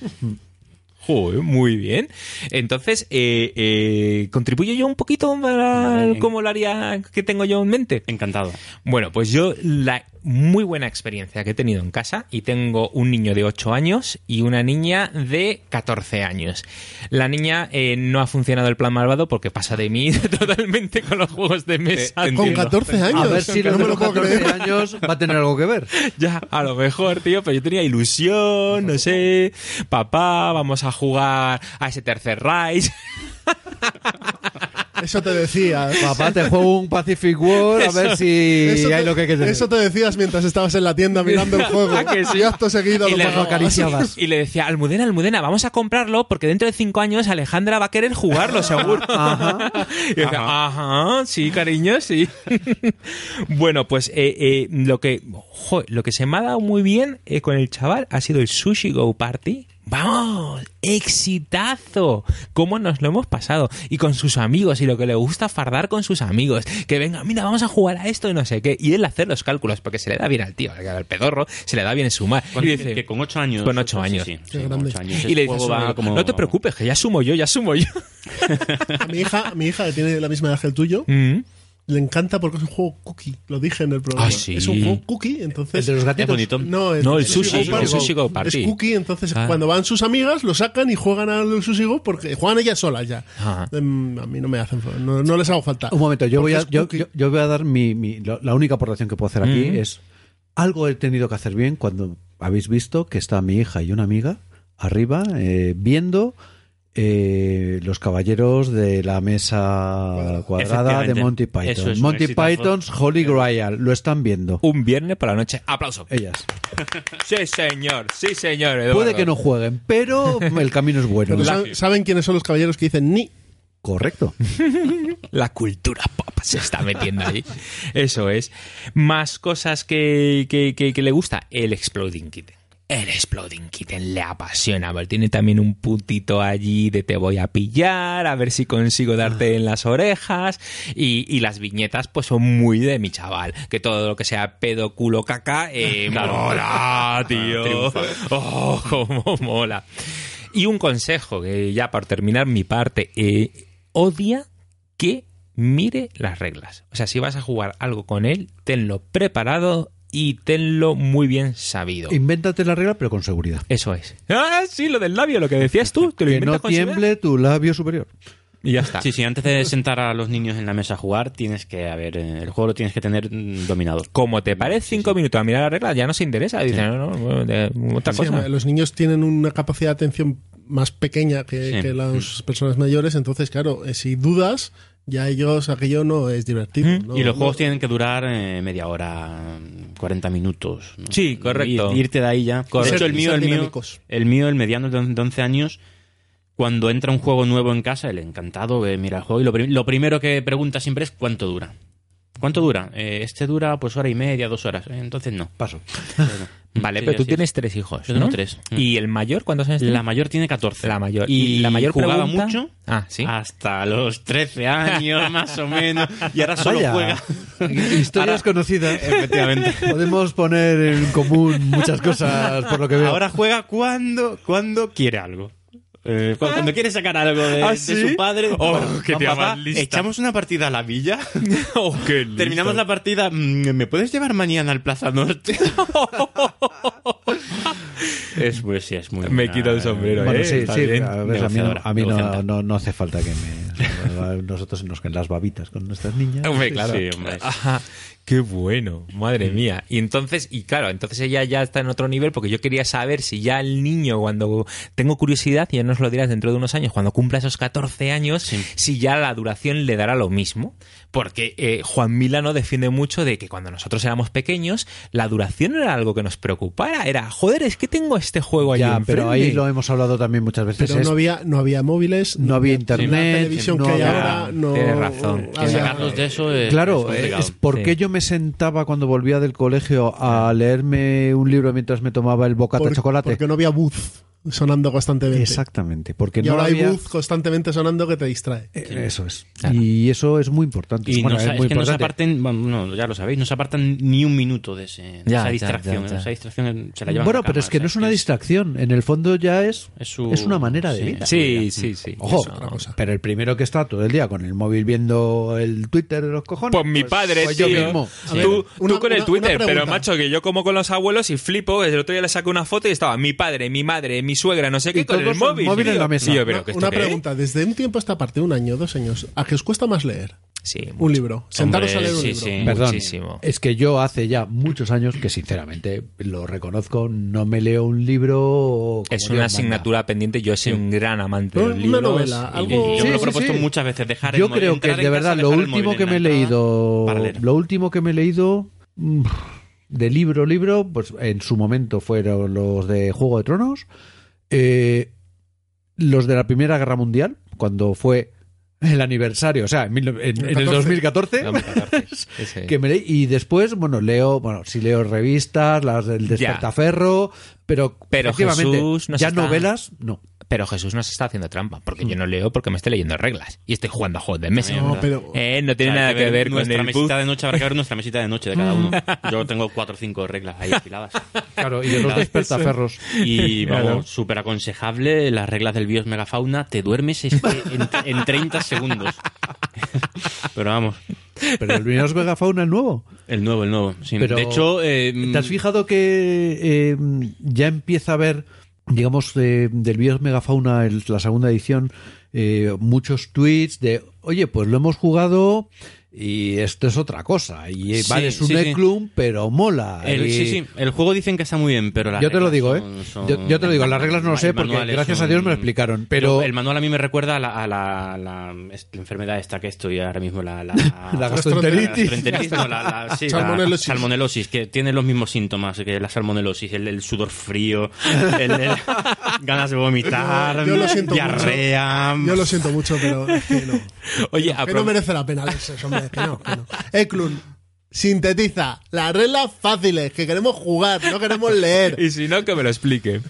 Joder, muy bien. Entonces, eh, eh, ¿contribuyo yo un poquito para Vale. cómo lo haría que tengo yo en mente? Encantado. Bueno, pues yo la muy buena experiencia que he tenido en casa y tengo un niño de 8 años y una niña de 14 años. La niña eh, no ha funcionado el plan malvado porque pasa de mí totalmente con los juegos de mesa. Con tío. 14 años. A ver si no me de lo puedo 14 creer. años va a tener algo que ver. Ya, a lo mejor, tío, pero yo tenía ilusión, no sé, papá, vamos a jugar a ese tercer Rise. Eso te decía. Papá, te juego un Pacific War a ver si Eso hay te, lo que hay que tener. eso te decías mientras estabas en la tienda mirando el juego. ¿A que sí? Y acto seguido Y lo le acariciabas. Y le decía, Almudena, Almudena, vamos a comprarlo porque dentro de cinco años Alejandra va a querer jugarlo, seguro. Y yo decía, ajá, sí, cariño, sí. bueno, pues eh, eh, lo que jo, lo que se me ha dado muy bien eh, con el chaval ha sido el Sushi Go Party. ¡Vamos! ¡Exitazo! ¿Cómo nos lo hemos pasado? Y con sus amigos, y lo que le gusta fardar con sus amigos. Que venga, mira, vamos a jugar a esto y no sé qué. Y él hacer los cálculos, porque se le da bien al tío, al pedorro, se le da bien sumar. Con- Y dice, que con 8 años. Con ocho años. sí, sí, Qué con grande. ocho años. y le dice, va como- no te preocupes, que ya sumo yo, ya sumo yo. A mi hija, mi hija que tiene la misma edad que el tuyo, Mm. Le encanta porque es un juego cookie. Lo dije en el programa. Ah, sí. Es un juego cookie, entonces. El de los Es gatitos. bonito. No, No, el sushi, Go el sushi Go Party. Es cookie, entonces Ah. cuando van sus amigas lo sacan y juegan al sushi go porque juegan ellas solas ya. Ajá. Em, a mí no me hacen, no, no les hago falta. Un momento, yo voy, a, es yo, cookie. yo- yo voy a dar mi, mi- lo- la única aportación que puedo hacer aquí Mm. es algo he tenido que hacer bien cuando habéis visto que está mi hija y una amiga arriba eh, viendo eh, los caballeros de la mesa cuadrada de. Monty Python. es Monty. Python's Holy Grail, lo están viendo. Un viernes por la noche. Aplauso. Ellas. Sí, señor. Sí, señor. Eduardo. Puede que no jueguen, pero el camino es bueno. ¿Saben quiénes son los caballeros que dicen ni? Correcto. La cultura pop se está metiendo ahí. Eso es. Más cosas que, que, que- que le gusta. El Exploding Kitten. El Exploding Kitten le apasiona. pero Tiene también un puntito allí de te voy a pillar, a ver si consigo darte en las orejas. Y, y las viñetas, pues son muy de mi chaval. Que todo lo que sea pedo, culo, caca, eh, mola, tío. Oh, cómo mola. Y un consejo, que ya para terminar mi parte, eh, odia que mire las reglas. O sea, si vas a jugar algo con él, tenlo preparado y tenlo muy bien sabido. Invéntate la regla, pero con seguridad. Eso es. Ah, sí, lo del labio, lo que decías tú. Te lo Que no con seguridad tiemble tu labio superior. Y ya está. Sí, sí, antes de sentar a los niños en la mesa a jugar, tienes que, a ver, eh, el juego lo tienes que tener mm, dominado. Como te pares cinco minutos a mirar las reglas, ya no se interesa. Dicen, no, no, de- otra Sí, cosa. los niños tienen una capacidad de atención más pequeña que, Sí. que las personas mayores, entonces, claro, eh, si dudas, ya ellos aquello no es divertido. Mm. ¿no? y los No- juegos tienen que durar eh, media hora, 40 minutos. ¿no? Sí, correcto. Y- irte de ahí ya. Correcto. De hecho, el mío, el mío, el mío, el mediano de on- de 11 años, cuando entra un juego nuevo en casa, el encantado eh, mira el juego y lo, prim- lo primero que pregunta siempre es cuánto dura. ¿Cuánto dura? Eh, este dura pues hora y media, dos horas. Eh, entonces no. Paso. Bueno, Vale, sí, pero tú es. tienes tres hijos. Yo tengo ¿no? tres. ¿Y el mayor cuántos años tiene? La mayor tiene 14. La mayor. Y, la mayor jugaba pregunta- mucho Ah, sí. hasta los 13 años, más o menos. Y ahora solo Vaya. juega. Historias conocidas. Efectivamente. Podemos poner en común muchas cosas por lo que veo. Ahora juega cuando, cuando quiere algo. Eh, cu- cuando, quiere sacar algo de, ¿Ah, de su padre, Oh, bueno, qué tía papá, más lista. echamos una partida a la villa. Oh, qué. Terminamos la partida. mm, ¿Me puedes llevar mañana al Plaza Norte? es pues sí, es muy. Me quito el sombrero, Bueno, ¿eh? sí, Está sí, bien. a, ver, a mí, no, Negociadora, a mí no- negociante. no, no hace falta que me... Nosotros nos en las babitas con nuestras niñas. Hombre, claro. Sí, hombre. Ajá. Qué bueno, madre mía. Y entonces, y claro, entonces ella ya está en otro nivel porque yo quería saber si ya el niño, cuando tengo curiosidad, y ya nos lo dirás dentro de unos años, cuando cumpla esos 14 años, Sí. si ya la duración le dará lo mismo. Porque eh, Juan Milano defiende mucho de que cuando nosotros éramos pequeños, la duración no era algo que nos preocupara. Era, joder, es que tengo este juego ahí Ya, pero ahí lo hemos hablado también muchas veces. Pero es- no había, no había móviles, no había la internet, televisión no que hay había- ahora, no Tienes razón. Había- sacarlos de eso es. Claro, es porque Sí. yo me sentaba cuando volvía del colegio a leerme un libro mientras me tomaba el bocata por- de chocolate. Porque no había booth. Sonando constantemente. Exactamente, porque Y no ahora hay había- buzz constantemente sonando que te distrae. Eh, Eso es. Y eso es muy importante. Y Bueno, no, es es muy que no se importante. aparten, bueno, no, ya lo sabéis, no se apartan ni un minuto de, ese, de Ya, esa distracción. ya, ya. Esa distracción se la llevan a Bueno, la pero cama, es que o sea, no es una distracción. En el fondo ya es, es su- es una manera de sí. vida. Sí, sí, sí. Ojo, otra cosa. pero el primero que está todo el día con el móvil viendo el Twitter de los cojones. Pues mi padre, pues tío. yo mismo. A ver, tú, una- tú con el Twitter, pero macho, que yo como con los abuelos y flipo. El otro día le saqué una foto y estaba mi padre, mi madre, mi suegra, no sé qué, con el móvil. móvil en la mesa. Y yo, pero Una, ¿que esto una qué? pregunta, desde un tiempo a esta parte, un año, dos años, ¿a qué os cuesta más leer? Sí, Un mucho. libro. Sentaros Hombre, a leer un sí, libro. sí. Perdón, Muchísimo. es que yo hace ya muchos años que sinceramente lo reconozco, no me leo un libro. Es una manda. asignatura pendiente. Yo soy un gran amante de una libros. novela, algo- Y yo Sí, me lo he propuesto sí. muchas veces dejar Yo el creo que de verdad casa, lo último que me he leído, lo último que me he leído de libro libro, pues en su momento fueron los de Juego de Tronos, eh, los de la Primera Guerra Mundial, cuando fue el aniversario, o sea, en, mil- en- en el 14. 2014. No, me catorce. Ese. que me leí- y después, bueno, leo, bueno, sí leo revistas, las del Despertaferro, pero, Pero efectivamente, Jesús ya está- novelas, no. Pero Jesús nos está haciendo trampa, porque yo no leo porque me estoy leyendo reglas y estoy jugando a juegos de mesa. No, pero Eh, no tiene O sea, hay nada que ver con nuestra el mesita de noche, habrá que ver nuestra mesita de noche de cada uno. Yo tengo cuatro o cinco reglas ahí apiladas. Claro, y de los Claro. Despertaferros. Y Claro. vamos, súper aconsejable, las reglas del bios megafauna, te duermes es que en, en 30 segundos. Pero vamos, Pero el Bios Megafauna, el nuevo. el nuevo, el nuevo. sí. Pero, de hecho, eh, ¿Te has fijado que eh, ya empieza a haber, digamos, del Bios Megafauna, el- la segunda edición, eh, muchos tweets de, oye, pues lo hemos jugado y esto es otra cosa. Y eh, Sí, vale, es un sí, sí. Eklum, pero mola. el, Y- sí, sí, el juego dicen que está muy bien, pero las Yo te lo digo, ¿eh? son- son- Yo, yo te lo digo, las reglas no lo sé porque gracias a Dios me lo explicaron. Pero el manual a mí me recuerda a la, a la, la- es- la enfermedad esta que estoy ahora mismo, la, la, la gastroenteritis. gastroenteritis, no, la, la- sí, la Salmonelosis. salmonelosis, que tiene los mismos síntomas que la salmonelosis, el, el sudor frío, el, el- ganas de vomitar, Yo- lo siento diarrea. yo lo siento mucho, pero es que no. Oye, Que no merece la pena eso, hombre. Que no, que no. Eklund, sintetiza las reglas fáciles, que queremos jugar, no queremos leer. Y si no, que me lo explique.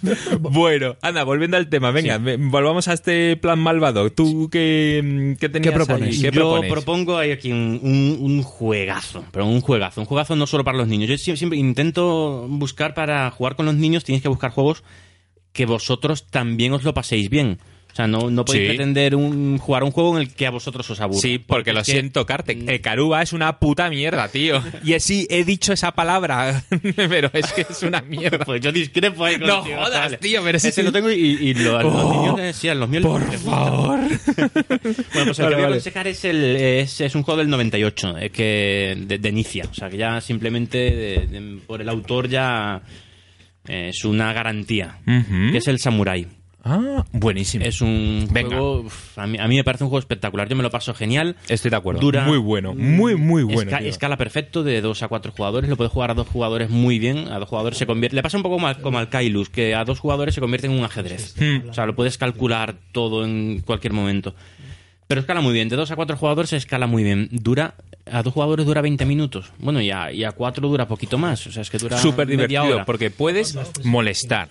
bueno, anda, volviendo al tema, venga, ve- volvamos a este plan malvado. ¿Tú qué, qué tenías propones? ahí? ¿Qué Yo propones? propongo ahí aquí un, un- un juegazo, pero un juegazo, un juegazo no solo para los niños. Yo sie- siempre intento buscar para jugar con los niños, tienes que buscar juegos que vosotros también os lo paséis bien. O sea, no, no podéis Sí. pretender un, jugar un juego en el que a vosotros os aburra. Sí, porque, lo es que- siento, Carte. Eh, Caruba es una puta mierda, tío. Y sí, he dicho esa palabra, pero es que es una mierda. Pues yo discrepo ahí No contigo, jodas, vale. tío, pero Ese sí. lo tengo y, y lo- a los Oh, niños, los míos Por favor. Bueno, pues el Vale, que voy a aconsejar es, el, es, es un juego del 98, eh, que, de, de Inicia. O sea, que ya simplemente de- de- por el autor ya eh, es una garantía. Que es el Samurai. Ah, buenísimo. Es un Venga. juego... uf, a, mí, a mí me parece un juego espectacular. Yo me lo paso genial. Estoy de acuerdo. Dura- Muy bueno, muy, muy bueno. Esca- escala perfecto de 2 a 4 jugadores. Lo puedes jugar a dos jugadores muy bien. A dos jugadores se convierte. Le pasa un poco como al, como al Kailus, que a dos jugadores se convierte en un ajedrez. Hmm. O sea, lo puedes calcular todo en cualquier momento. Pero escala muy bien. De 2 a 4 jugadores se escala muy bien. Dura. A dos jugadores dura 20 minutos. Bueno, y a, y a cuatro dura poquito más. O sea, es que dura. Súper media divertido, hora. porque puedes molestar.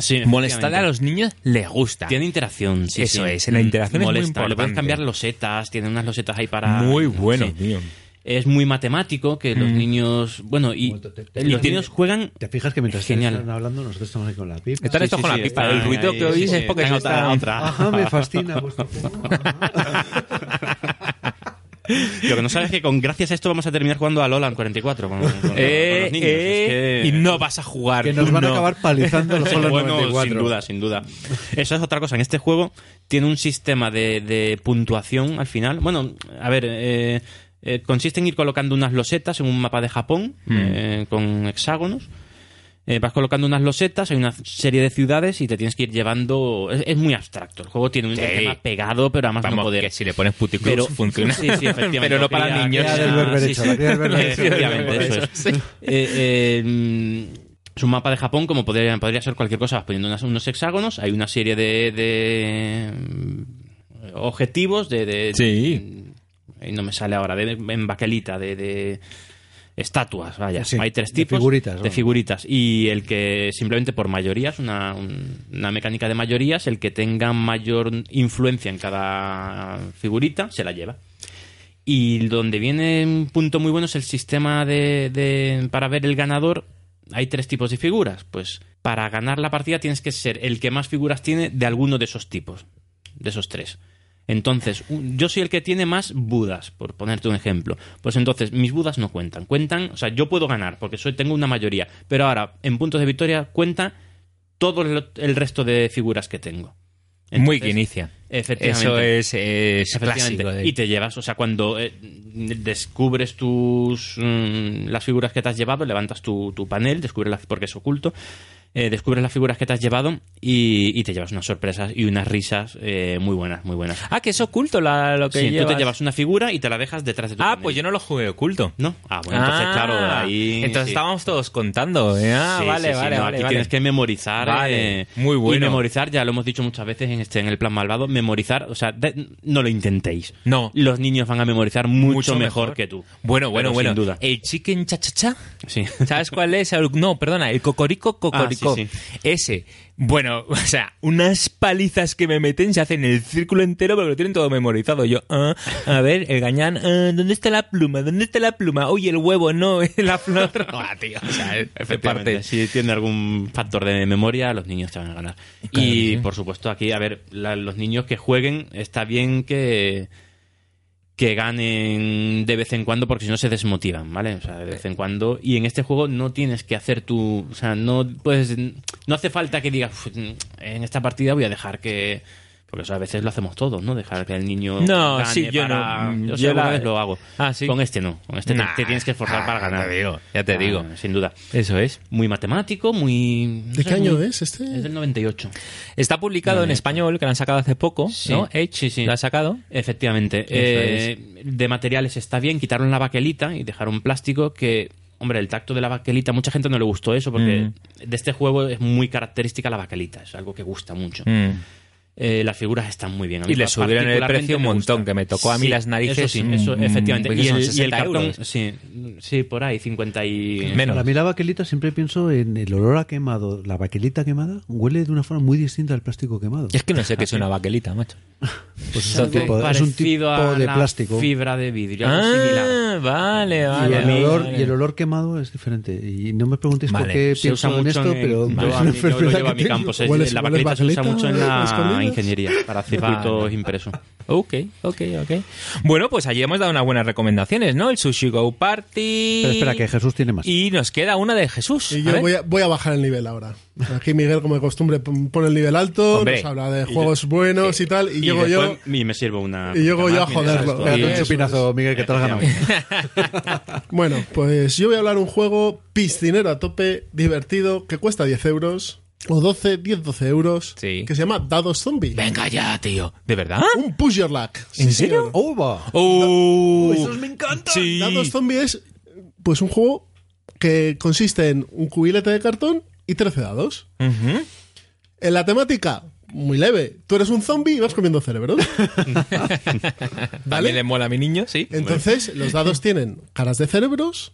Sí, Molestarle efectivamente. a los niños le gusta. Tiene interacción, sí, Eso sí. es, la interacción es muy Molesta. Le puedes importante. cambiar losetas, tiene unas losetas ahí para... Muy bueno, Sí. tío. Es muy matemático, que los niños... Bueno, y Momento, te- te- los niños juegan... ¿Te fijas que mientras Genial. están hablando nosotros estamos aquí con la pipa? Están Sí, estos sí, con sí, la pipa. El ruido ahí, que oís es porque otra, está... otra. Ajá, me fascina vuestro Lo que no sabes es que con gracias a esto vamos a terminar jugando a Lola en 44 con, con- con Eh, los niños. eh, Es que- Y no vas a jugar. Que nos van a no. acabar palizando los solos bueno, 94. sin duda, sin duda. Eso es otra cosa. En este juego tiene un sistema de, de puntuación al final. Bueno, a ver, eh, eh, consiste en ir colocando unas losetas en un mapa de Japón Mm. eh, con hexágonos. Eh, vas colocando unas losetas, hay una serie de ciudades y te tienes que ir llevando. Es, es muy abstracto. El juego tiene un Sí. sistema pegado, pero además Vamos, no poder. que si le pones puticlub Pero- funciona. Sí, sí, efectivamente. Pero no para niños. Efectivamente, eso es. Eh, eh, mm, es un mapa de Japón, como podría, podría ser cualquier cosa. Vas poniendo unas- unos hexágonos, hay una serie de, de, mm, objetivos, de, de- Sí. ahí no me sale ahora, de, en baquelita, de, de, estatuas, vaya. Sí, Hay tres de tipos figuritas, de figuritas. Y el que simplemente por mayorías, una, un- una mecánica de mayorías, el que tenga mayor influencia en cada figurita se la lleva. Y donde viene un punto muy bueno es el sistema de, de- para ver el ganador. Hay tres tipos de figuras. Pues para ganar la partida tienes que ser el que más figuras tiene de alguno de esos tipos, de esos tres. Entonces, yo soy el que tiene más budas, por ponerte un ejemplo. Pues entonces, mis budas no cuentan. Cuentan, o sea, yo puedo ganar porque soy, tengo una mayoría. Pero ahora, en puntos de victoria, cuenta todo el, el resto de figuras que tengo. Muy que inicia. Efectivamente. Eso es, es Efectivamente. clásico. de- Y te llevas, o sea, cuando eh, descubres tus mm, las figuras que te has llevado, levantas tu, tu panel, descubres las, porque es oculto, eh, descubres las figuras que te has llevado y, y te llevas unas sorpresas y unas risas eh, muy buenas, muy buenas. Ah, que es oculto la- lo que Sí, tú te llevas. llevas una figura y te la dejas detrás de tu Ah, panel. pues yo no lo jugué oculto. ¿No? Ah, bueno, entonces, Ah, claro, ahí... Entonces sí. estábamos todos contando. ¿eh? Ah, Sí, vale, vale, no, vale, Aquí vale. tienes que memorizar. Vale, eh, muy bueno. Y memorizar, ya lo hemos dicho muchas veces en este en el plan malvado, memorizar, o sea, de- no lo intentéis. No. Los niños van a memorizar mucho, mejor, que tú. Bueno, bueno, Pero bueno. Sin duda. El chicken cha-cha-cha. Sí. ¿Sabes cuál es? El- No, perdona, el cocorico cocorico. Ah, sí, Ese. Bueno, o sea, unas palizas que me meten se hacen el círculo entero porque lo tienen todo memorizado. Yo, ah, a ver, el gañán, ah, ¿dónde está la pluma? ¿Dónde está la pluma? Oye, el huevo, no, la flor. Ah, tío, o sea, Efectivamente, si tiene algún factor de memoria, los niños te van a ganar. Claro y sí. por supuesto, aquí, a ver, la- los niños que jueguen, está bien que que ganen de vez en cuando porque si no se desmotivan, ¿vale? O sea, de vez en cuando. Y en este juego no tienes que hacer tu... O sea, no puedes... No hace falta que digas, "Uf, en esta partida voy a dejar que... Porque eso a veces lo hacemos todos, ¿no? Dejar que el niño No, gane sí, yo para- no. Yo, Yo alguna la- vez lo hago. Ah, ¿sí? Con este no. Con este te- Nah, te, tienes que esforzar ah, para ganar. te digo, ya te Ah, digo. Sin duda. Eso es. Muy matemático, muy... no ¿De sé, qué año muy- es este? Es del 98. Está publicado en español, que lo han sacado hace poco, Sí, ¿no? Edge sí, sí. lo ha sacado. Efectivamente. Eh, de materiales está bien, quitaron la baquelita y dejaron plástico que... Hombre, el tacto de la baquelita, mucha gente no le gustó eso porque Mm. de este juego es muy característica la baquelita, es algo que gusta mucho. Mm. Eh, las figuras están muy bien. A mí Y le subieron el precio un montón, que me tocó a mí Sí, las narices, Eso sí, eso, mm, efectivamente. porque Y son el, y el 60 cartón, sí, sí, por ahí, 50 y... Menos. Para mí la baquelita siempre pienso en el olor a quemado. La baquelita quemada huele de una forma muy distinta al plástico quemado. Es que no sé qué es una baquelita, macho. Pues es, un tipo, es un tipo a de la plástico. fibra de vidrio, algo similar. Ah, vale, Y vale. el, olor, vale. y el olor quemado es diferente. Y no me preguntéis Vale. por qué Se usa pienso en mucho esto, en, pero yo, yo lo enfermedad llevo a que mi campo. se- ¿Hueles- la baquelita se usa mucho en la ingeniería para circuitos impresos. Ok, ok, ok. Bueno, pues allí hemos dado unas buenas recomendaciones, ¿no? El Sushi Go Party. Pero espera, que Jesús tiene más. Y nos queda una de Jesús. Y A yo ver. voy a, voy a bajar el nivel ahora. Aquí Miguel, como de costumbre, pone el nivel alto, Hombre. nos habla de juegos buenos y tal, y, llego yo... y me sirvo una. y llego yo a joderlo. Pégate un chupinazo, Miguel, que te lo has ganado. Bueno, pues yo voy a hablar un juego piscinero a tope, divertido, que cuesta 10 euros, o 12, 10, 12 euros, Sí. que se llama Dados Zombie. Venga ya, tío. ¿De verdad? Un push your luck. ¿En Sí, serio? señor. ¡Uva! ¡Oh! ¡Esos me encantan! Sí. Dados Zombie es pues un juego que consiste en un cubilete de cartón y 13 dados. En la temática, muy leve. Tú eres un zombie y vas comiendo cerebros. También le mola a mi niño, sí. Entonces, los dados tienen caras de cerebros,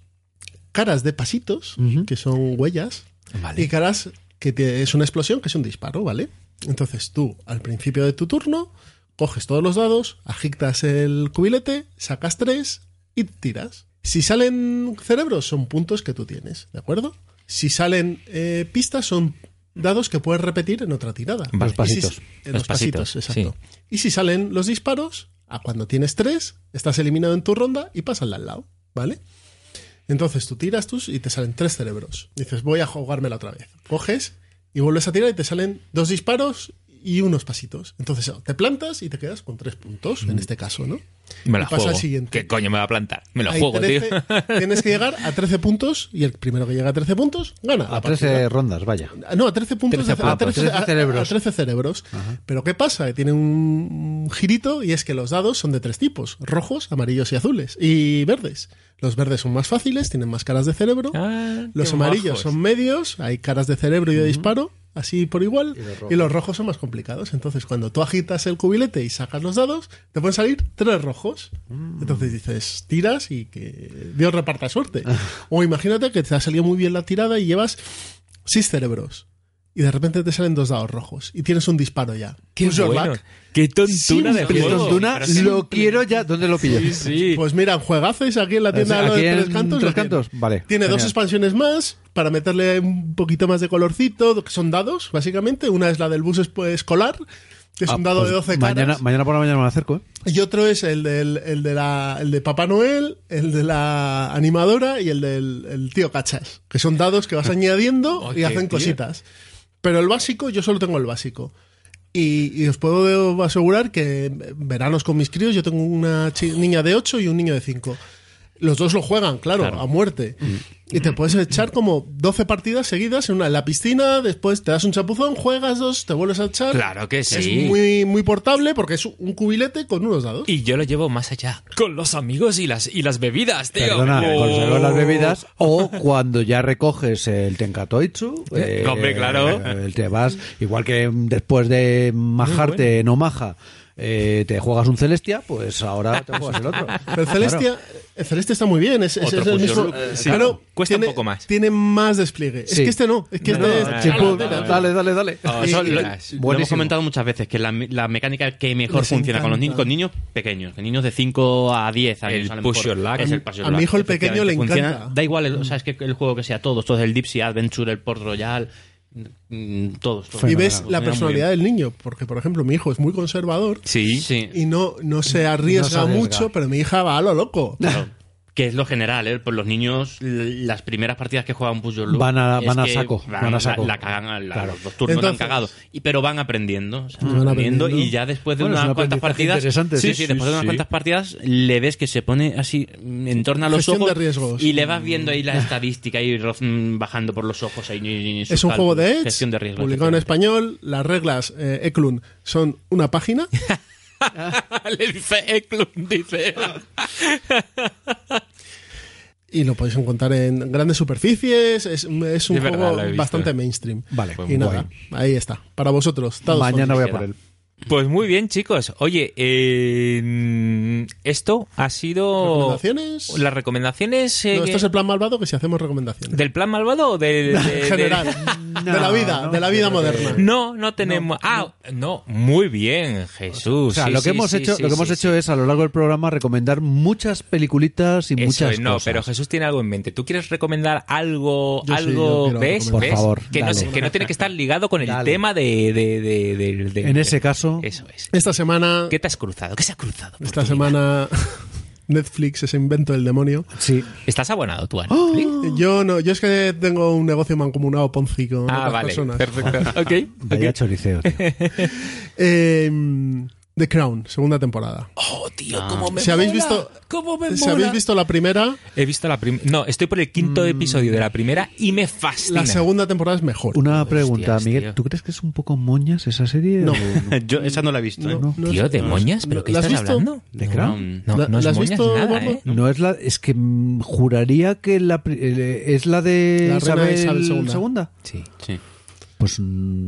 caras de pasitos, que son huellas, Vale. y caras que te- es una explosión, que es un disparo, ¿vale? Entonces tú, al principio de tu turno, coges todos los dados, agitas el cubilete, sacas tres y tiras. Si salen cerebros, son puntos que tú tienes, ¿de acuerdo? Si salen eh, pistas, son dados que puedes repetir en otra tirada. Vale. Los pasitos. Si- Los pasitos, pasitos, exacto. Y si salen los disparos, a cuando tienes tres, estás eliminado en tu ronda y pasas al lado, ¿vale? Entonces tú tiras tus y te salen tres cerebros. Dices, voy a jugármela otra vez. Coges y vuelves a tirar y te salen dos disparos y unos pasitos. Entonces te plantas y te quedas con tres puntos, en este caso, ¿no? Me la Y pasa juego. al siguiente. ¿Qué coño me va a plantar? Me Hay juego, 13 tío. Tienes que llegar a 13 puntos y el primero que llega a 13 puntos gana. la A 13 partida. rondas, vaya. No, a 13 puntos, 13 de- a, puntos, 13, 13 cerebros. a 13 cerebros. Pero ¿qué pasa? Que tiene un girito y es que los dados son de tres tipos: rojos, amarillos y azules. Y verdes. Los verdes son más fáciles, tienen más caras de cerebro. Ah, los amarillos majos. son medios, hay caras de cerebro y de disparo. así por igual, y los, rojos son más complicados. Entonces, cuando tú agitas el cubilete y sacas los dados, te pueden salir tres rojos. Mm. Entonces dices, tiras y que Dios reparta suerte. o imagínate que te ha salido muy bien la tirada y llevas seis cerebros. Y de repente te salen dos dados rojos y tienes un disparo ya. Qué bueno. Qué tontuna de juego. tontuna, lo quiero ya. ¿Dónde lo pillo? Sí, sí. Pues mira, juegazos aquí en la tienda de Tres Cantos. Tres. Cantos, vale, Tiene dos expansiones más para meterle un poquito más de colorcito, que son dados, básicamente. Una es la del bus escolar, que es Ah, un dado pues de 12 mañana, caras. mañana por la mañana me acerco, ¿eh? Y otro es el, del, el, de la, el de Papá Noel, el de la animadora y el del el tío Cachas, que son dados que vas añadiendo y hacen tío. cositas. Pero el básico, yo solo tengo el básico. Y, y os puedo asegurar que veranos con mis críos, yo tengo una niña de 8 y un niño de 5. Los dos lo juegan, claro, Claro. a muerte. Y te puedes echar como 12 partidas seguidas en, una, en la piscina, después te das un chapuzón, juegas dos, te vuelves a echar. Claro que sí. Es muy, muy portable porque es un cubilete con unos dados. Y yo lo llevo más allá. Con los amigos y las, y las bebidas, tío. Perdona, Oh. las bebidas o cuando ya recoges el Tenkatoitsu, eh, Hombre, claro. eh, te vas, igual que después de majarte en Omaha, eh, te juegas un Celestia, pues ahora te juegas el otro. Pero el Celestia, el Celeste está muy bien, es, es- es el mismo. Eh, sí. pero Cuesta un poco más. Tiene más despliegue. Sí. Es que este no, es que No, este no, es. no. dale, dale, dale. Oh, Eso lo, hemos comentado muchas veces, que la, la mecánica que mejor Les funciona con los, niños, con niños pequeños, que niños de 5 a 10 años. El Push mejor, Your Luck. Es el Push Your A mi hijo el pequeño le encanta. Da igual, el- o sea, es que el juego que sea todos, todos el Sea Adventure, el Port Royal, todos. todos. Y ves la personalidad del niño, porque por ejemplo mi hijo es muy conservador Sí. Sí. y no, no se arriesga, No se arriesga. mucho, pero mi hija va a lo loco. Claro. Que es lo general, ¿eh? Pues los niños, las primeras partidas que juegan Push Your Luck Van a- van a saco, van a saco. La, la cagan, a la- Claro. los turnos la han Entonces- cagado. Y, pero van aprendiendo, o sea, Van aprendiendo, aprendiendo. y ya después de Bueno, unas un cuantas partidas. interesante, sí, sí, sí, sí, después de unas cuantas partidas le ves que se pone así mm, en torno a los Gestión de ojos. riesgos. Y le vas viendo ahí la estadística y bajando por los ojos ahí. y- y Es un juego de. Edge, Gestión de riesgos. publicado en español. Las reglas eh, Eklund son una página. Le dice Eklund, dice. Y lo podéis encontrar en grandes superficies. Es, es un Es juego verdad, bastante mainstream. Vale, Y nada, guay. ahí está. Para vosotros. Mañana voy a por él. Pues muy bien, chicos. Oye, eh, esto ha sido. ¿Recomendaciones? Las recomendaciones. eh, No, esto es el plan malvado que si hacemos recomendaciones. ¿Del plan malvado o del. de- en de- general. de la vida, no, de la vida moderna. No, no tenemos. ah, no. muy bien, Jesús. O sea, Sí, lo que sí, hemos sí, hecho, sí, lo que sí, hemos sí. hecho es a lo largo del programa recomendar muchas peliculitas y Eso muchas es, no, cosas. pero Jesús tiene algo en mente. ¿Tú quieres recomendar algo, Yo algo, ves? Por ¿Ves? favor, que, no, dale. que no tiene que estar ligado con el Dale. tema de, de- de- de- de- En ese caso- Eso es. Esta semana, ¿Qué te has cruzado? ¿Qué se ha cruzado? esta semana Netflix, ese invento del demonio. Sí. ¿Estás abonado tú a Netflix? Yo no, yo es que tengo un negocio mancomunado Ponzi con Ah, otras vale. personas. Perfecto. Ok. Vaya choriceo, tío. Eh, The Crown, segunda temporada. Oh, tío, cómo me Si habéis mola. visto, ¿Cómo me si mola? habéis visto la primera, He visto la primera. No, estoy por el quinto episodio de la primera y me fascina. la segunda temporada es mejor. Una pregunta, Hostias, Miguel. tío. ¿Tú crees que es un poco moñas esa serie? No. o Yo esa no la he visto. ¿eh? No, no Tío, ¿de moñas? ¿Pero no, qué ¿la has estás visto? hablando? ¿De No, Crown? No, ¿La- no es la has moñas visto, nada? ¿eh? No es la, es que mm, juraría que la, pri- eh, es la de La Isabel, Isabel II. segunda. Sí. Sí. Pues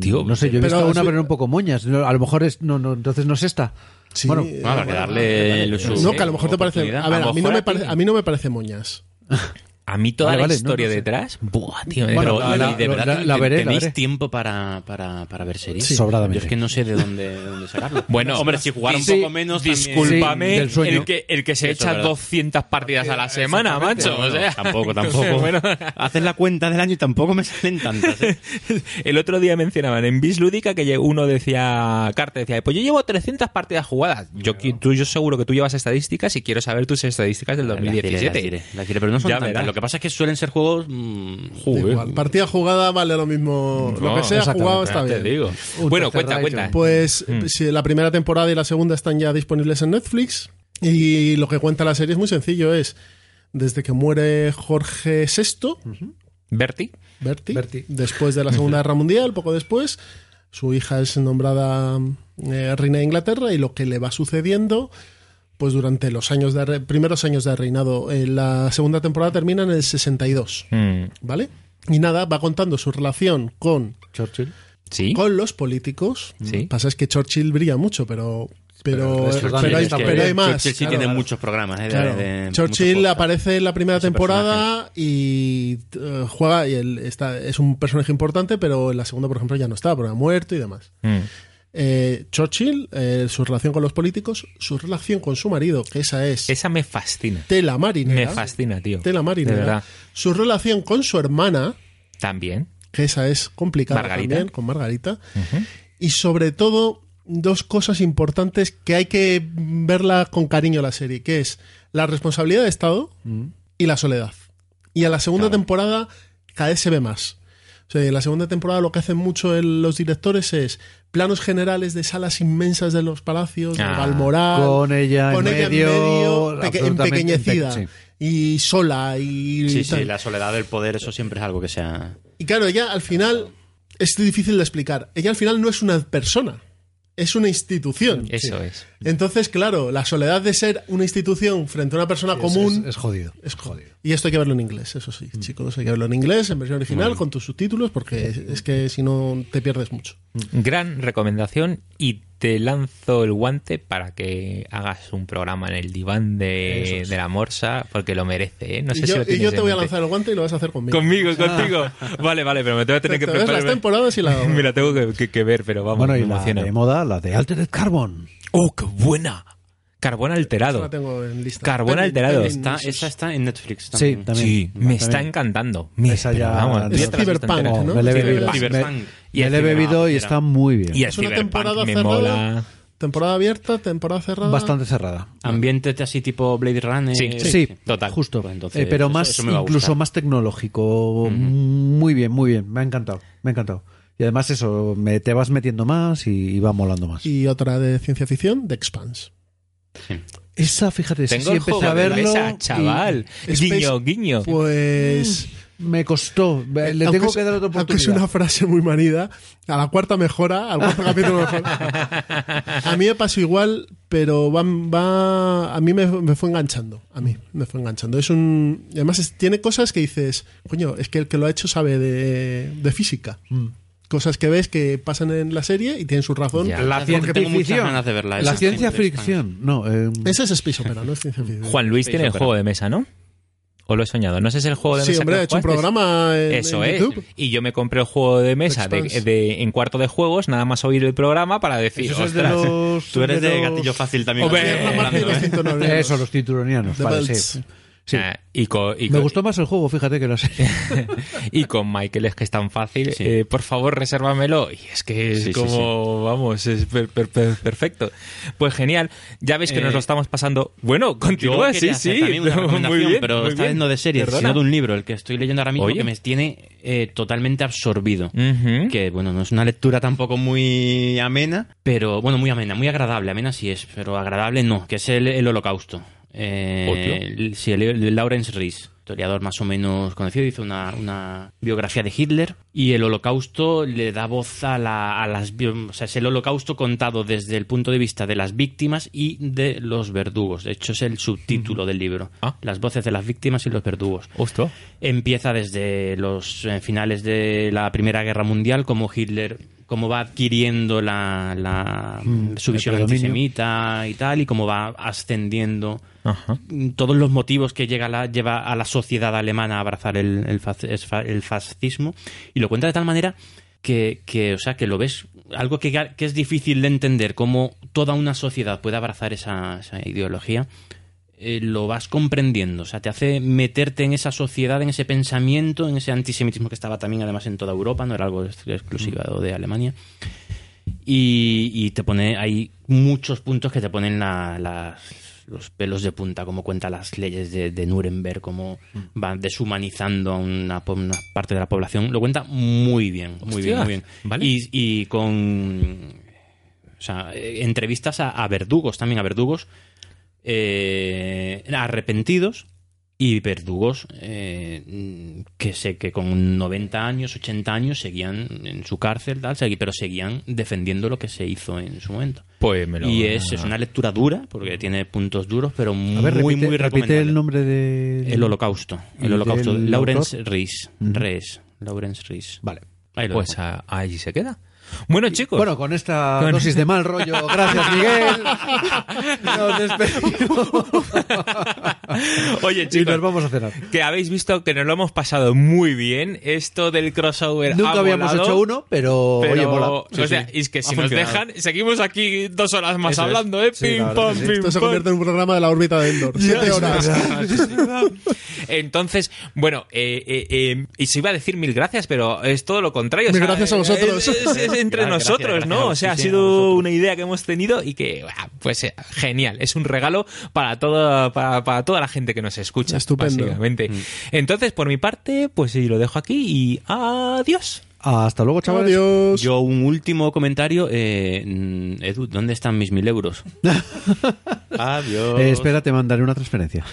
Tío, no sé, yo he pero visto has una pero un poco moñas. No, A lo mejor es no, no, entonces no es esta. Sí, Bueno, eh, Bueno, que darle no, que a lo mejor te parece. A ver, A a mí, no me parece, a mí no me parece moñas. A mí toda Vale, la vale, historia no sé. detrás. Buah, tío. Bueno, Pero, la- y la- de verdad la- la veré, la tenéis veré. tiempo para, para, para ver series. Sí, sobradamente. Yo es que no sé de dónde, de dónde sacarlo. Bueno, hombre, si jugar un sí, poco menos. Discúlpame, Sí, el, que, el que se Eso echa verdad. 200 partidas a la semana, macho. O sea, Tampoco, tampoco. Bueno, Haces la cuenta del año y tampoco me salen tantas. ¿eh? el otro día mencionaban en Bis Lúdica que uno decía, Carte decía, pues yo llevo 300 partidas jugadas. Yo, tú, yo seguro que tú llevas estadísticas y quiero saber tus estadísticas del Las diré, 2017. las diré, las diré, pero no son Ya tantas. verás. Lo que pasa es que suelen ser juegos. mm, Joder. igual, Partida jugada vale lo mismo. lo que sea jugado está Te bien. digo. Bueno, tercer cuenta, cuenta. Pues Mm. si la primera temporada y la segunda están ya disponibles en Netflix. Y lo que cuenta la serie es muy sencillo: es desde que muere Jorge VI, Berti. Berti, Berti. después de la Segunda Guerra Mundial, poco después, su hija es nombrada eh, reina de Inglaterra y lo que le va sucediendo. Pues durante los años de re- primeros años de reinado, eh, la segunda temporada termina en el 62, Mm. ¿vale? Y nada, va contando su relación con Churchill. Sí. con los políticos. Sí. Pasa es que Churchill brilla mucho, pero pero, Pero resto pero, hay, pero hay más. Churchill sí claro, tiene claro. muchos programas. ¿eh? Claro. de- Churchill aparece en la primera Ese temporada y eh, juega y él está, es un personaje importante, pero en la segunda, por ejemplo, ya no está, porque ha muerto y demás. Mm. Eh, Churchill, eh, su relación con los políticos, su relación con su marido, que esa es Esa me fascina. tela marinera. Me fascina, tío. Tela De marinera. verdad. Su relación con su hermana, También. que esa es complicada Margarita. también, con Margarita. Y sobre todo, dos cosas importantes que hay que verla con cariño la serie, que es la responsabilidad de Estado y la soledad. Y a la segunda temporada cada vez se ve más. O sea, en la segunda temporada lo que hacen mucho el- los directores es planos generales de salas inmensas de los palacios, de Ah. Balmoral, Con ella con en ella medio, peque- absolutamente empequeñecida empe- y sola y, Sí, y sí, la soledad del poder, eso siempre es algo que sea. Y claro, ella al final es difícil de explicar. Ella al final no es una persona, es una institución. Eso es. Entonces, claro, la soledad de ser una institución frente a una persona Es- común Es, es jodido. es jodido. Y esto hay que verlo en inglés, eso sí, chicos. Hay que verlo en inglés, en versión original, con tus subtítulos, porque es, es que si no te pierdes mucho. Gran recomendación y te lanzo el guante para que hagas un programa en el diván de, de la morsa porque lo merece, ¿eh? No sé y si yo, lo y tienes yo te voy a lanzar el guante y lo vas a hacer conmigo. Conmigo, contigo. Vale, vale, pero me tengo que tener Te que ves las preparar. temporadas y la... Mira, tengo que, que- que ver, pero vamos, Bueno, y me la de moda, la de Altered Carbon. ¡Oh, qué buena! Carbón Esa alterado. la tengo en lista. Carbón alterado. pending Está, esa está en Netflix Sí, también. Sí, me También. está encantando. Me- Esa ya- vamos, Es Cyberpunk, entera. ¿no? me la he Sí, bebido, Cyberpunk. me- Y me el la he bebido y Cyberpunk está muy bien. Y el Es una Cyberpunk temporada me cerrada. mola. Temporada abierta, temporada cerrada. Bastante cerrada. Ambiente así tipo Blade Runner. Sí, Sí, total. justo. Pues entonces, Eh, pero eso- más, eso me va a incluso gustar. más tecnológico. Muy bien, muy bien. Me ha encantado. Me ha encantado. Y además eso, me, te vas metiendo más y, y va molando más. Y otra de ciencia ficción, The Expanse. Esa, fíjate, Tengo sí el empecé juego a verlo. mesa, y chaval. Space- Guiño, guiño. Pues... Me costó. Le aunque tengo es- que dar otra Aunque es oportunidad. una frase muy manida, a la cuarta mejora, al cuarto capítulo mejora. A mí me pasó igual, pero va, va a mí me, me fue enganchando. A mí me fue enganchando. Es un, y además es- tiene cosas que dices, coño, es que el que lo ha hecho sabe de, de física. Mm. Cosas que ves que pasan en la serie y tienen su razón. Ya. La ciencia ficción. ganas de verla, La ciencia sí, ficción. No, eh, Ese es Space Opera, no es ciencia ficción. Juan Luis Space tiene el juego de mesa, ¿no? ¿O lo he soñado? ¿No sé si es el juego de Sí, mesa hombre, que ha hecho un programa en, Eso en es. YouTube. Y yo me compré el juego de mesa de, en cuarto de juegos, nada más oír el programa para decir. eso es de los. Tú eres de los- gatillo fácil también. Hombre, los ¿eh? cinturones. Eso, los tituronianos. The Vale, Belts. sí. Sí. Ah, y con, y Me con- gustó más el juego, fíjate que la serie. y con Michael es que es tan fácil. Sí. eh, por favor, resérvamelo. Y es que es Sí, sí, como, vamos, es per- per- per- perfecto. Pues genial. Ya veis que Eh, nos lo estamos pasando. Bueno, continúa, sí, sí. también una muy recomendación, bien, pero muy esta bien. vez no de series, Perdona. sino de un libro, el que estoy leyendo ahora mismo, Oye. que me tiene eh, totalmente absorbido. Que, bueno, no es una lectura tampoco muy amena, pero, bueno, muy amena, muy agradable. Amena sí es, pero agradable no, que es el, el Holocausto. Eh, el- sí, el, Lawrence Rees, historiador más o menos conocido, hizo una, una biografía de Hitler y el Holocausto le da voz a, la- a las... O sea, es el Holocausto contado desde el punto de vista de las víctimas y de los verdugos. De hecho, es el subtítulo del libro. Ah. Las voces de las víctimas y los verdugos Ostras. empieza desde los eh, finales de la Primera Guerra Mundial, como Hitler, cómo va adquiriendo la, la- Mm, su visión antisemita y tal, y cómo va ascendiendo Ajá. mm, todos los motivos que llega la, lleva a la sociedad alemana a abrazar el, el, faz- es fa- el fascismo, y lo cuenta de tal manera que, que, o sea, que lo ves, algo que, que es difícil de entender, cómo toda una sociedad puede abrazar esa, esa ideología, eh, lo vas comprendiendo, o sea, te hace meterte en esa sociedad, en ese pensamiento, en ese antisemitismo que estaba también además en toda Europa, no era algo ex- exclusivo de Alemania. Y, y te pone, hay muchos puntos que te ponen la- las- los pelos de punta, como cuenta las leyes de, de Nuremberg, cómo van deshumanizando a una, parte de la población. Lo cuenta muy bien, muy Hostia, bien, muy bien. vale. Y, y con o sea, entrevistas a, a verdugos, también a verdugos eh, arrepentidos y verdugos eh, que sé que con 90 años, 80 años seguían en su cárcel, tal, pero seguían defendiendo lo que se hizo en su momento. Pues me lo. Y es, es una lectura dura, porque tiene puntos duros, pero muy, ver, repite, muy repite recomendable. el nombre de. El holocausto. ¿Y El holocausto. Lawrence? Rees. Rees. Lawrence Rees. Vale. Ahí lo Pues a- allí se queda. Bueno, chicos. Bueno, con esta Con- dosis de mal rollo, gracias Miguel. Nos despedimos. Oye, y chicos. nos vamos a cenar. Que habéis visto que nos lo hemos pasado muy bien. Esto del crossover. Nunca ha habíamos volado, hecho uno, pero, Pero, oye, mola. o Sí, sea, sí. es que si nos dejan, seguimos aquí dos horas más Eso es. hablando, ¿eh? Sí, pim, pam, pim, Esto se convierte en un programa de la órbita de Endor. Siete horas. Entonces, bueno, eh, eh, eh, y se iba a decir mil gracias, pero es todo lo contrario. o Mil sea, gracias a vosotros. Es, es- es entre Gracias, nosotros, gracias, ¿no? O sea, ha sido una idea que hemos tenido y que, bah, pues, eh, genial. Es un regalo para toda, para, para toda la gente que nos escucha. Estupendo. Básicamente. Entonces, por mi parte, pues sí, lo dejo aquí y adiós. Hasta luego, chavales. Adiós. Yo un último comentario. Eh, mm, Edu, ¿dónde están mis mil euros? Adiós. Eh, espera, te mandaré una transferencia.